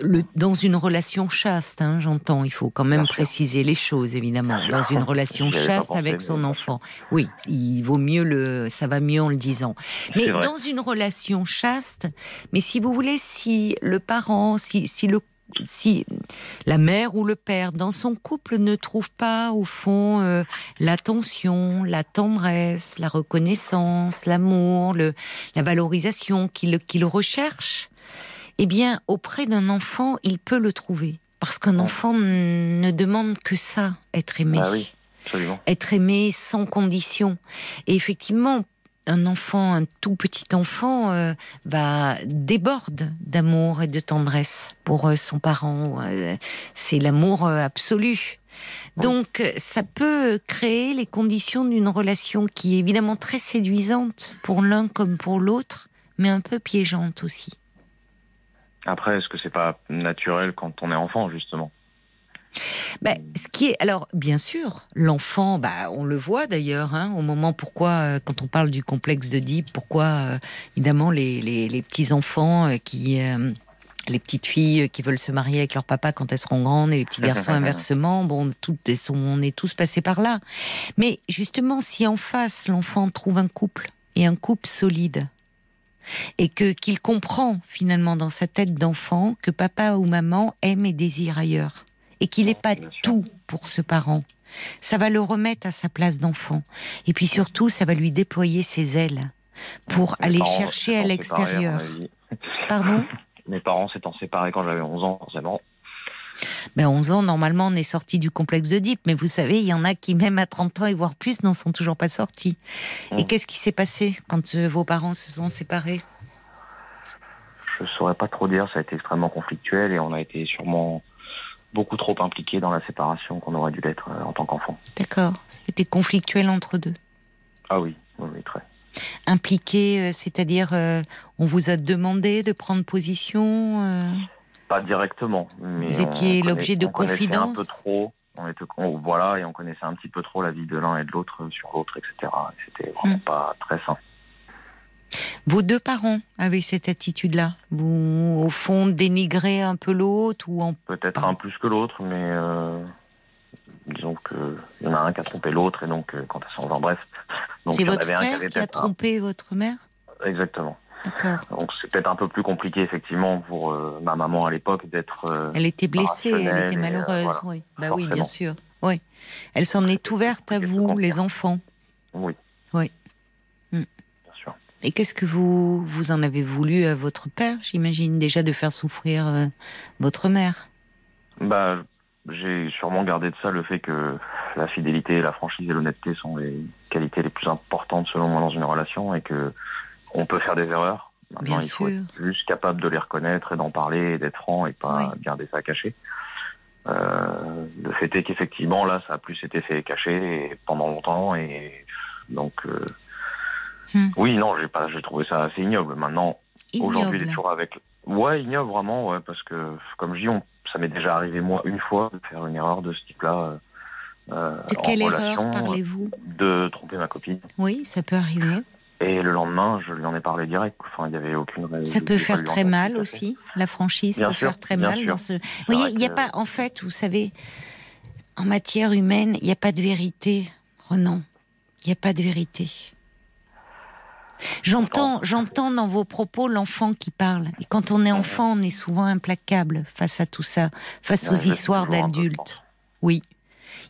Le- dans une relation chaste, hein, j'entends, il faut quand même Bien sûr. préciser les choses, évidemment. Bien sûr. Dans une relation chaste avec son enfant. Oui, il vaut mieux le, ça va mieux en le disant. Mais dans une relation chaste, mais si vous voulez, si le parent, si, si le si la mère ou le père dans son couple ne trouve pas au fond euh, l'attention, la tendresse, la reconnaissance, l'amour, la valorisation qu'il qu'il recherche, eh bien auprès d'un enfant, il peut le trouver parce qu'un enfant ne demande que ça, être aimé Bah oui, absolument. être aimé sans condition. Et effectivement, un enfant, un tout petit enfant, euh, va déborde d'amour et de tendresse pour euh, son parent. Euh, c'est l'amour euh, absolu. Donc, ça peut créer les conditions d'une relation qui est évidemment très séduisante pour l'un comme pour l'autre, mais un peu piégeante aussi. Après, est-ce que c'est pas naturel quand on est enfant, justement? Ben, ce qui est, alors, bien sûr, l'enfant, bah, on le voit d'ailleurs, hein, au moment pourquoi, euh, quand on parle du complexe d'Oedipe, pourquoi, euh, évidemment, les, les, les petits-enfants euh, qui. les petites filles qui veulent se marier avec leur papa quand elles seront grandes et les petits garçons inversement, bon, toutes sont, on est tous passés par là. Mais justement, si en face l'enfant trouve un couple et un couple solide, et que qu'il comprend finalement dans sa tête d'enfant que papa ou maman aime et désire ailleurs, et qu'il n'est pas Bien sûr. tout pour ce parent. Ça va le remettre à sa place d'enfant. Et puis surtout, ça va lui déployer ses ailes pour aller parents chercher à l'extérieur. Pardon? Mes parents s'étant séparés quand j'avais 11 ans, forcément. Ben 11 ans, normalement, on est sorti du complexe d'Oedipe, mais vous savez, il y en a qui, même à 30 ans et voire plus, n'en sont toujours pas sortis. Et Mm. qu'est-ce qui s'est passé quand euh, vos parents se sont séparés? Je saurais pas trop dire, ça a été extrêmement conflictuel et on a été sûrement beaucoup trop impliqués dans la séparation qu'on aurait dû l'être euh, en tant qu'enfant. D'accord. C'était conflictuel entre deux? Ah oui, oui, oui, très. Impliqué, euh, c'est-à-dire, on vous a demandé de prendre position Pas directement, mais Vous étiez l'objet de on connaissait confidence un peu trop. On était, on- voilà, et on connaissait un petit peu trop la vie de l'un et de l'autre euh, sur l'autre, etc. Et C'était vraiment Mm. pas très sain. Vos deux parents avaient cette attitude-là? Vous, au fond, dénigrez un peu l'autre ou en... Peut-être un plus que l'autre, mais euh, disons que il y en a un qui a trompé l'autre, et donc euh, quand elles sont en bref. C'est votre père qui a un- trompé votre mère? Exactement. Donc c'est peut-être un peu plus compliqué effectivement pour euh, ma maman à l'époque d'être. euh, Elle était blessée, elle était et, euh, malheureuse, voilà. oui. Bah oui, bien sûr. Oui. Elle s'en est ouverte à vous, les enfants. Oui. Oui. Mm. Bien sûr. Et qu'est-ce que vous, vous en avez voulu à votre père, j'imagine, déjà de faire souffrir euh, votre mère? Bah, j'ai sûrement gardé de ça le fait que la fidélité, la franchise et l'honnêteté sont les qualités les plus importantes selon moi dans une relation et que on peut faire des erreurs. Maintenant, Bien il faut sûr. être juste capable de les reconnaître et d'en parler et d'être franc et pas Oui. garder ça caché. le fait est qu'effectivement, là, ça a plus été fait caché pendant longtemps. Et donc, hmm. oui, non, j'ai pas, j'ai trouvé ça assez ignoble. Maintenant, aujourd'hui, il est toujours avec. Ouais, ignoble vraiment, ouais, parce que, comme je dis, ça m'est déjà arrivé moi une fois de faire une erreur de ce type-là. Euh, de quelle erreur parlez-vous? De tromper ma copine. Oui, ça peut arriver. Et le lendemain, je lui en ai parlé direct. Enfin, il n'y avait aucune. Ça peut faire très mal aussi. La franchise peut faire très mal dans ce. Vous voyez, il n'y a pas. En fait, vous savez, en matière humaine, il n'y a pas de vérité, Renan. Il n'y a pas de vérité. J'entends, j'entends dans vos propos l'enfant qui parle. Et quand on est enfant, on est souvent implacable face à tout ça, face aux histoires d'adultes. Oui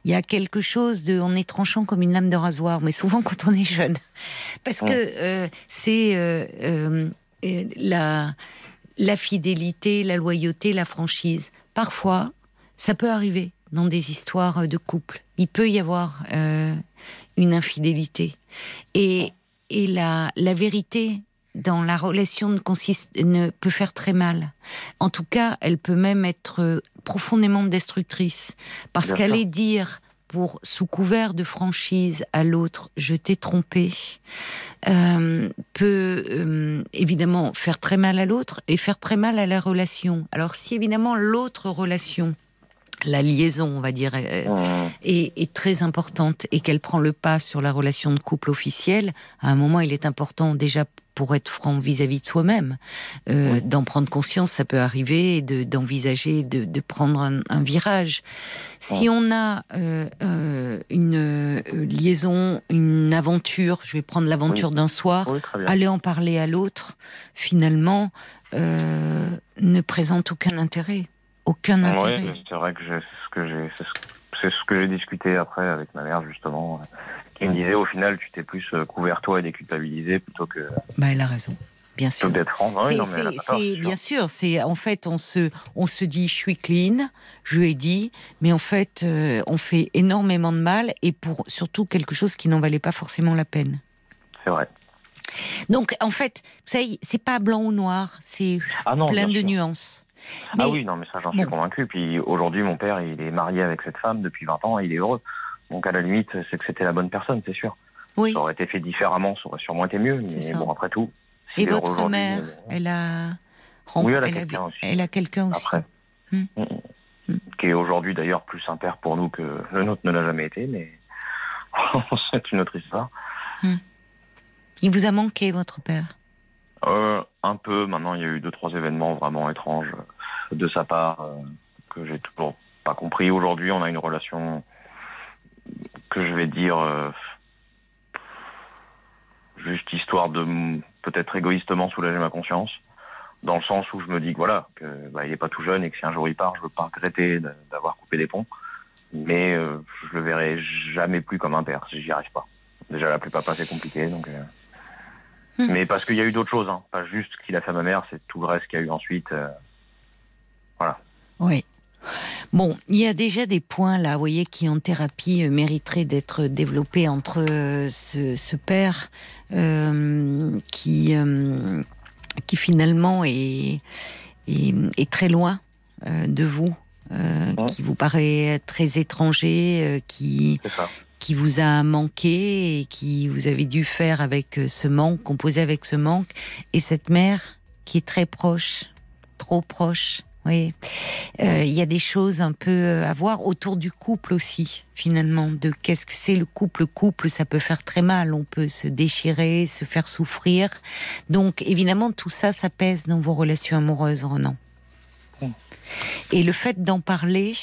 il y a quelque chose de, on est tranchant comme une lame de rasoir, mais souvent quand on est jeune, parce que euh, c'est euh, euh, la la fidélité, la loyauté, la franchise. Parfois, ça peut arriver dans des histoires de couple. Il peut y avoir une infidélité et et la la vérité dans la relation ne, consiste, ne peut faire très mal. En tout cas, elle peut même être profondément destructrice parce qu'aller dire pour sous couvert de franchise à l'autre je t'ai trompé euh, peut euh, évidemment faire très mal à l'autre et faire très mal à la relation. Alors si évidemment l'autre relation la liaison, on va dire, est, est, très importante et qu'elle prend le pas sur la relation de couple officielle, à un moment, il est important déjà pour être franc vis-à-vis de soi-même, euh, d'en prendre conscience, ça peut arriver, d'envisager de, de, prendre un, virage. Si on a euh, euh, une liaison, une aventure, je vais prendre l'aventure d'un soir, aller en parler à l'autre, finalement, ne présente aucun intérêt. Aucun intérêt. c'est vrai que c'est ce que j'ai, c'est ce que j'ai discuté après avec ma mère justement il me disait au final, tu t'es plus euh, couvert toi et déculpabilisé plutôt que. Bah, elle a raison. Bien sûr. D'être c'est bien sûr. C'est en fait on se on se dit je suis clean, je lui ai dit, mais en fait euh, on fait énormément de mal et pour surtout quelque chose qui n'en valait pas forcément la peine. C'est vrai. Donc en fait, vous savez, c'est pas blanc ou noir, c'est ah plein de nuances. Ah oui, non, mais ça j'en suis convaincu. Puis aujourd'hui, mon père, il est marié avec cette femme depuis 20 ans et il est heureux. Donc à la limite, c'est que c'était la bonne personne, c'est sûr. Oui. Ça aurait été fait différemment, ça aurait sûrement été mieux. Mais bon, après tout. Et votre mère, elle a. Oui, elle a quelqu'un aussi. Elle a quelqu'un aussi. Après. Hmm. Hmm, hmm. Qui est aujourd'hui d'ailleurs plus un père pour nous que le nôtre ne l'a jamais été, mais c'est une autre histoire. Il vous a manqué, votre père euh, Un peu. Maintenant, il y a eu deux, trois événements vraiment étranges de sa part euh, que j'ai toujours pas compris. Aujourd'hui, on a une relation que je vais dire euh, juste histoire de peut-être égoïstement soulager ma conscience, dans le sens où je me dis que voilà, que bah, il est pas tout jeune et que si un jour il part, je veux pas regretter d'avoir coupé des ponts, mais euh, je le verrai jamais plus comme un père, j'y arrive pas. Déjà la plus papa c'est compliqué, donc. Euh. Mais parce qu'il y a eu d'autres choses, hein. pas juste ce qu'il a fait à ma mère, c'est tout le reste qu'il y a eu ensuite. voilà. Oui. Bon, il y a déjà des points là, vous voyez, qui en thérapie euh, mériteraient d'être développés entre euh, ce, père euh, qui, qui finalement est, est, très loin de vous, qui vous paraît très étranger, qui, qui vous a manqué et qui vous avez dû faire avec ce manque, composer avec ce manque, et cette mère qui est très proche, trop proche oui, euh, il y a des choses un peu euh, à voir autour du couple aussi, finalement, de qu'est-ce que c'est le couple. Le couple, ça peut faire très mal, on peut se déchirer, se faire souffrir. Donc, évidemment, tout ça, ça pèse dans vos relations amoureuses, Renan. Et le fait d'en parler,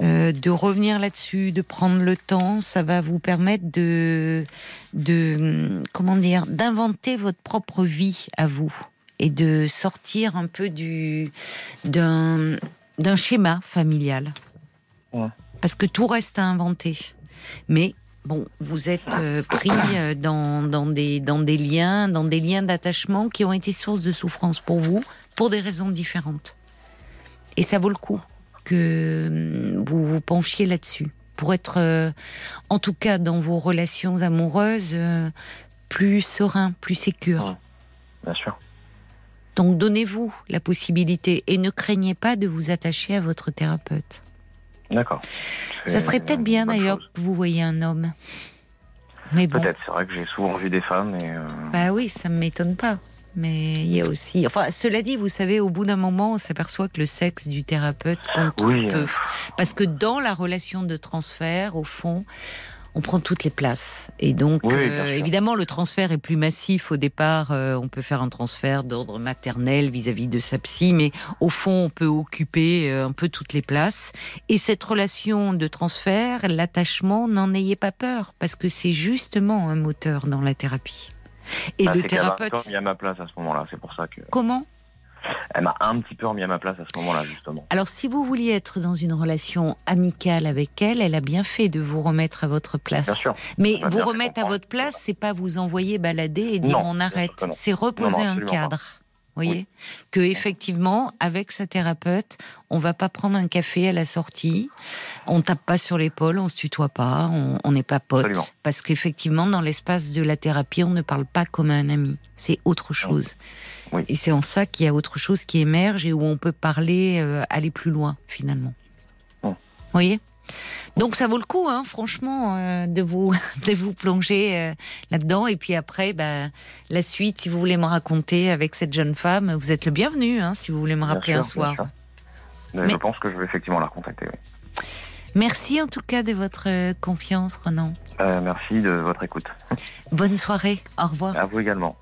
euh, de revenir là-dessus, de prendre le temps, ça va vous permettre de, de comment dire, d'inventer votre propre vie à vous et de sortir un peu du d'un d'un schéma familial. Parce que tout reste à inventer. Mais bon, vous êtes euh, pris euh, dans, dans, des, dans des liens, dans des liens d'attachement qui ont été source de souffrance pour vous, pour des raisons différentes. Et ça vaut le coup que hum, vous vous penchiez là-dessus, pour être, euh, en tout cas dans vos relations amoureuses, plus serein, plus sécure. Bien sûr. Donc donnez-vous la possibilité et ne craignez pas de vous attacher à votre thérapeute. D'accord. Ça serait peut-être bien d'ailleurs que vous voyez un homme. Mais bon. Peut-être, c'est vrai que j'ai souvent vu des femmes et. euh, Bah oui, ça me m'étonne pas. Mais il y a aussi. Enfin, cela dit, vous savez, au bout d'un moment, on s'aperçoit que le sexe du thérapeute compte Oui, peu. euh, Parce que dans la relation de transfert, au fond, on prend toutes les places. Et donc, Oui, euh, évidemment, le transfert est plus massif au départ. Euh, on peut faire un transfert d'ordre maternel vis-à-vis de sa psy, mais au fond, on peut occuper euh, un peu toutes les places. Et cette relation de transfert, l'attachement, n'en ayez pas peur, parce que c'est justement un moteur dans la thérapie. Et bah, le m'a thérapeute, peu remis à ma place à ce moment-là. C'est pour ça que. comment? Elle m'a un petit peu remis à ma place à ce moment-là, justement. Alors, si vous vouliez être dans une relation amicale avec elle, elle a bien fait de vous remettre à votre place. Bien sûr. Mais Elle m'a vous remettre à votre place, c'est pas vous envoyer balader et dire Non, on arrête. C'est reposer Non, non, un cadre. Voyez que effectivement, avec sa thérapeute, on va pas prendre un café à la sortie, on tape pas sur l'épaule, on se tutoie pas, on n'est pas potes, Absolument. parce qu'effectivement, dans l'espace de la thérapie, on ne parle pas comme un ami. C'est autre chose. Oui. Et c'est en ça qu'il y a autre chose qui émerge et où on peut parler, euh, aller plus loin finalement. Vous voyez donc ça vaut le coup, hein, franchement, euh, de vous de vous plonger euh, là-dedans. Et puis après, bah, la suite, si vous voulez me raconter avec cette jeune femme, vous êtes le bienvenu. Hein, si vous voulez me Bien rappeler sûr, un soir. Mais Je pense que je vais effectivement la recontacter. oui. Merci en tout cas de votre euh, confiance, Renan. Euh, merci de votre écoute. Bonne soirée. Au revoir. À vous également.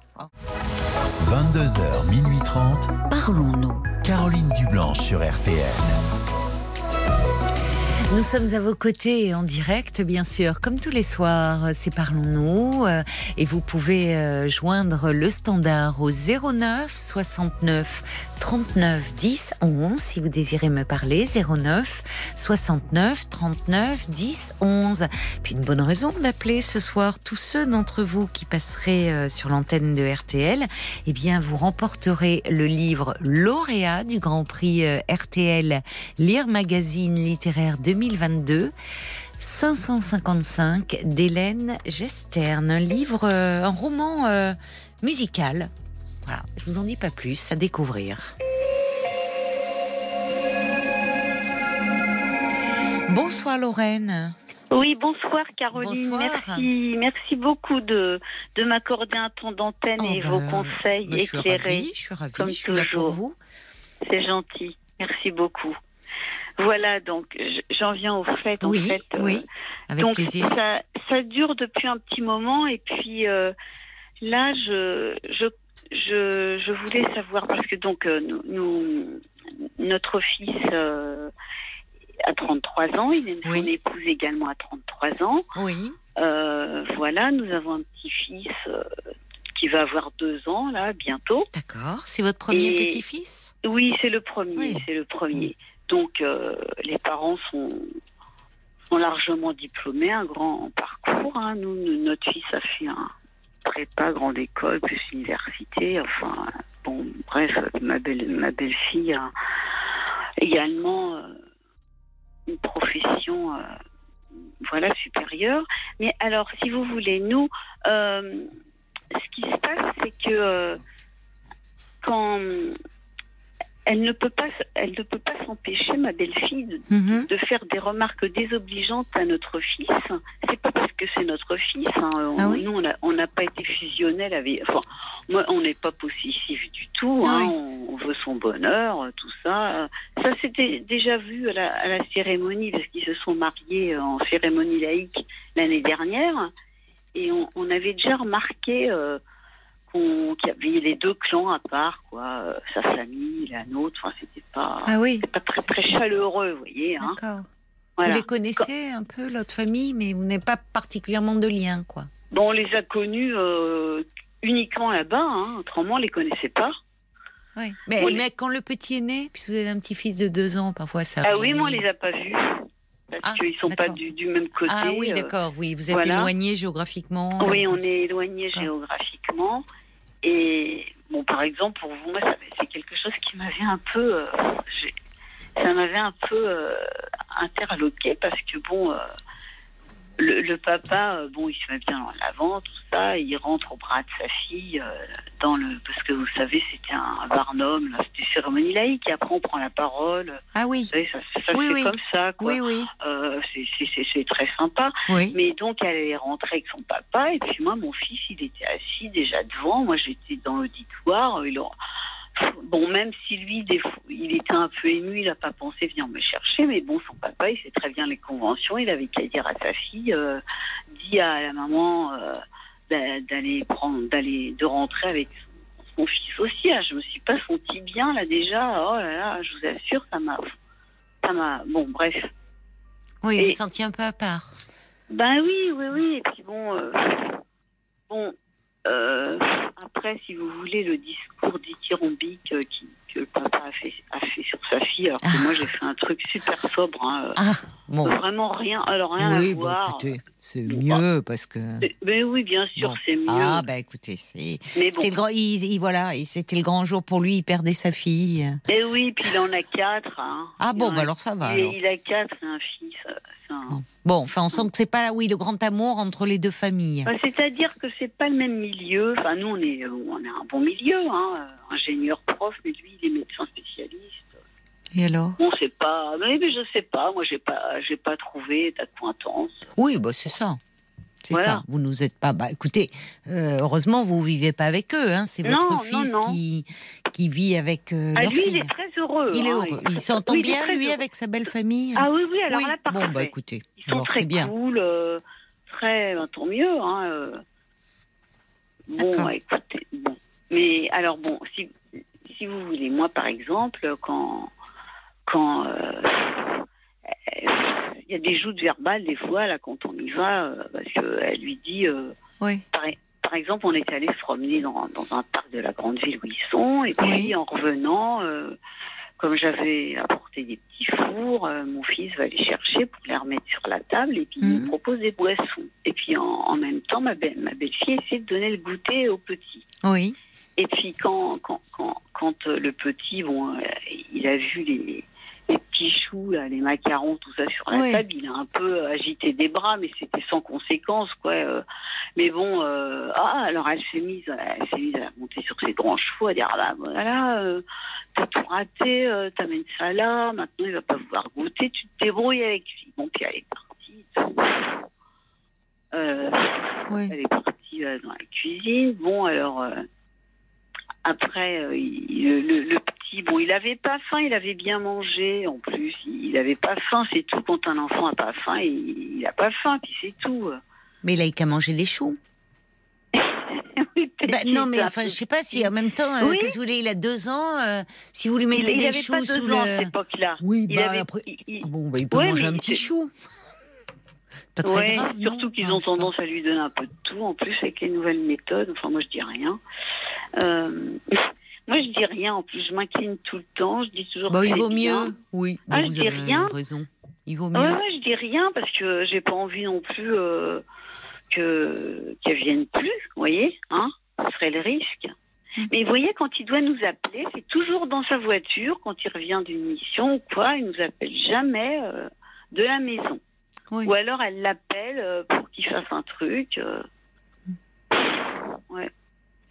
22h, minuit 30. Parlons-nous. Caroline Dublanche sur RTN. Nous sommes à vos côtés en direct, bien sûr, comme tous les soirs, c'est Parlons-nous. euh, Et vous pouvez euh, joindre le standard au 09 69 39 10 11 si vous désirez me parler. 09 69 39 10 11. Puis une bonne raison d'appeler ce soir tous ceux d'entre vous qui passeraient euh, sur l'antenne de RTL. Eh bien, vous remporterez le livre lauréat du Grand Prix euh, RTL Lire Magazine littéraire 2022. 555 d'Hélène Gestern, un livre, euh, un roman musical. Voilà, je vous en dis pas plus, à découvrir. Bonsoir Lorraine. Oui, bonsoir Caroline. Bonsoir. Merci, merci beaucoup de, de m'accorder un temps d'antenne Oh et ben, vos conseils je suis éclairés. ravie, je suis ravie, comme je suis toujours. vous. C'est gentil. Merci beaucoup. Voilà, donc j'en viens au fait. En Oui, fait, euh, oui, avec donc plaisir. ça, ça dure depuis un petit moment et puis euh, là, je, je, je, je voulais savoir parce que donc euh, nous, nous- notre fils euh, a 33 ans, il est Oui. son épouse également à 33 ans. Oui, Euh, voilà, nous avons un petit-fils euh, qui va avoir deux ans là bientôt. d'accord. C'est votre premier Et- petit-fils? Oui, c'est le premier, Oui. c'est le premier. Donc les parents sont sont largement diplômés, un grand parcours. hein. Nous, nous- notre fils a fait un prépa grande école plus université. Enfin, bon, bref, ma belle ma belle fille a également euh, une profession. euh, voilà, supérieure. Mais alors, si vous voulez, nous, euh, ce qui se passe, c'est que quand elle ne peut pas, elle ne peut pas s'empêcher, ma belle-fille, de, Mhm. de faire des remarques désobligeantes à notre fils. C'est pas parce que c'est notre fils. hein. On- Ah oui Nous, on n'a pas été fusionnel avec. Enfin, moi, on n'est pas possessif du tout. Ah hein. oui. on, on veut son bonheur, tout ça. Ça, c'était déjà vu à la, à la cérémonie parce qu'ils se sont mariés en cérémonie laïque l'année dernière, et on, on avait déjà remarqué. euh, y avait les deux clans à part, quoi, euh, sa famille, la nôtre, enfin, c'était pas, Ah oui, pas très, très chaleureux, vous voyez. Hein. d'accord. Voilà. Vous les connaissez un peu, l'autre famille, mais vous n'avez pas particulièrement de lien, quoi. Bon, on les a connus euh, uniquement là-bas, hein. autrement on les connaissait pas. Mais, mais quand le petit est né, puisque vous avez un petit-fils de deux ans, parfois ça. Ah oui, moi on les a pas vus parce Ah, qu'ils sont pas du, du même côté. Ah oui, euh, d'accord, oui, vous êtes voilà. éloigné géographiquement. Oui, on est éloigné géographiquement. Et bon, par exemple, pour vous, moi, c'est quelque chose qui m'avait un peu, euh, ça m'avait un peu euh, interloqué parce que bon, euh, le, le papa, euh, bon, il se met bien en avant, tout ça, il rentre au bras de sa fille euh, dans le, parce que vous savez, c'était un barnum, c'était cérémonie laïque, et après on prend la parole. Ah oui. Vous savez, ça, ça Oui, comme ça, quoi. Oui, oui. Euh, c'est- très sympa. Oui. Mais donc, elle est rentrée avec son papa, et puis moi, mon fils, il était assis déjà devant. Moi, j'étais dans l'auditoire. Il Bon, même si lui, des fois, il était un peu ému, il n'a pas pensé venir me chercher, mais bon, son papa, il sait très bien les conventions. Il avait qu'à dire à sa fille, euh, dit à la maman euh, d'a- d'aller prendre, d'aller, de rentrer avec son, fils aussi. Ah, je me suis pas senti bien là déjà. Oh là là, je vous assure, ça m'a, ça m'a. Bon, bref. Oui, Et- vous sentiez un peu à part. Ben oui, oui, oui. Et puis bon, euh, bon. Euh, après, si vous voulez, le discours dithyrambique euh, qui, que le papa a fait, a fait sur sa fille, alors que moi j'ai fait un truc super sobre, hein, Ah, euh, bon. vraiment rien, alors rien Oui, à bon, voir. écoutez, c'est mieux parce que. Mais- oui, bien sûr, Bon. c'est mieux. Ah, bah écoutez, c'est. le grand, il, il- voilà, c'était le grand jour pour lui, il perdait sa fille. et oui, puis il en a quatre. Hein. Ah bon, bah a- alors ça va. il, alors. il a quatre, un fils. un- Bon. Enfin, on sent que c'est pas, oui, le grand amour entre les deux familles. Bah, C'est-à-dire que c'est pas le même milieu. Enfin, nous, on est, on est un bon milieu, hein. euh, ingénieur prof, mais lui, il est médecin spécialiste. Et alors Bon, c'est pas. Mais, mais je sais pas. Moi, j'ai pas, j'ai pas trouvé d'acquaintance. Oui, bah c'est ça. C'est Voilà. ça. Vous nous êtes pas. Bah écoutez, euh, heureusement, vous vivez pas avec eux. Hein. C'est votre non, fils non. qui qui vit avec euh, Ah, leur lui, il est très heureux. Il est hein. heureux. Il s'entend Oui, bien, lui, heureux. avec sa belle famille? Ah oui, oui. Alors oui. là, parfait. Bon, bah écoutez, Ils sont alors très bien. cool, euh, très, ben, tant mieux. Hein, euh. Bon, écoutez, bon. Mais alors bon, si, si vous voulez, moi par exemple, quand quand euh, il y a des joutes verbales des fois là quand on y va, euh, parce qu'elle lui dit, euh, Oui. par, par exemple, on est allé se promener dans, dans un parc de la grande ville où ils sont, et puis Oui. en revenant. comme j'avais apporté des petits fours, euh, mon fils va les chercher pour les remettre sur la table et puis il Mhm. me propose des boissons. Et puis en, en même temps, ma, belle, ma belle-fille essaie de donner le goûter aux petits. Oui. Et puis quand, quand, quand, quand euh, le petit, bon, euh, il a vu les, les petits choux, là, les macarons, tout ça sur la Oui. table, il a un peu agité des bras, mais c'était sans conséquence, quoi. euh. mais bon, euh, ah, alors elle s'est mise, elle s'est mise à monter sur ses grands chevaux, à dire, ah bah voilà, euh, t'as tout raté, euh, t'amènes ça là, maintenant il va pas vouloir goûter, tu te débrouilles avec lui. Bon, puis elle est partie. tout. Euh, Oui. elle est partie dans la cuisine. Bon, alors, euh, après, euh, il- le, petit, bon, il avait pas faim, il avait bien mangé en plus. Il avait pas faim, c'est tout. Quand un enfant a pas faim, il, il a pas faim, puis c'est tout. Mais il a qu'à manger les choux. Oui, Bah, non, mais enfin, je sais pas si en même temps, euh, Oui. qu'est-ce que vous voulez, il a deux ans, euh, si vous lui Il, mettez il des avait choux pas sous deux ans à cette époque-là. Oui, Il bah avait- après. il- il- Ah Bon, bah, il peut Ouais, manger un petit chou. Grave. surtout qu'ils ont tendance à lui donner un peu de tout, en plus avec les nouvelles méthodes. Enfin, moi, je dis rien. Euh, moi, je dis rien. En plus, je m'incline tout le temps. Je dis toujours. Bah, que il vaut bien. mieux. Oui, Ah, bah, je dis avez rien. raison. Il vaut mieux. Ouais, ouais, je dis rien parce que j'ai pas envie non plus euh, que qu'elle vienne plus. Vous voyez, hein Ce serait le risque. Mm. Mais vous voyez, quand il doit nous appeler, c'est toujours dans sa voiture, quand il revient d'une mission ou quoi, il nous appelle jamais euh, de la maison. Oui. Ou alors elle l'appelle euh, pour qu'il fasse un truc. euh.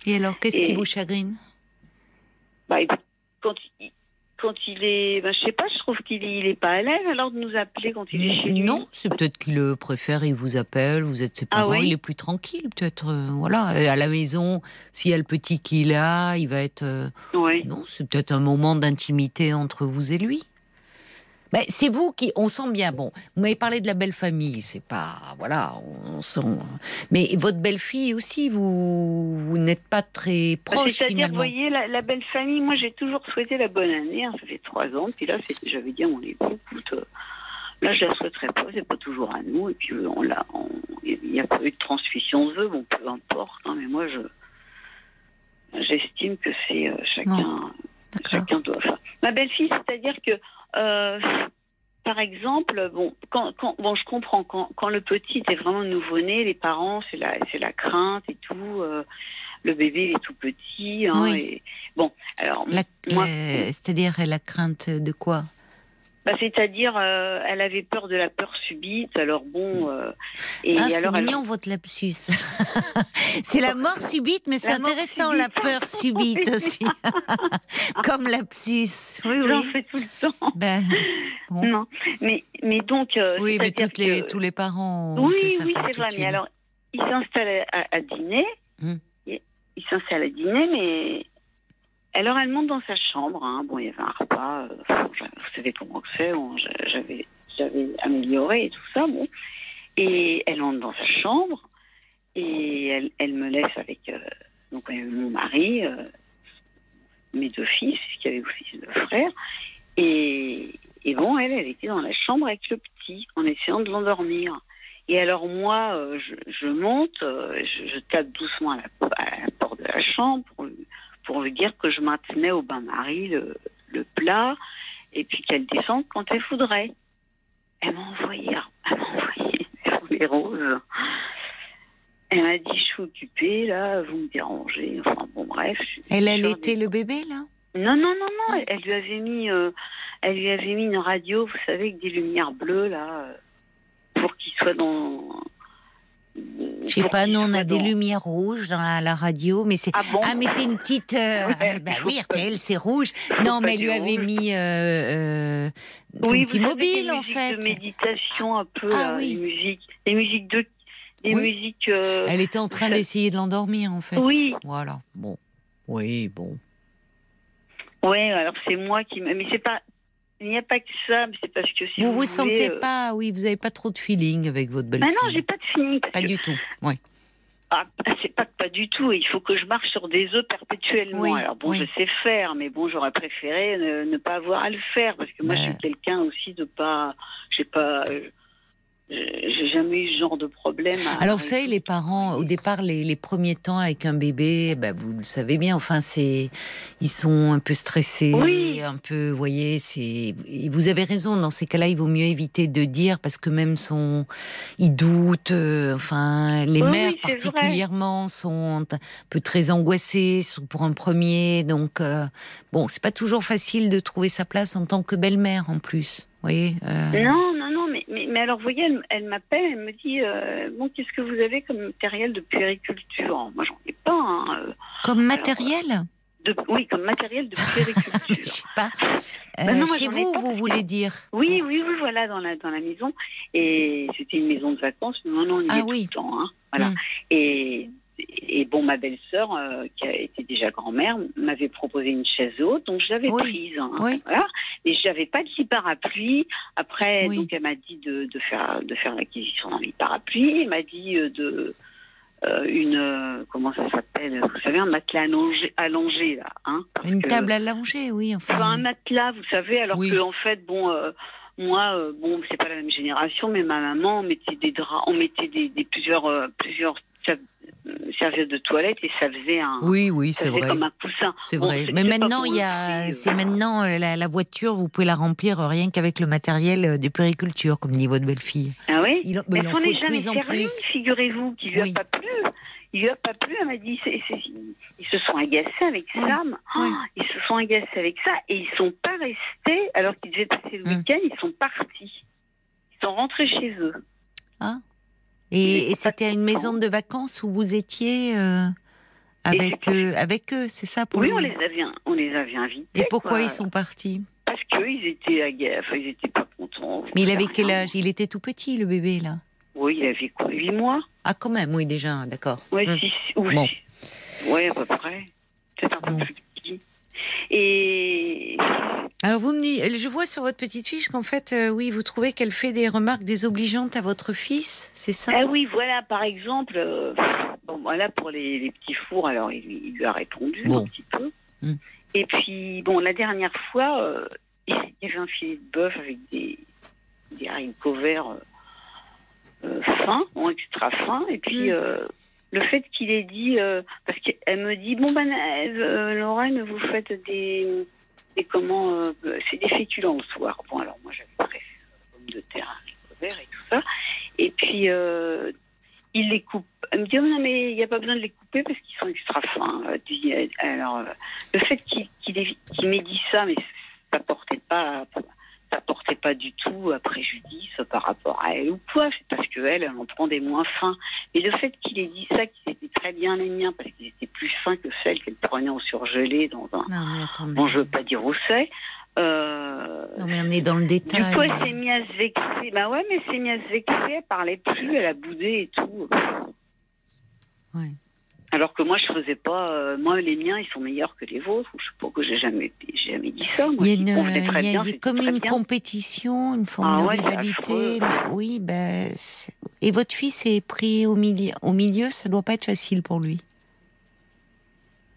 Et alors, qu'est-ce qui vous chagrine? Bah, quand il, quand il est, bah, je sais pas, je trouve qu'il est, il est pas à l'aise alors de nous appeler quand il est chez lui. Non, c'est peut-être qu'il le préfère, il vous appelle, vous êtes ses Ah parents, oui il est plus tranquille, peut-être. euh, voilà, Et à la maison, s'il y a le petit qui est là, il va être. euh, Oui. Non, c'est peut-être un moment d'intimité entre vous et lui. Ben, c'est vous qui, on sent bien. Bon, vous m'avez parlé de la belle famille, c'est pas, voilà, on sent. Mais votre belle fille aussi, vous, vous n'êtes pas très Bah, proche C'est-à-dire, vous voyez, la, la belle famille, moi j'ai toujours souhaité la bonne année, hein, ça fait trois ans, puis là j'avais dit à mon époux, écoute, euh, là je la souhaiterais pas, c'est pas toujours à nous, et puis euh, on l'a, il n'y a pas eu de transmission de vœux, bon peu importe, hein, mais moi je j'estime que c'est euh, chacun. Chacun doit. Ma belle-fille, c'est-à-dire que, euh, par exemple, bon, quand, quand, bon, je comprends quand, quand le petit était vraiment nouveau-né, les parents, c'est la, c'est la crainte et tout. euh, le bébé il est tout petit. Hein, Oui. et, bon, alors La- moi, la- C'est-à-dire la crainte de quoi? Bah, C'est-à-dire, euh, elle avait peur de la peur subite. Alors bon, euh, et ah, c'est elle- mignon votre lapsus. c'est la mort subite, mais c'est intéressant la peur subite aussi. Comme lapsus. Oui, j'en oui. fais tout le temps. Ben, bon. Non, mais mais donc. euh, Oui, mais toutes les, que- tous les parents. ont Oui, oui, c'est vrai. Mais alors, il s'installe à, à dîner. Hmm. Et- Il s'installe à dîner, mais alors elle monte dans sa chambre. hein. Bon, il y avait un repas. euh, vous savez comment c'est. j'a- J'avais amélioré et tout ça. Bon, et elle monte dans sa chambre et elle, me laisse avec euh, mon mari, euh, mes deux fils, y avait aussi deux frères. Et, et bon, elle, elle était dans la chambre avec le petit, en essayant de l'endormir. Et alors moi, je, monte, je, je tape doucement à la, à la porte de la chambre pour, lui- pour lui dire que je maintenais au bain-marie le, le plat et puis qu'elle descende quand elle voudrait. Elle m'a envoyé, elle m'a envoyé sur les roses. Elle m'a dit, je suis occupée, là, vous me dérangez. Enfin, bon, bref. Elle allaitait le bébé, là? Non, non, non, non. Elle lui avait mis, euh, elle lui avait mis une radio, vous savez, avec des lumières bleues là, euh, pour qu'il soit dans. Je sais pas, nous on a des lumières rouges dans la, la radio, mais c'est. Ah bon Ah, mais c'est une petite. euh, Ouais, bah faut oui, RTL, c'est rouge. Non, mais elle lui avait rouge. mis euh, euh, son Oui, petit mobile, en fait. De méditation un peu, Ah là, oui. des musiques, des musiques de, Oui. musiques. euh, Elle était en train d'essayer de l'endormir, en fait. Oui, Voilà. Bon. Oui, bon. ouais. Alors c'est moi qui, me- mais c'est pas, il n'y a pas que ça, mais c'est parce que si vous vous, vous sentez euh, pas, oui, vous avez pas trop de feeling avec votre Bah belle-fille. non, j'ai pas de feeling. Pas que- du tout. Oui. Ah, c'est pas que pas du tout. Il faut que je marche sur des œufs perpétuellement. Oui, Alors bon, oui. je sais faire, mais bon, j'aurais préféré ne, ne pas avoir à le faire parce que moi, je suis quelqu'un aussi de pas, j'ai pas, euh, j'ai jamais eu ce genre de problème. à- Alors, vous savez, les parents, au départ, les, les premiers temps avec un bébé, bah, vous le savez bien, enfin, c'est, ils sont un peu stressés, Oui. un peu, vous voyez, c'est, vous avez raison, dans ces cas-là, il vaut mieux éviter de dire, parce que même son, ils doutent, euh, enfin, les Oui, mères vrai. particulièrement sont un peu très angoissées pour un premier, donc, euh, bon, c'est pas toujours facile de trouver sa place en tant que belle-mère, en plus, vous voyez. euh. Non, non, mais, alors, vous voyez, elle, elle m'appelle, elle me dit, euh, bon, qu'est-ce que vous avez comme matériel de puériculture? Moi, j'en ai pas. hein, euh, Comme matériel? de, oui, comme matériel de Je puériculture. sais pas. Bah Euh, non, chez vous, pas vous voulez dire? Oui, oui, oui, voilà, dans la, dans la maison. Et c'était une maison de vacances, mais maintenant on y Ah est oui. tout le temps. Hein. Voilà. Mm. Et, et bon, ma belle-sœur, euh, qui a été déjà grand-mère, m'avait proposé une chaise haute, donc je l'avais Oui. prise. hein. Oui. Voilà. Et j'avais pas de lit parapluie. Après, Oui. donc elle m'a dit de, de faire de faire l'acquisition d'un parapluie. Elle m'a dit euh, de euh, une euh, comment ça s'appelle Vous savez, un matelas allongé, allongé là. Hein, parce Une que- table à langer, oui. Enfin, Enfin, un matelas, vous savez, alors que en fait, bon, euh, moi, euh, bon, c'est pas la même génération, mais ma maman, on mettait des draps, on mettait des, des plusieurs, euh, plusieurs ser- serviettes de toilette et ça faisait un, oui, oui, c'est vrai. comme un coussin. C'est Bon, vrai. Mais maintenant, il y a, c'est euh, maintenant euh, la, la voiture, vous pouvez la remplir rien qu'avec le matériel euh, de périculture, comme dit votre belle-fille. Ah oui. Il, Mais mais il en elle s'en faut est de jamais plus. figurez-vous, qui lui Oui. a pas plu. Il lui a pas plu, elle m'a dit, ils se sont agacés avec Oui. ça. Oui. Ah, Ils se sont agacés avec ça et ils sont pas restés, alors qu'ils devaient passer le Hum. week-end, ils sont partis. Ils sont rentrés chez eux. Et, et c'était à une maison de vacances où vous étiez euh, avec, eux, avec eux, c'est ça pour Oui, on les avait, on les avait invités. Et pourquoi quoi. ils sont partis? Parce qu'ils étaient agacés, enfin, ils étaient pas contents. Mais il avait quel âge? Il était tout petit, le bébé, là Oui, il avait quoi 8 mois? Ah, quand même, oui, déjà, d'accord. Hum. six, ou Bon. six. Ouais, à peu près. Peut-être un peu Bon. plus. Et Alors, vous me dites, je vois sur votre petite fiche qu'en fait, euh, oui, vous trouvez qu'elle fait des remarques désobligeantes à votre fils, c'est ça? Ah oui, voilà, par exemple, euh, bon, voilà pour les, les petits fours, alors il, lui- il lui a répondu Bon. un petit peu. Hum. Et puis, bon, la dernière fois, euh, il y avait un filet de bœuf avec des, des haricots verts fins, bon, extra fins, et puis. Hum. Le fait qu'il ait dit, euh, parce qu'elle me dit, bon ben, euh, Lorraine, vous faites des, des comment, euh, c'est des féculents le soir. Bon alors moi j'avais préféré pommes de terre, verts et tout ça. Et puis euh, il les coupe. Elle me dit, oh, non mais il n'y a pas besoin de les couper parce qu'ils sont extra fins. Alors le fait qu'il qu'il ait- qu'il m'ait dit ça, mais ça portait pas, ça portait pas du tout à préjudice par rapport à elle ou quoi. C'est parce qu'elle, elle en prend des moins fins. Mais le fait qu'il ait dit ça, qu'ils étaient très bien les miens, parce qu'ils étaient plus fins que celles qu'elle prenait en surgelé dans un. Non, mais attendez. Bon, je veux pas dire où c'est. Euh, Non, mais on est dans le du détail. coup, elle s'est mise à se vexer. Bah ouais, mais elle s'est mise à se vexer, elle parlait plus, elle a boudé et tout. Ouais. Alors que moi, je faisais pas. euh, moi, les miens, ils sont meilleurs que les vôtres. Je sais pas que j'ai jamais, jamais dit ça. Moi, Il y a, une, y a- bien, y a comme une bien. compétition, une forme Ah de ouais, rivalité. mais oui, ben, et votre fils est pris au milieu. Au milieu, ça doit pas être facile pour lui.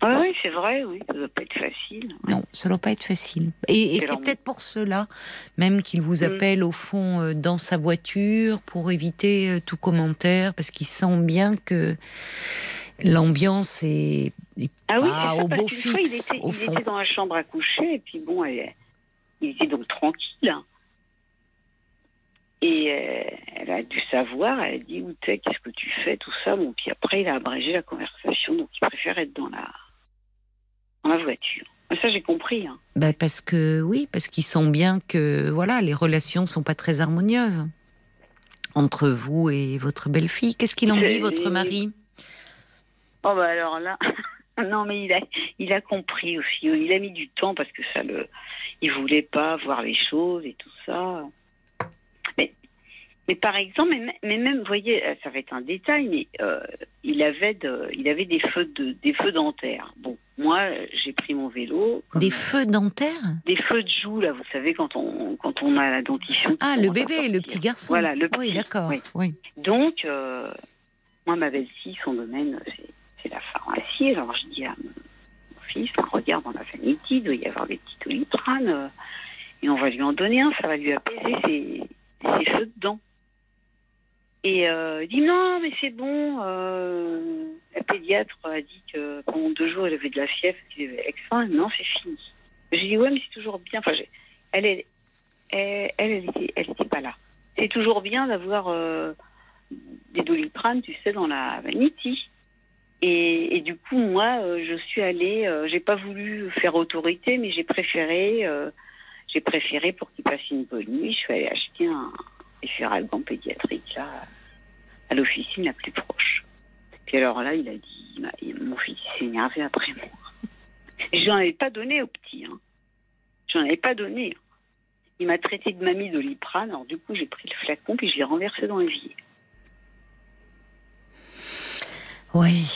Oui, oui, c'est vrai, oui, ça doit pas être facile. Non, ça doit pas être facile. Et, c'est peut-être pour cela même qu'il vous Mm. appelle au fond euh, dans sa voiture pour éviter euh, tout commentaire, parce qu'il sent bien que l'ambiance est, est Ah oui, pas ça, au beau fois, il était, au il fond. était dans la chambre à coucher, et puis bon, elle- il était donc tranquille. hein. Et euh, elle a dû savoir, elle a dit où t'es, qu'est-ce que tu fais, tout ça? Bon, puis après, il a abrégé la conversation, donc il préfère être dans la, dans la voiture. Ça, j'ai compris. hein. Ben, parce que oui, parce qu'il sent bien que voilà, les relations sont pas très harmonieuses entre vous et votre belle-fille. Qu'est-ce qu'il en dit, votre mari? Oh bah alors là, non mais il a, il a compris aussi. Il a mis du temps parce que ça le, il voulait pas voir les choses et tout ça. Mais, mais par exemple, mais, mais même, vous voyez, euh, ça va être un détail, mais euh, il avait, de, il avait des feux de, des feux dentaires. Bon, moi, j'ai pris mon vélo. Des feux dentaires? Des feux de joue là, vous savez quand on, quand on a la dentition. Ah, le bébé, le petit garçon. Voilà, le Oui, petit, d'accord. oui. Oui. Donc, euh, moi, ma belle-fille, son domaine, c'est, la pharmacie. Alors, je dis à mon fils, regarde dans la vanité, il doit y avoir des petits doliprane, euh, et on va lui en donner un, ça va lui apaiser ses, feux de dents. Et euh, il dit non, mais c'est bon. euh, la pédiatre a dit que pendant deux jours, elle avait de la fièvre, qu'il avait extra. Non, c'est fini. J'ai dit ouais, mais c'est toujours bien. Enfin, elle, elle, elle, elle, elle pas là. C'est toujours bien d'avoir des doliprane, tu sais, dans la vanity. Et, et du coup, moi, euh, je suis allée, euh, j'ai pas voulu faire autorité, mais j'ai préféré, euh, j'ai préféré pour qu'il passe une bonne nuit, je suis allée acheter un efferalgan pédiatrique là, à l'officine la plus proche. Puis alors là, il a dit, il- mon fils s'est énervé après moi. J'en avais pas donné au petit, hein. J'en avais pas donné. Il m'a traité de mamie doliprane, alors du coup, j'ai pris le flacon puis je l'ai renversé dans l'évier. Oui.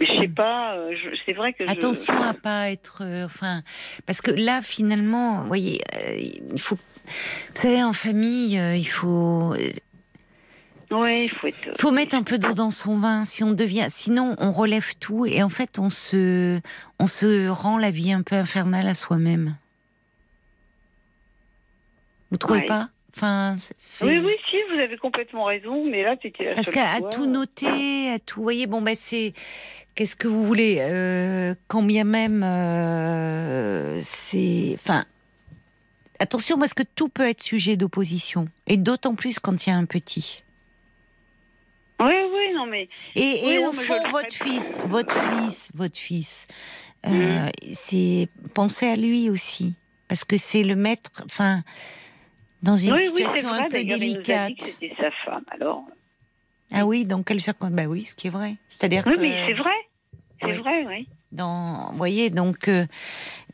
Je sais pas, euh, je- c'est vrai que je- Attention à pas être, euh, enfin, parce que là finalement, vous voyez, euh, il faut, vous savez, en famille, euh, il faut, Ouais, il faut être. faut mettre un peu d'eau dans son vin. Si on devient, sinon on relève tout et en fait on se, on se rend la vie un peu infernale à soi-même. Vous trouvez Ouais. pas? Enfin, Oui, oui, si, vous avez complètement raison, mais là, c'était la Parce qu'à tout noter, à tout, vous voyez, bon, ben c'est, qu'est-ce que vous voulez, euh, quand bien même, euh, c'est, enfin, attention parce que tout peut être sujet d'opposition, et d'autant plus quand il y a un petit. Oui, oui, non, mais. Et, et Oui, au non, fond, votre fils, votre fils, votre fils, euh, Mhm. c'est penser à lui aussi, parce que c'est le maître, enfin, dans une oui, oui, c'est situation vrai, un peu délicate. c'était sa femme, alors. Ah oui, dans quelle circonstance Bah oui, ce qui est vrai. C'est-à-dire Oui, que mais c'est vrai. C'est Oui. vrai, oui. dans, vous voyez, donc, euh,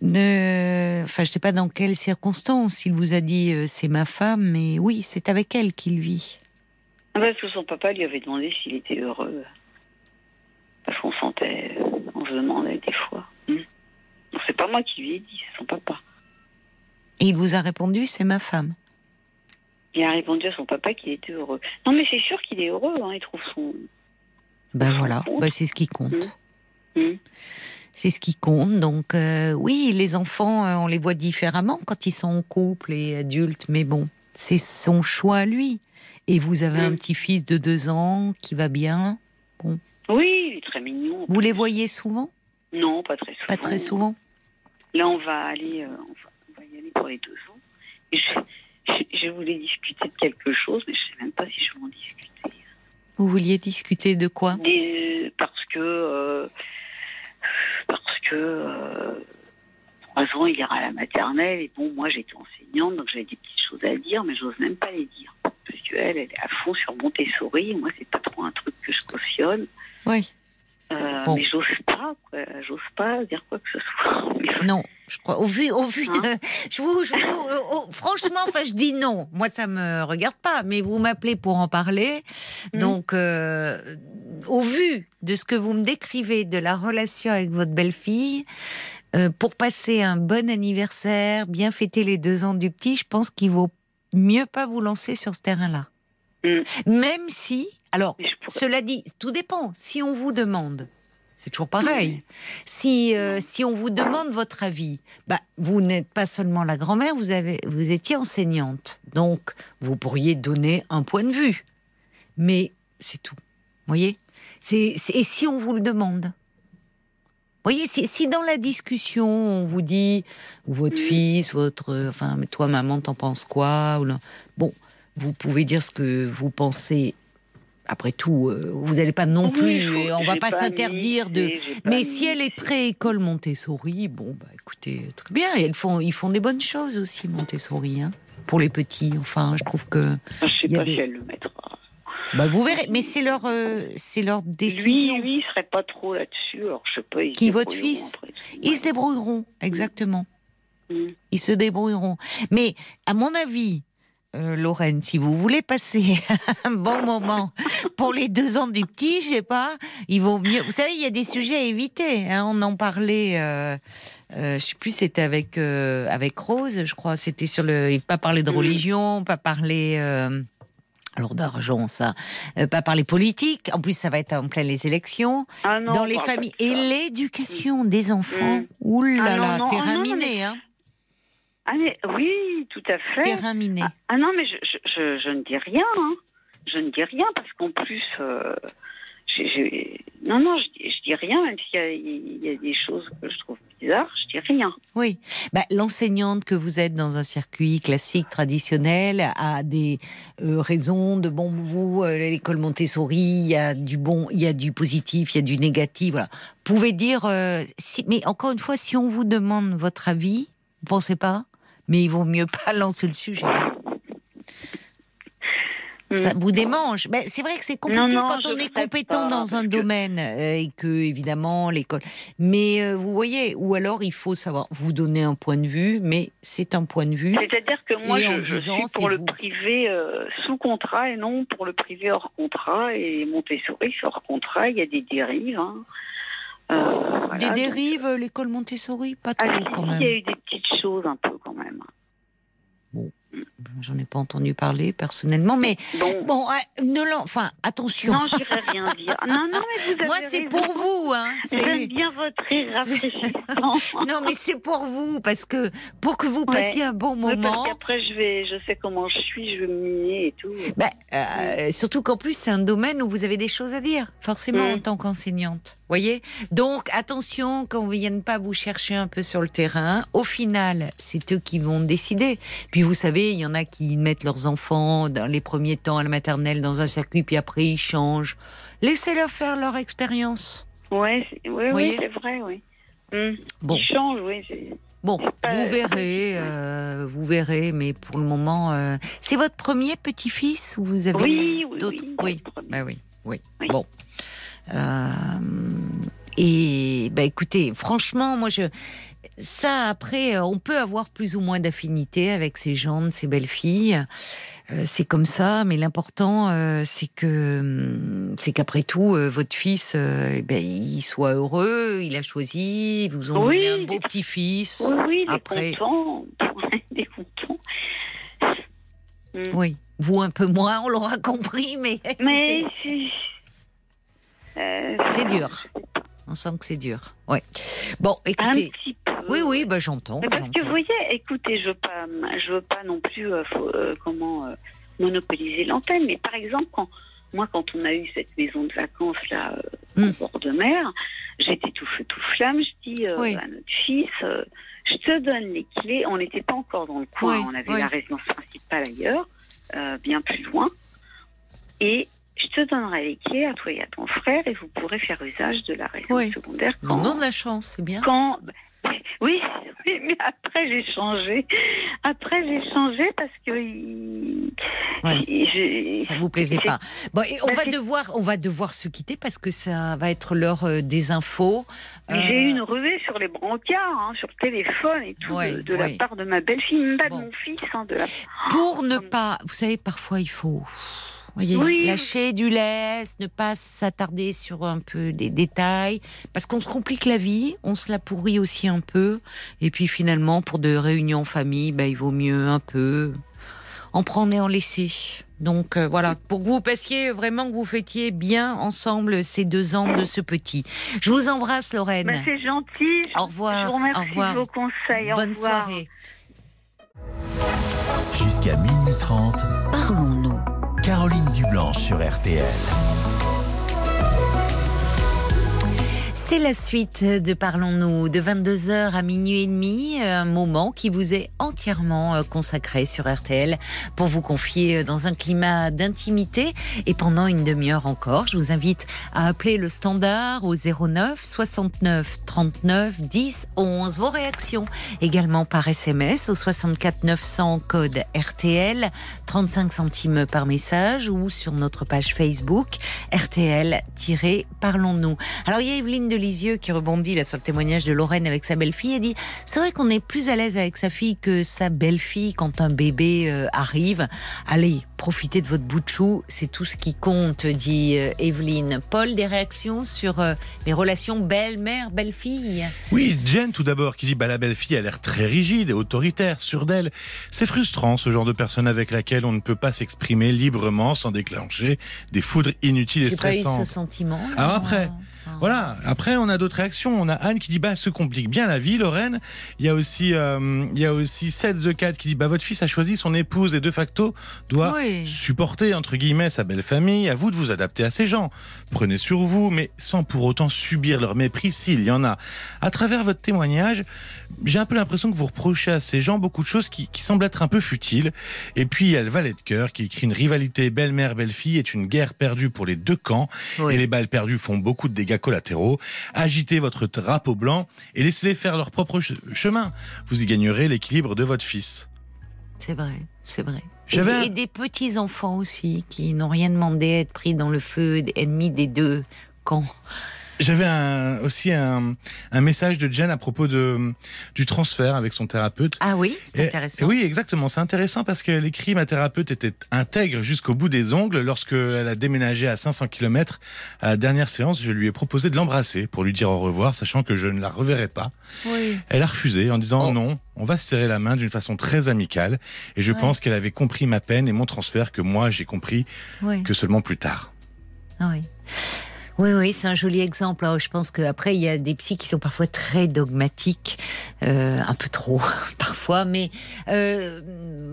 ne, enfin, je sais pas dans quelles circonstances il vous a dit euh, c'est ma femme, mais oui, c'est avec elle qu'il vit. Ah, Parce que son papa lui avait demandé s'il était heureux. Parce qu'on sentait, on se demandait des fois. Hmm. C'est pas moi qui lui ai dit, c'est son papa. Et il vous a répondu c'est ma femme. Il a répondu à son papa qu'il était heureux. Non, mais c'est sûr qu'il est heureux, hein, il trouve son. Ben Son voilà, ben c'est ce qui compte. Mhm. Mhm. C'est ce qui compte. Donc euh, oui, les enfants, euh, on les voit différemment quand ils sont en couple et adultes, mais bon, c'est son choix à lui. Et vous avez un Mhm. petit-fils de deux ans qui va bien. Oui, il est très mignon. Vous les voyez souvent? Non, pas très souvent. Pas très souvent. Là, on va aller, euh, on, va, on va y aller pour les deux ans. Et je, je, voulais discuter de quelque chose, mais je sais même pas si je vais en discuter. Vous vouliez discuter de quoi? Des- parce que, euh, parce que, euh, trois ans, il ira à la maternelle. Et bon, moi, j'étais enseignante, donc j'avais des petites choses à dire, mais j'ose même pas les dire. Parce qu'elle, elle est à fond sur Montessori. Moi, c'est pas trop un truc que je cautionne. Oui. Euh, Bon. Mais j'ose pas, quoi. J'ose pas dire quoi que ce soit. Non, je crois. Au vu, au vu Hein de, je vous, je vous- euh, oh, franchement, enfin, je dis non. Moi, ça me regarde pas, mais vous m'appelez pour en parler. Mhm. Donc, euh, au vu de ce que vous me décrivez de la relation avec votre belle-fille, euh, pour passer un bon anniversaire, bien fêter les deux ans du petit, je pense qu'il vaut mieux pas vous lancer sur ce terrain-là. Mhm. Même si, alors, pourrais- cela dit, tout dépend. Si on vous demande, c'est toujours pareil. Si, euh, si on vous demande votre avis, bah, vous n'êtes pas seulement la grand-mère, vous, avez, vous étiez enseignante. Donc, vous pourriez donner un point de vue. Mais c'est tout. Vous voyez? C'est, Et si on vous le demande? Vous voyez, si, si dans la discussion, on vous dit, ou votre Mhm. fils, votre. Enfin, mais toi, maman, t'en penses quoi ou Bon, vous pouvez dire ce que vous pensez. Après tout, euh, vous n'allez pas non Oui, plus, euh, on va pas s'interdire de. Mais si elle est très école Montessori, bon, bah écoutez, très bien. Et elles font, ils font des bonnes choses aussi, Montessori, hein, pour les petits. Enfin, je trouve que. Je sais pas des- si elle le mettra. Bah, vous verrez, mais c'est leur, euh, c'est leur Lui, décision. lui, il serait pas trop là-dessus. Alors, je sais pas. Qui, votre fils. Ils se débrouilleront, exactement. Mm. Ils se débrouilleront. Mais à mon avis, euh, Lorraine, si vous voulez passer un bon moment pour les deux ans du petit, je sais pas, il vaut mieux. Vous savez, il y a des sujets à éviter. hein. On en parlait. Euh, euh, je sais plus, c'était avec euh, avec Rose, je crois. C'était sur le. Pas parler de religion, pas parler. euh, alors d'argent, ça, Euh, pas parler politique. En plus, ça va être en plein les élections Ah non, dans les pas familles de et ça. l'éducation des enfants. Mm. Ouh là Ah là, non, ah hein. Ah, mais oui, tout à fait. Terrain miné. Ah, ah non, mais je, je, je, je ne dis rien. hein. Je ne dis rien parce qu'en plus, euh, non, non, je, dis- rien, même s'il y y a des choses que je trouve bizarres, je dis rien. Oui. Bah, L'enseignante que vous êtes dans un circuit classique, traditionnel, a des euh, raisons de bon, vous, euh, l'école Montessori, il y a du bon, il y a du positif, il y a du négatif. Voilà. Vous pouvez dire, si, mais encore une fois, si on vous demande votre avis, vous pensez pas? Mais il vaut mieux pas lancer le sujet. Ça Mm. vous démange. Ben, c'est vrai que c'est compliqué Non, non, quand on est compétent dans un que- domaine euh, et que évidemment l'école. Mais euh, vous voyez, ou alors il faut savoir vous donner un point de vue, mais c'est un point de vue. C'est-à-dire que moi, je, je disant, suis c'est pour le vous. privé euh, sous contrat et non pour le privé hors contrat. Et Montessori, c'est hors contrat, il y a des dérives. hein. Euh, voilà, Des dérives, l'école Montessori, pas trop Ah, quand si, même. il y a eu des petites choses un peu quand même. J'en ai pas entendu parler personnellement, mais Bon, bon, euh, ne enfin attention. non, j'irai rien dire. Non, non, mais vous avez Moi, c'est pour vous, hein. J'aime bien votre rire rafraîchissant. non, mais c'est pour vous parce que pour que vous passiez un bon Oui, parce moment. qu'après, je vais, je sais comment je suis, je vais me et tout. Euh, surtout qu'en plus, c'est un domaine où vous avez des choses à dire, forcément, Mm. en tant qu'enseignante. voyez? Donc, attention quand ne viennent pas vous chercher un peu sur le terrain. Au final, c'est eux qui vont décider. Puis, vous savez, il y en a qui mettent leurs enfants dans les premiers temps à la maternelle dans un circuit, puis après, ils changent. Laissez-leur faire leur expérience. Ouais, oui, oui, c'est vrai, oui. Hum, Bon. Il change, oui. Bon, pas- vous verrez, euh, vous verrez, mais pour le moment, euh, c'est votre premier petit-fils ou vous avez Oui, oui, d'autres oui, Oui, premier. bah oui, oui. Oui. Bon. Euh, et bah écoutez, franchement, moi je ça après, euh, on peut avoir plus ou moins d'affinité avec ces gens, ces belles filles. Euh, c'est comme ça, mais l'important, euh, c'est que hum, c'est qu'après tout, euh, votre fils, eh ben, il soit heureux, il a choisi, ils vous ont Oui, donné un beau petit-fils. Oui, oui, il Après- est content. il est content. Oui, vous un peu moins, on l'aura compris, mais, Mais c'est dur. On sent que c'est dur. Ouais. Bon, Un écoutez. petit peu. Oui, oui, bah j'entends. Parce que vous voyez, écoutez, je veux pas, je veux pas non plus euh, faut, euh, comment euh, monopoliser l'antenne, mais par exemple, quand moi, quand on a eu cette maison de vacances là Hmm. au bord de mer, j'étais tout feu tout flamme. Je dis Oui. à notre fils, je te donne les clés. On n'était pas encore dans le coin, Oui, on avait oui. la résidence principale ailleurs, bien plus loin, et je te donnerai les clés à toi et à ton frère, et vous pourrez faire usage de la résidence Oui. secondaire quand, ont de la chance, c'est bien. quand oui, oui, mais après j'ai changé. Après j'ai changé parce que ouais. ça vous plaisait pas. Bon, et on bah, va devoir, on va devoir se quitter parce que ça va être l'heure euh, des infos. J'ai eu une revue sur les brancards, hein, sur le téléphone et tout, de, la part de ma belle-fille, pas de mon fils. Hein, de la... Pour ne pas, vous savez, parfois il faut voyez, lâcher du lest, ne pas s'attarder sur un peu des détails, parce qu'on se complique la vie, on se la pourrit aussi un peu, et puis finalement, pour de réunions en famille, ben, il vaut mieux un peu en prendre et en laisser. Donc euh, voilà, pour que vous passiez vraiment que vous fêtiez bien ensemble ces deux ans de ce petit. Je vous embrasse, Lorraine. Ben, c'est gentil. Au revoir. Je vous remercie au revoir. de vos conseils. Bonne soirée. Jusqu'à minuit 30, parlons-nous. Caroline Dublanche sur RTL. C'est la suite de Parlons-nous de 22h à minuit et demi, un moment qui vous est entièrement euh, consacré sur RTL pour vous confier euh, dans un climat d'intimité et pendant une demi-heure encore. Je vous invite à appeler le standard au 09 69 39 10 11. Vos réactions également par SMS au 64 900 code RTL, 35 centimes par message ou sur notre page Facebook RTL-Parlons-nous. Alors il y a de Lisieux qui rebondit là sur le témoignage de Lorraine avec sa belle-fille et dit c'est vrai qu'on est plus à l'aise avec sa fille que sa belle-fille quand un bébé euh, arrive. Allez, profitez de votre bout de chou, c'est tout ce qui compte, dit euh, Evelyne. Paul, des réactions sur euh, les relations belle-mère, belle-fille? Oui, Jen tout d'abord qui dit bah la belle-fille a l'air très rigide et autoritaire, sûre d'elle. C'est frustrant ce genre de personne avec laquelle on ne peut pas s'exprimer librement sans déclencher des foudres inutiles et stressantes. Pas eu ce sentiment. Alors après. Voilà. Après, on a d'autres réactions. On a Anne qui dit bah, elle se complique bien la vie, Lorraine. Il y a aussi, euh, il y a aussi Seth the Cat qui dit bah, votre fils a choisi son épouse et de facto doit supporter, entre guillemets, sa belle famille. À vous de vous adapter à ces gens. Prenez sur vous, mais sans pour autant subir leur mépris s'il y en a. À travers votre témoignage, j'ai un peu l'impression que vous reprochez à ces gens beaucoup de choses qui, semblent être un peu futiles. Et puis, il y a le valet de cœur qui écrit une rivalité belle-mère-belle-fille est une guerre perdue pour les deux camps. Et les balles perdues font beaucoup de dégâts collatéraux. Agitez votre drapeau blanc et laissez-les faire leur propre chemin. Vous y gagnerez l'équilibre de votre fils. C'est vrai, c'est vrai. Et, des petits enfants aussi qui n'ont rien demandé à être pris dans le feu ennemi des deux camps. J'avais un, aussi un, un, message de Jen à propos de, du transfert avec son thérapeute. Ah oui, c'est intéressant. oui, exactement. C'est intéressant parce qu'elle écrit Ma thérapeute était intègre jusqu'au bout des ongles. Lorsqu'elle a déménagé à 500 km, à la dernière séance, je lui ai proposé de l'embrasser pour lui dire au revoir, sachant que je ne la reverrai pas. Oui. Elle a refusé en disant oh. non, on va se serrer la main d'une façon très amicale. Et je pense qu'elle avait compris ma peine et mon transfert que moi j'ai compris que seulement plus tard. Ah oui. Oui, oui, c'est un joli exemple. je pense qu'après, il y a des psys qui sont parfois très dogmatiques, euh, un peu trop parfois, mais euh,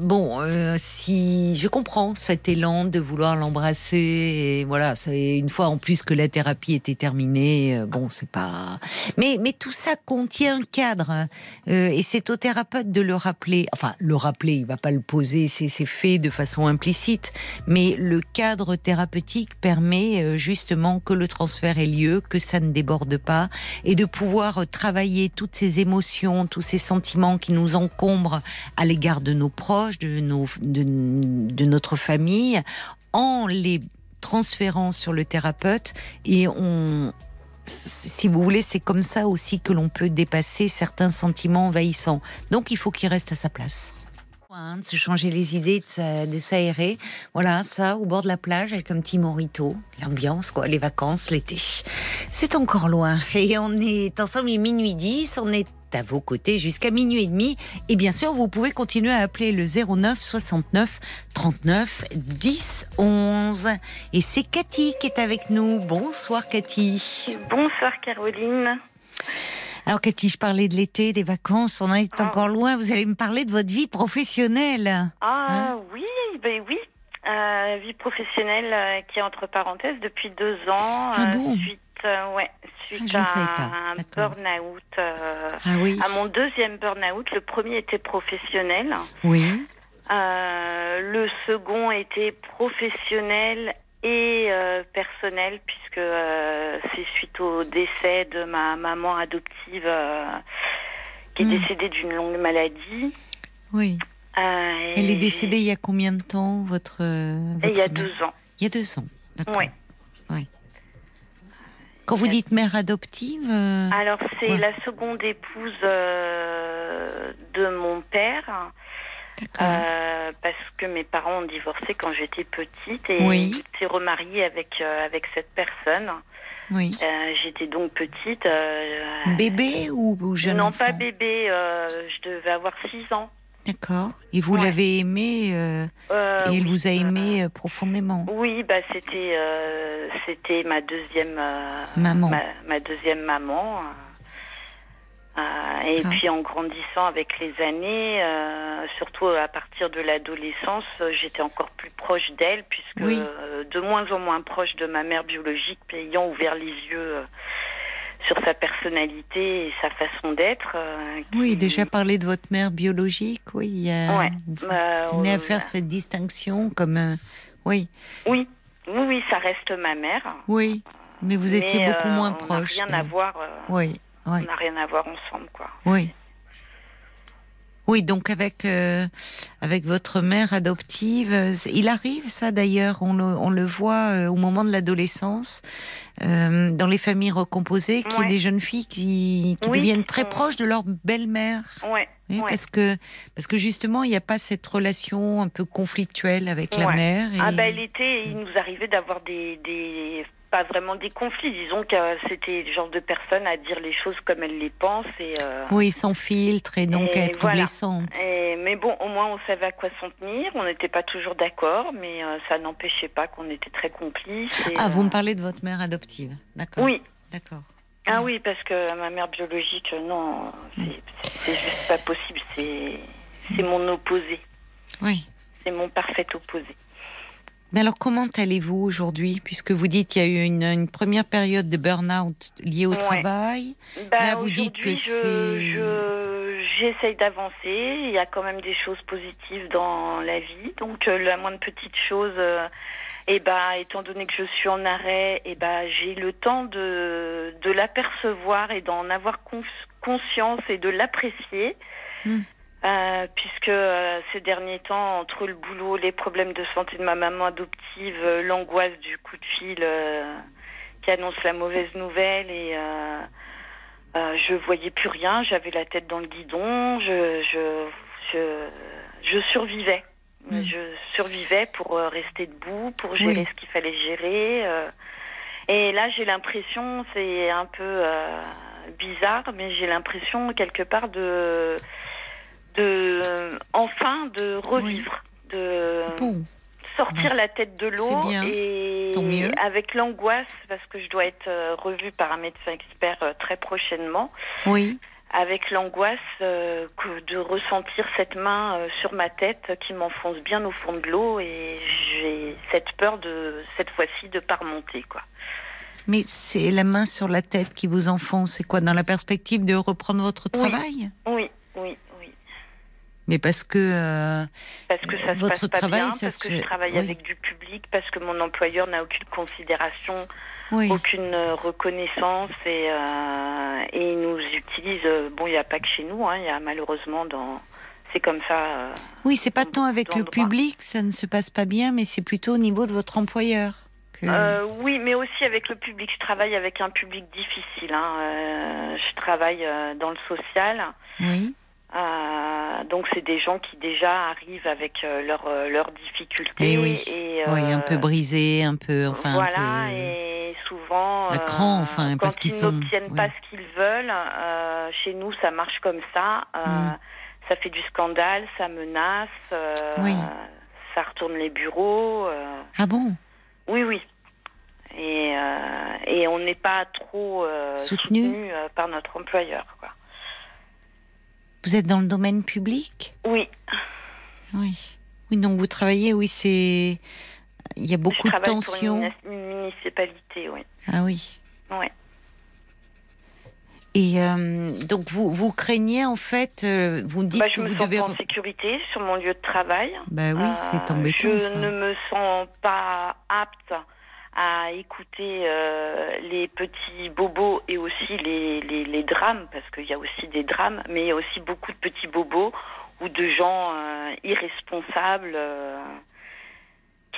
bon, euh, si je comprends cet élan de vouloir l'embrasser, et voilà, une fois en plus que la thérapie était terminée, bon, c'est pas. Mais, mais tout ça contient un cadre, hein. et c'est au thérapeute de le rappeler. Enfin, le rappeler, il va pas le poser, c'est fait de façon implicite, mais le cadre thérapeutique permet justement que le transfert ait lieu, que ça ne déborde pas, et de pouvoir travailler toutes ces émotions, tous ces sentiments qui nous encombrent à l'égard de nos proches, de, nos, de, notre famille, en les transférant sur le thérapeute et on, si vous voulez, c'est comme ça aussi que l'on peut dépasser certains sentiments envahissants. Donc il faut qu'il reste à sa place de se changer les idées, de s'aérer. Voilà, ça, au bord de la plage, avec un petit morito. L'ambiance, quoi, les vacances, l'été. C'est encore loin. Et on est ensemble, il est minuit 10, on est à vos côtés jusqu'à minuit et demi. Et bien sûr, vous pouvez continuer à appeler le 09 69 39 10 11. Et c'est Cathy qui est avec nous. Bonsoir Cathy. Bonsoir Caroline. Alors Cathy, je parlais de l'été, des vacances, on en est ah. encore loin. Vous allez me parler de votre vie professionnelle. Ah hein oui, ben oui. Euh, vie professionnelle euh, qui est entre parenthèses depuis deux ans. Ah bon suite, ouais, suite à un burn-out. ah oui. À mon deuxième burn-out. Le premier était professionnel. Oui. le second était professionnel et euh, personnel puisque euh, c'est suite au décès de ma maman adoptive euh, qui est Hmm. décédée d'une longue maladie. Oui. Elle est décédée il y a combien de temps, votre. il y a deux ans. Il y a deux ans. D'accord. Ouais. Quand vous dites mère adoptive. Alors, c'est Ouais. la seconde épouse de mon père. Euh, parce que mes parents ont divorcé quand j'étais petite et Oui. j'étais remariée avec, euh, avec cette personne. oui. Euh, j'étais donc petite. Bébé ou, ou jeune non, enfant pas bébé. je devais avoir 6 ans. D'accord. Et vous Ouais. l'avez aimé euh, Euh, et elle oui, vous a aimé euh, profondément. Oui, bah c'était c'était ma deuxième Maman. ma, ma deuxième maman. Euh, et D'accord. puis en grandissant avec les années, euh, surtout à partir de l'adolescence, euh, j'étais encore plus proche d'elle puisque Oui. euh, de moins en moins proche de ma mère biologique, ayant ouvert les yeux sur sa personnalité et sa façon d'être. Oui, déjà parler de votre mère biologique, oui. Ouais. Euh, tenez à faire cette distinction comme. oui, Oui, oui, oui, ça reste ma mère. oui. Mais vous étiez Mais, beaucoup moins proche. rien à voir. euh, Oui, On n'a rien à voir ensemble, quoi. oui. Oui, donc avec euh, avec votre mère adoptive, euh, il arrive ça d'ailleurs, on le, on le voit euh, au moment de l'adolescence, euh, dans les familles recomposées, qu'il y Ouais. a des jeunes filles qui, qui Oui, deviennent très proches de leur belle-mère. Ouais. Oui, ouais. parce que parce que justement il n'y a pas cette relation un peu conflictuelle avec la mère. Et... Ah bah elle était, il nous arrivait d'avoir des, des pas vraiment des conflits, disons que euh, c'était le genre de personne à dire les choses comme elle les pense et, euh, Oui, sans filtre et donc Et être voilà. blessante. et- mais bon au moins on savait à quoi s'en tenir, on n'était pas toujours d'accord, mais euh, ça n'empêchait pas qu'on était très complices. et, Ah, vous me parlez de votre mère adoptive, d'accord Oui. D'accord. Ah oui, parce que ma mère biologique, non, c'est c'est juste pas possible. C'est mon opposé. Oui. C'est mon parfait opposé. Mais alors, comment allez-vous aujourd'hui Puisque vous dites qu'il y a eu une, une première période de burn-out liée au Ouais. travail. Bah, Là, vous dites que je- je- j'essaye d'avancer. Il y a quand même des choses positives dans la vie. Donc, euh, la moindre petite chose, euh, eh ben, étant donné que je suis en arrêt, eh ben, j'ai le temps de, de l'apercevoir et d'en avoir cons- conscience et de l'apprécier. Hmm. Euh, puisque euh, ces derniers temps, entre le boulot, les problèmes de santé de ma maman adoptive, euh, l'angoisse du coup de fil qui annonce la mauvaise nouvelle et je voyais plus rien, j'avais la tête dans le guidon, je je je, je survivais. Mm. Je survivais pour rester debout, pour gérer Oui. ce qu'il fallait gérer. et là, j'ai l'impression, c'est un peu bizarre, mais j'ai l'impression quelque part de de euh, enfin de revivre, de Bon, sortir Ben, la tête de l'eau et avec l'angoisse parce que je dois être euh, revue par un médecin expert euh, très prochainement oui. avec l'angoisse euh, que de ressentir cette main euh, sur ma tête qui m'enfonce bien au fond de l'eau et j'ai cette peur de cette fois-ci de pas remonter quoi. Mais c'est la main sur la tête qui vous enfonce. C'est quoi Dans la perspective de reprendre votre Oui. travail? Oui. Mais parce que. euh, Parce que ça se Votre passe pas travail, bien, ça parce se que je travaille oui. avec du public, parce que mon employeur n'a aucune considération oui. aucune euh, reconnaissance et, euh, et ils nous utilisent. euh, Bon, il n'y a pas que chez nous, hein, il y a malheureusement dans. C'est comme ça. euh, Oui, c'est pas tant avec le public, ça ne se passe pas bien, mais c'est plutôt au niveau de votre employeur. Que... euh, oui, mais aussi avec le public. Je travaille avec un public difficile. hein, euh, je travaille euh, dans le social. Oui. Euh, donc, c'est des gens qui déjà arrivent avec euh, leurs euh, difficultés. Eh oui. et, oui, un euh, peu brisé, un peu. Enfin, voilà, un peu... et souvent, À cran, euh, enfin, parce qu'ils ils sont- n'obtiennent pas ce qu'ils veulent, euh, chez nous, ça marche comme ça. euh, Mm. Ça fait du scandale, ça menace, euh, Oui. ça retourne les bureaux. euh, Ah bon? Oui, oui. Et, euh, et on n'est pas trop euh, Soutenu? soutenu euh, par notre employeur. Quoi. Vous êtes dans le domaine public? Oui, Oui. Oui, donc vous travaillez, oui, c'est. Il y a beaucoup je de tensions. pour une, municipalité, oui. Ah oui. Ouais. Et euh, donc vous, vous craignez en fait, euh, vous dites Bah, que je me vous sens devez. pas en sécurité sur mon lieu de travail. Bah oui, c'est Euh, embêtant Je ça. ne me sens pas apte à écouter les petits bobos et aussi les, les, drames, parce qu'il y a aussi des drames, mais il y a aussi beaucoup de petits bobos ou de gens irresponsables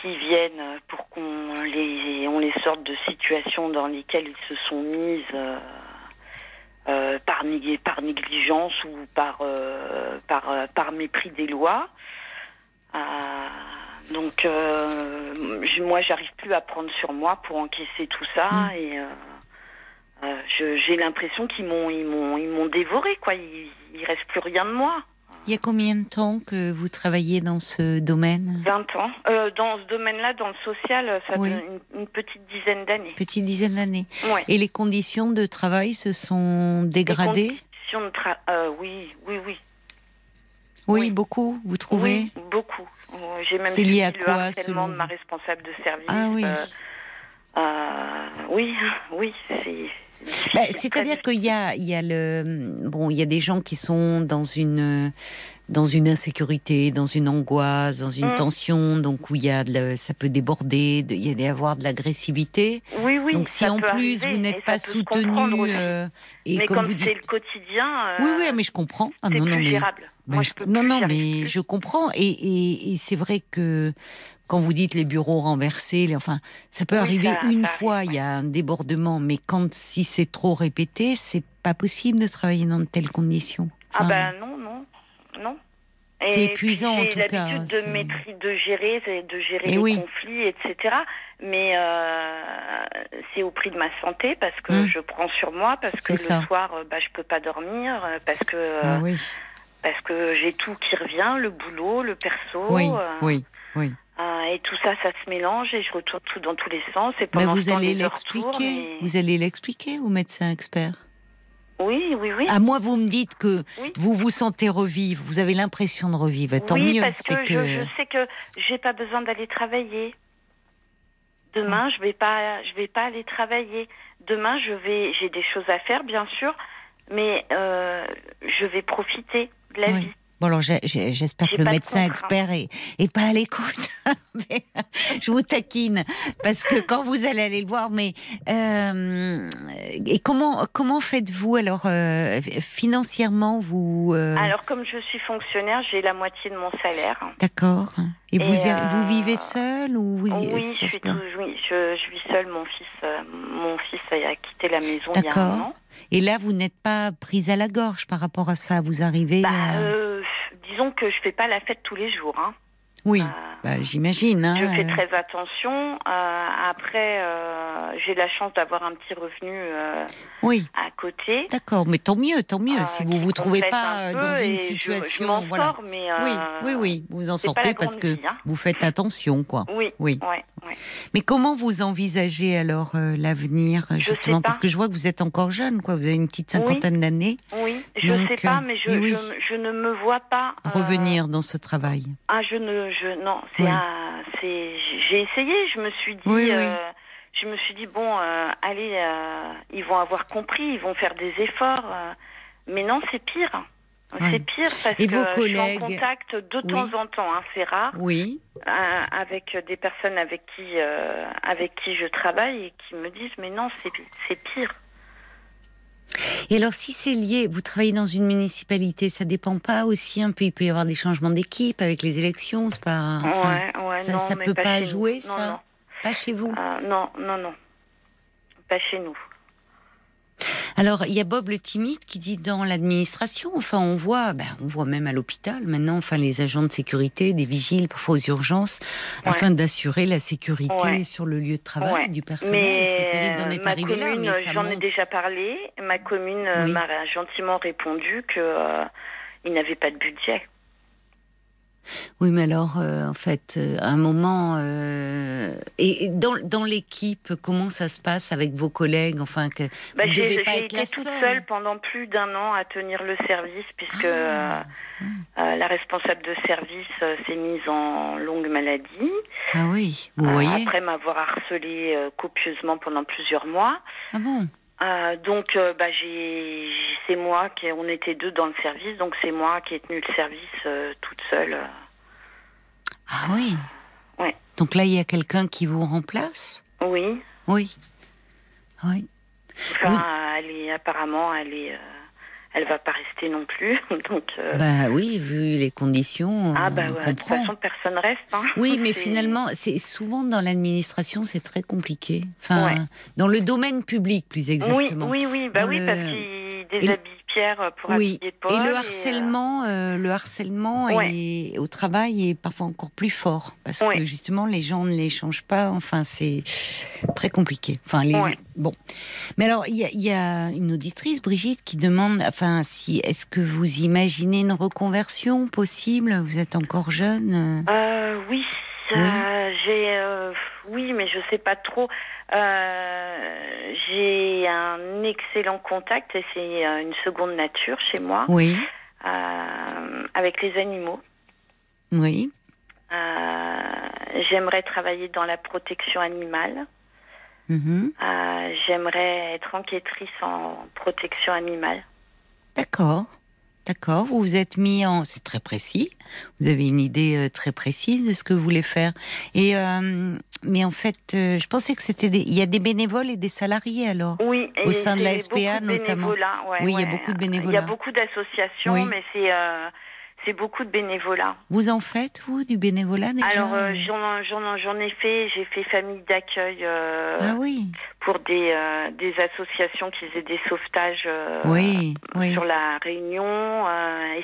qui viennent pour qu'on les, on les sorte de situations dans lesquelles ils se sont mises euh, par, par, négligence ou par, euh, par, euh, par, mépris des lois. Donc, moi, j'arrive plus à prendre sur moi pour encaisser tout ça mm. et j'ai l'impression qu'ils m'ont, ils m'ont, ils m'ont dévoré, quoi. Il, il reste plus rien de moi. Il y a combien de temps que vous travaillez dans ce domaine? 20 ans. Euh, dans ce domaine-là, dans le social, ça fait une, petite dizaine d'années. Petite dizaine d'années. Et les conditions de travail se sont dégradées? Les conditions de travail, euh, oui, oui, oui, oui. beaucoup, vous trouvez? Oui, beaucoup. J'ai même lié à le quoi, harcèlement de ma responsable de service. Ah oui. Euh, oui, oui, c'est bah, c'est-à-dire qu'il y a, il y a le, bon, il y a des gens qui sont dans une, dans une insécurité, dans une angoisse, dans une mm. tension, donc où il y a, ça peut déborder, il y a des avoir de l'agressivité. Oui, oui. Donc si en plus vous n'êtes pas soutenu, euh, et mais comme, c'est le quotidien. Euh, oui, oui, mais je comprends. Ah, non, non, mais, Moi, je, non, non, mais je comprends. Et, et, et c'est vrai que quand vous dites les bureaux renversés, les, enfin, ça peut arriver une fois, il y a un débordement, mais quand si c'est trop répété, c'est pas possible de travailler dans de telles conditions. ah ben non, non, non. C'est épuisant en tout cas. J'ai l'habitude de gérer, de gérer eh les conflits, etc. Mais euh, c'est au prix de ma santé parce que hum. je prends sur moi, parce que le soir, euh, bah, je peux pas dormir, euh, parce que ah oui. parce que j'ai tout qui revient, le boulot, le perso. Oui, oui, oui. Euh, et tout ça, ça se mélange et je retourne tout dans tous les sens. Et pendant vous, allez l'expliquer. vous allez l'expliquer au médecin expert? Oui, oui, oui. À moi, vous me dites que vous vous sentez revivre, vous avez l'impression de revivre. Tant oui, mieux. parce que, Je, je, sais que j'ai pas besoin d'aller travailler. Demain, je vais pas, je vais pas aller travailler. Demain, je vais, j'ai des choses à faire, bien sûr, mais euh, je vais profiter de la vie. Bon, alors j'espère que le médecin expert est, pas à l'écoute. je vous taquine parce que quand vous allez aller le voir, mais euh, et comment comment faites-vous alors euh, financièrement vous euh Alors comme je suis fonctionnaire, j'ai la moitié de mon salaire. D'accord. Et, vous vous vivez seul ou vous Oui, je suis oui, je, je, vis seule. Mon fils mon fils a quitté la maison il y a un an. Et là, vous n'êtes pas prise à la gorge par rapport à ça. Vous arrivez. Bah, à disons que je fais pas la fête tous les jours. Hein. Oui, euh, bah, j'imagine. Hein, je fais euh. très attention. Euh, après, j'ai la chance d'avoir un petit revenu oui. à côté. D'accord, mais tant mieux, tant mieux. si vous vous trouvez pas dans une situation, je, voilà. mais oui, oui, oui, vous en sortez parce que hein. vous faites attention, quoi. Oui, oui. Mais comment vous envisagez alors l'avenir justement? Parce que je vois que vous êtes encore jeune, quoi. Vous avez une petite cinquantaine d'années. Oui, je ne sais pas, mais je, je, ne me vois pas revenir dans ce travail. Ah, je ne non, c'est j'ai essayé, je me suis dit euh, je me suis dit bon euh, allez euh, ils vont avoir compris, ils vont faire des efforts mais non, c'est pire. C'est pire parce que je suis en contact de temps en temps, hein, c'est rare. Oui. avec des personnes avec qui avec qui je travaille et qui me disent mais non, c'est pire. Et alors, si c'est lié, vous travaillez dans une municipalité, ça dépend pas aussi un peu Il peut y avoir des changements d'équipe avec les élections, c'est pas. ouais, ouais, ça, non, ça peut pas, jouer, ça? Pas chez vous? Euh, Non, non, non. Pas chez nous. Alors, il y a Bob le timide qui dit dans l'administration, enfin, on voit, ben, on voit même à l'hôpital maintenant, enfin, les agents de sécurité, des vigiles, parfois aux urgences, afin d'assurer la sécurité sur le lieu de travail du personnel. C'est terrible d'en être arrivé là, mais J'en ai déjà parlé. Ma commune euh, m'a gentiment répondu qu'il euh, n'avait pas de budget. Oui, mais alors, euh, en fait, euh, à un moment, euh, et dans, dans l'équipe, comment ça se passe avec vos collègues Enfin, que bah, j'ai été toute seule. pendant plus d'un an à tenir le service, puisque ah. la responsable de service s'est mise en longue maladie. Ah oui, vous voyez. Après m'avoir harcelé copieusement pendant plusieurs mois. Ah bon? Donc, bah, j'ai, c'est moi qui, on était deux dans le service, donc c'est moi qui ai tenu le service toute seule. Ah oui Ouais. Donc là, il y a quelqu'un qui vous remplace? Oui. Oui. Oui. Enfin, elle est apparemment, elle est, euh, elle va pas rester non plus. Donc. Euh, bah oui, vu les conditions. Ah bah ouais, de toute façon, personne reste. Hein. Oui, mais finalement, c'est souvent dans l'administration, c'est très compliqué. Enfin, dans le domaine public, plus exactement. Oui, oui, oui. Bah oui, parce qu'il déshabille Pierre pour oui. Paul. Et le harcèlement, euh, le harcèlement au travail est parfois encore plus fort parce que justement les gens ne les changent pas. Enfin, c'est très compliqué. Enfin, les... bon. Mais alors, il y, a une auditrice, Brigitte, qui demande, enfin, si est-ce que vous imaginez une reconversion possible? Vous êtes encore jeune? Euh, oui. J'ai, euh, oui, mais je sais pas trop. Euh, j'ai un excellent contact et c'est euh, une seconde nature chez moi. Oui. avec les animaux. Oui. J'aimerais travailler dans la protection animale. Mhm. J'aimerais être enquêtrice en protection animale. D'accord. D'accord, vous vous êtes mis en... C'est très précis, vous avez une idée euh, très précise de ce que vous voulez faire. Et, euh, mais en fait, euh, je pensais que c'était... Il y a des bénévoles et des salariés alors Oui, au sein de la SPA notamment. oui, il y a beaucoup de bénévoles. Il y a beaucoup d'associations, mais c'est c'est beaucoup de bénévolat. Vous en faites, vous, du bénévolat déjà? Alors, j'en ai fait, j'ai fait famille d'accueil ah oui. Pour des, euh, des associations qui faisaient des sauvetages oui, sur la Réunion,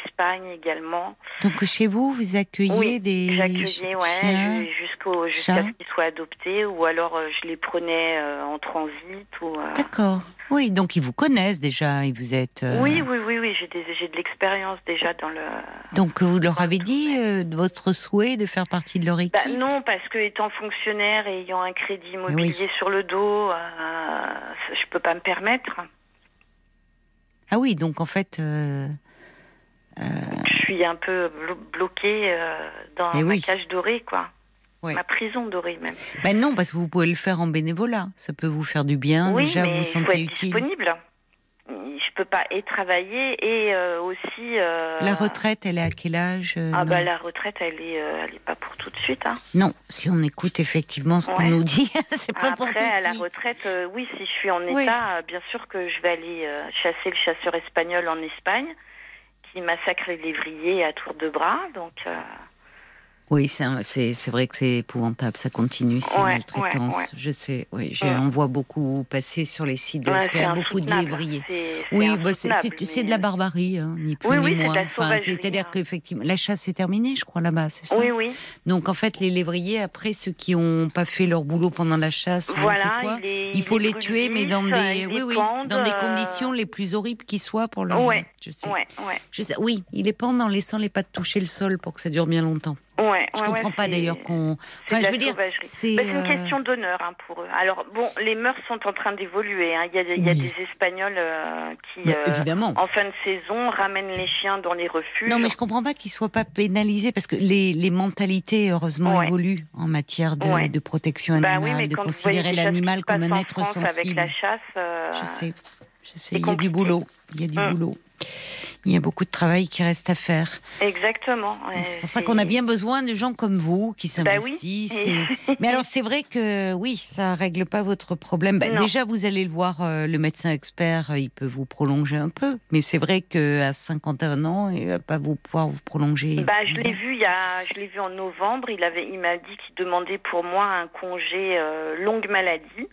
Espagne également. Donc, chez vous, vous accueillez oui, des j'accueillais, ouais, jusqu'à ce qu'ils soient adoptés, ou alors je les prenais en transit. Ou, D'accord. Oui, donc ils vous connaissent déjà, et vous êtes. Oui, oui, oui, oui, j'ai de l'expérience déjà dans le. Donc vous leur avez dit euh, votre souhait de faire partie de leur bah, équipe? Non, parce que étant fonctionnaire et ayant un crédit immobilier sur le dos, euh, je peux pas me permettre. Ah oui, donc en fait. Euh, je suis un peu bloquée dans eh ma cage dorée, quoi. Ma prison dorée même. Ben non, parce que vous pouvez le faire en bénévolat. Ça peut vous faire du bien. Oui, Déjà, mais vous sentez faut être utile. disponible je peux pas et travailler et euh, aussi. Euh, la retraite, elle est à quel âge euh, Ah bah la retraite, elle est, elle est pas pour tout de suite. Hein. Non, si on écoute effectivement ce qu'on nous dit, c'est pas pour tout de suite. Après, à la retraite, oui, si je suis en état, bien sûr que je vais aller chasser le chasseur espagnol en Espagne, qui massacre les lévriers à tour de bras, donc. Oui, c'est vrai que c'est épouvantable, ça continue, ces maltraitances. Je sais, oui, on voit beaucoup passer sur les sites de ouais, beaucoup de lévriers. Oui, bah, c'est de la barbarie, hein, ni plus ni moins. Enfin, C'est-à-dire qu'effectivement, la chasse est terminée, je crois, là-bas, c'est ça? Oui, oui. Donc en fait, les lévriers, après, ceux qui n'ont pas fait leur boulot pendant la chasse, voilà, quoi, il faut les tuer, mais dans des, oui, oui, dans des conditions les plus horribles qui soient pour leur. Je sais. Je sais. Oui, il les pendent en laissant les pattes toucher le sol pour que ça dure bien longtemps. Ouais, je comprends pas d'ailleurs qu'on. Enfin, je veux dire, c'est bah, une euh, question d'honneur hein, pour eux. Alors bon, les mœurs sont en train d'évoluer. Hein. Il, y a, il y a des Espagnols euh, qui, bah, euh, en fin de saison, ramènent les chiens dans les refuges. Non, mais je comprends pas qu'ils soient pas pénalisés parce que les, les mentalités, heureusement, évoluent en matière de, de protection bah animale, de considérer l'animal comme un être sensible. Avec la chasse, je sais, je sais. Il y a du boulot. Il y a du hum. boulot il y a beaucoup de travail qui reste à faire. Exactement. C'est pour ça qu'on a bien besoin de gens comme vous qui bah s'investissent. Mais alors c'est vrai que oui, ça règle pas votre problème. Bah, déjà, vous allez le voir, euh, le médecin expert, euh, il peut vous prolonger un peu. Mais c'est vrai qu'à 51 ans, il va pas vous pouvoir vous prolonger. Bah, je l'ai vu il y a, je l'ai vu en novembre. Il avait, il m'a dit qu'il demandait pour moi un congé euh, longue maladie.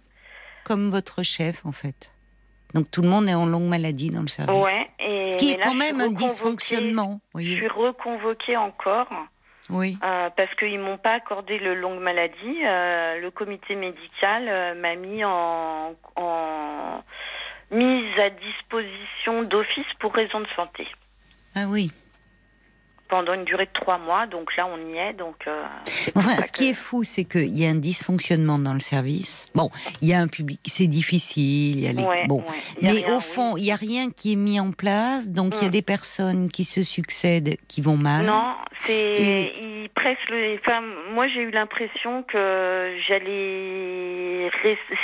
Comme votre chef, en fait. Donc tout le monde est en longue maladie dans le service. Ouais, et Ce qui est quand même un dysfonctionnement. Je suis reconvoquée encore. Oui. Euh, parce qu'ils m'ont pas accordé le longue maladie. Euh, le comité médical euh, m'a mis en, en mise à disposition d'office pour raison de santé. Ah oui pendant une durée de trois mois. Donc là, on y est. Donc, euh, enfin, ce qui est fou, c'est qu'il y a un dysfonctionnement dans le service. Bon, il y a un public, c'est difficile. Il y a les... bon, mais au fond, il n'y a rien qui est mis en place. Donc il y a mm. des personnes qui se succèdent, qui vont mal. Non, c'est ils pressent le. Enfin, moi, j'ai eu l'impression que j'allais.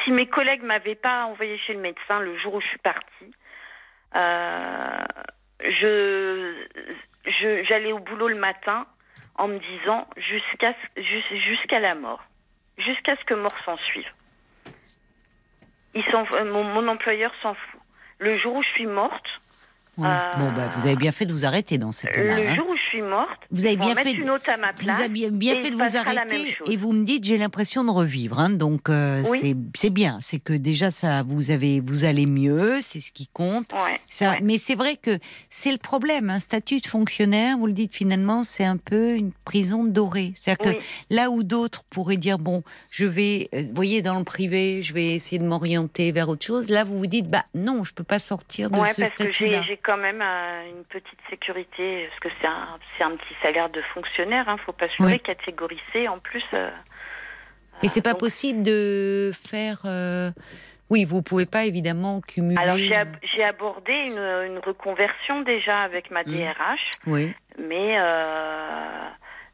Si mes collègues m'avaient pas envoyé chez le médecin le jour où je suis partie. Euh, je je j'allais au boulot le matin en me disant jusqu'à jusqu'à la mort, jusqu'à ce que mort s'en suive. Ils sont, mon, mon employeur s'en fout. Le jour où je suis morte, euh, bon, bah, vous avez bien fait de vous arrêter dans ce cas-là. Le hein. jour où je suis morte, vous avez bien fait. Une autre à ma place, vous avez bien, fait de vous arrêter et vous me dites j'ai l'impression de revivre. Hein, donc euh, c'est bien, c'est que déjà ça vous avez vous allez mieux, c'est ce qui compte. ça, Mais c'est vrai que c'est le problème. Un statut de fonctionnaire, vous le dites finalement, c'est un peu une prison dorée. C'est-à-dire que là où d'autres pourraient dire bon, je vais, euh, vous voyez, dans le privé, je vais essayer de m'orienter vers autre chose. Là, vous vous dites bah non, je peux pas sortir de ce statut-là quand même une petite sécurité, parce que c'est un, un, petit salaire de fonctionnaire, il hein, ne faut pas se oui. catégorie C en plus. Euh, Mais c'est pas possible de faire. Euh, oui, vous pouvez pas évidemment cumuler. Alors j'ai euh, abordé une, une, reconversion déjà avec ma DRH. Mmh. Oui. Mais,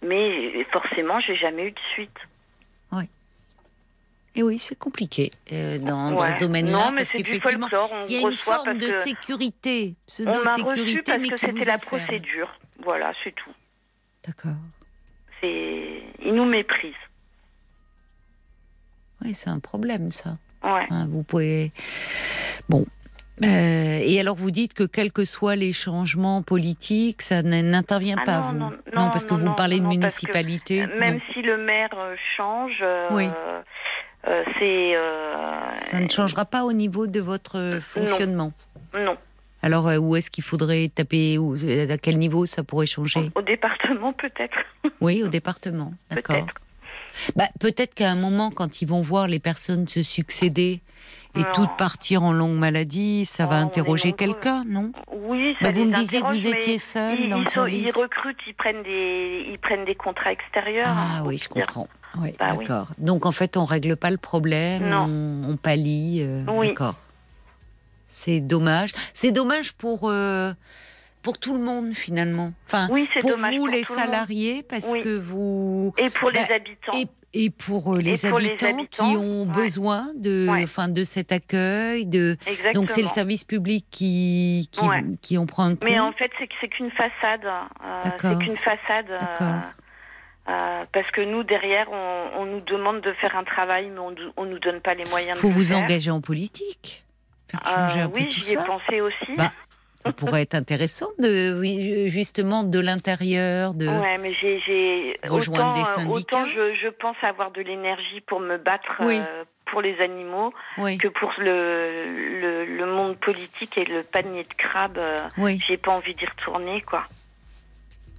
mais forcément, j'ai jamais eu de suite. Et oui, c'est compliqué euh, dans, dans, ce domaine-là parce qu'effectivement, il y a une forme de sécurité, reçu parce que c'était la procédure. Voilà, c'est tout. D'accord. C'est, ils nous méprisent. Oui, c'est un problème ça. Ouais. Hein, vous pouvez. Bon. Euh, et alors vous dites que quels que soient les changements politiques, ça n'intervient ah pas, non, vous non, non, parce que vous me parlez de municipalité. Même si le maire euh, change, oui. Euh, c'est. Euh, ça ne changera pas au niveau de votre fonctionnement. Non. Alors euh, où est-ce qu'il faudrait taper À quel niveau ça pourrait changer Au département peut-être. Oui, au département. D'accord. Bah, peut-être qu'à un moment, quand ils vont voir les personnes se succéder et toutes partir en longue maladie, ça va interroger quelqu'un, non Oui, ça bah, Vous me disiez que vous étiez seul dans le service. Ils recrutent, ils prennent des, ils prennent des contrats extérieurs. Ah hein, oui, je comprends. Oui, bah d'accord. Donc en fait, on règle pas le problème, on, on, pallie. Euh, d'accord. C'est dommage. C'est dommage pour euh, pour tout le monde finalement. Enfin, oui, pour dommage vous pour les salariés parce que vous et pour les bah, habitants. Et, et pour, euh, les, habitants les, habitants qui ont ouais. besoin de, enfin, de cet accueil, de. Exactement. Donc c'est le service public qui qui, ouais. qui en prend un coup. Mais en fait, c'est c'est qu'une façade. Euh, c'est qu'une façade. Euh, parce que nous, derrière, on, on, nous demande de faire un travail, mais on ne nous donne pas les moyens Faut de le vous faire. engager en politique faire changer euh, un Oui, j'y ai pensé aussi. Bah, ça pourrait être intéressant, de, oui, justement, de l'intérieur, de ouais, mais j'ai rejoindre autant, des syndicats. Autant je, je pense avoir de l'énergie pour me battre oui. euh, pour les animaux oui. que pour le, le, le, monde politique et le panier de crabes. Euh. J'ai pas envie d'y retourner, quoi.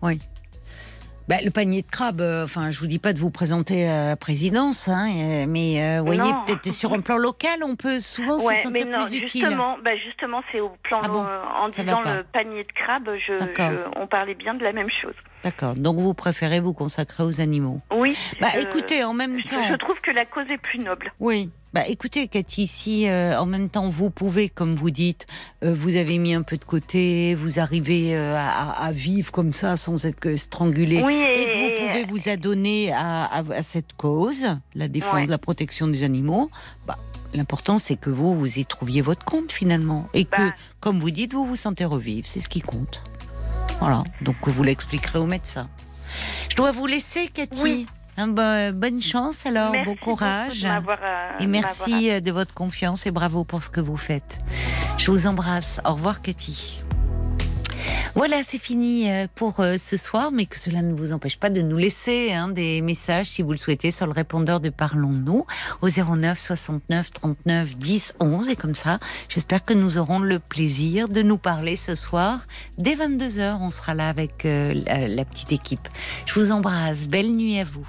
Oui. Bah, le panier de crabes, euh, enfin, je vous dis pas de vous présenter à la présidence, hein, mais euh, vous voyez, peut-être sur un plan local, on peut souvent ouais, se sentir mais non, plus justement, utile. Bah justement, c'est au plan ah bon, euh, en disant le panier de crabes, je, je, on parlait bien de la même chose. D'accord. Donc vous préférez vous consacrer aux animaux. Oui. Bah écoutez, en même temps. Je trouve que la cause est plus noble. Oui. Bah écoutez, Cathy, si euh, en même temps vous pouvez, comme vous dites, euh, vous avez mis un peu de côté, vous arrivez euh, à, à, vivre comme ça sans être strangulé, oui, et, et, que vous pouvez vous adonner à, à, à cette cause, la défense, ouais. la protection des animaux, bah, L'important, c'est que vous, vous y trouviez votre compte finalement. Et que, bah. comme vous dites, vous vous sentez revivre. C'est ce qui compte. Voilà. Donc, vous l'expliquerez au médecin. Je dois vous laisser, Cathy. Oui. Hein, bonne chance alors, merci bon courage. euh, et merci de votre confiance et bravo pour ce que vous faites. Je vous embrasse. Au revoir, Cathy. Voilà, c'est fini pour ce soir, mais que cela ne vous empêche pas de nous laisser hein, des messages, si vous le souhaitez, sur le répondeur de Parlons-nous au 09 69 39 10 11. Et comme ça, j'espère que nous aurons le plaisir de nous parler ce soir. Dès 22h, on sera là avec euh, la, la petite équipe. Je vous embrasse. Belle nuit à vous.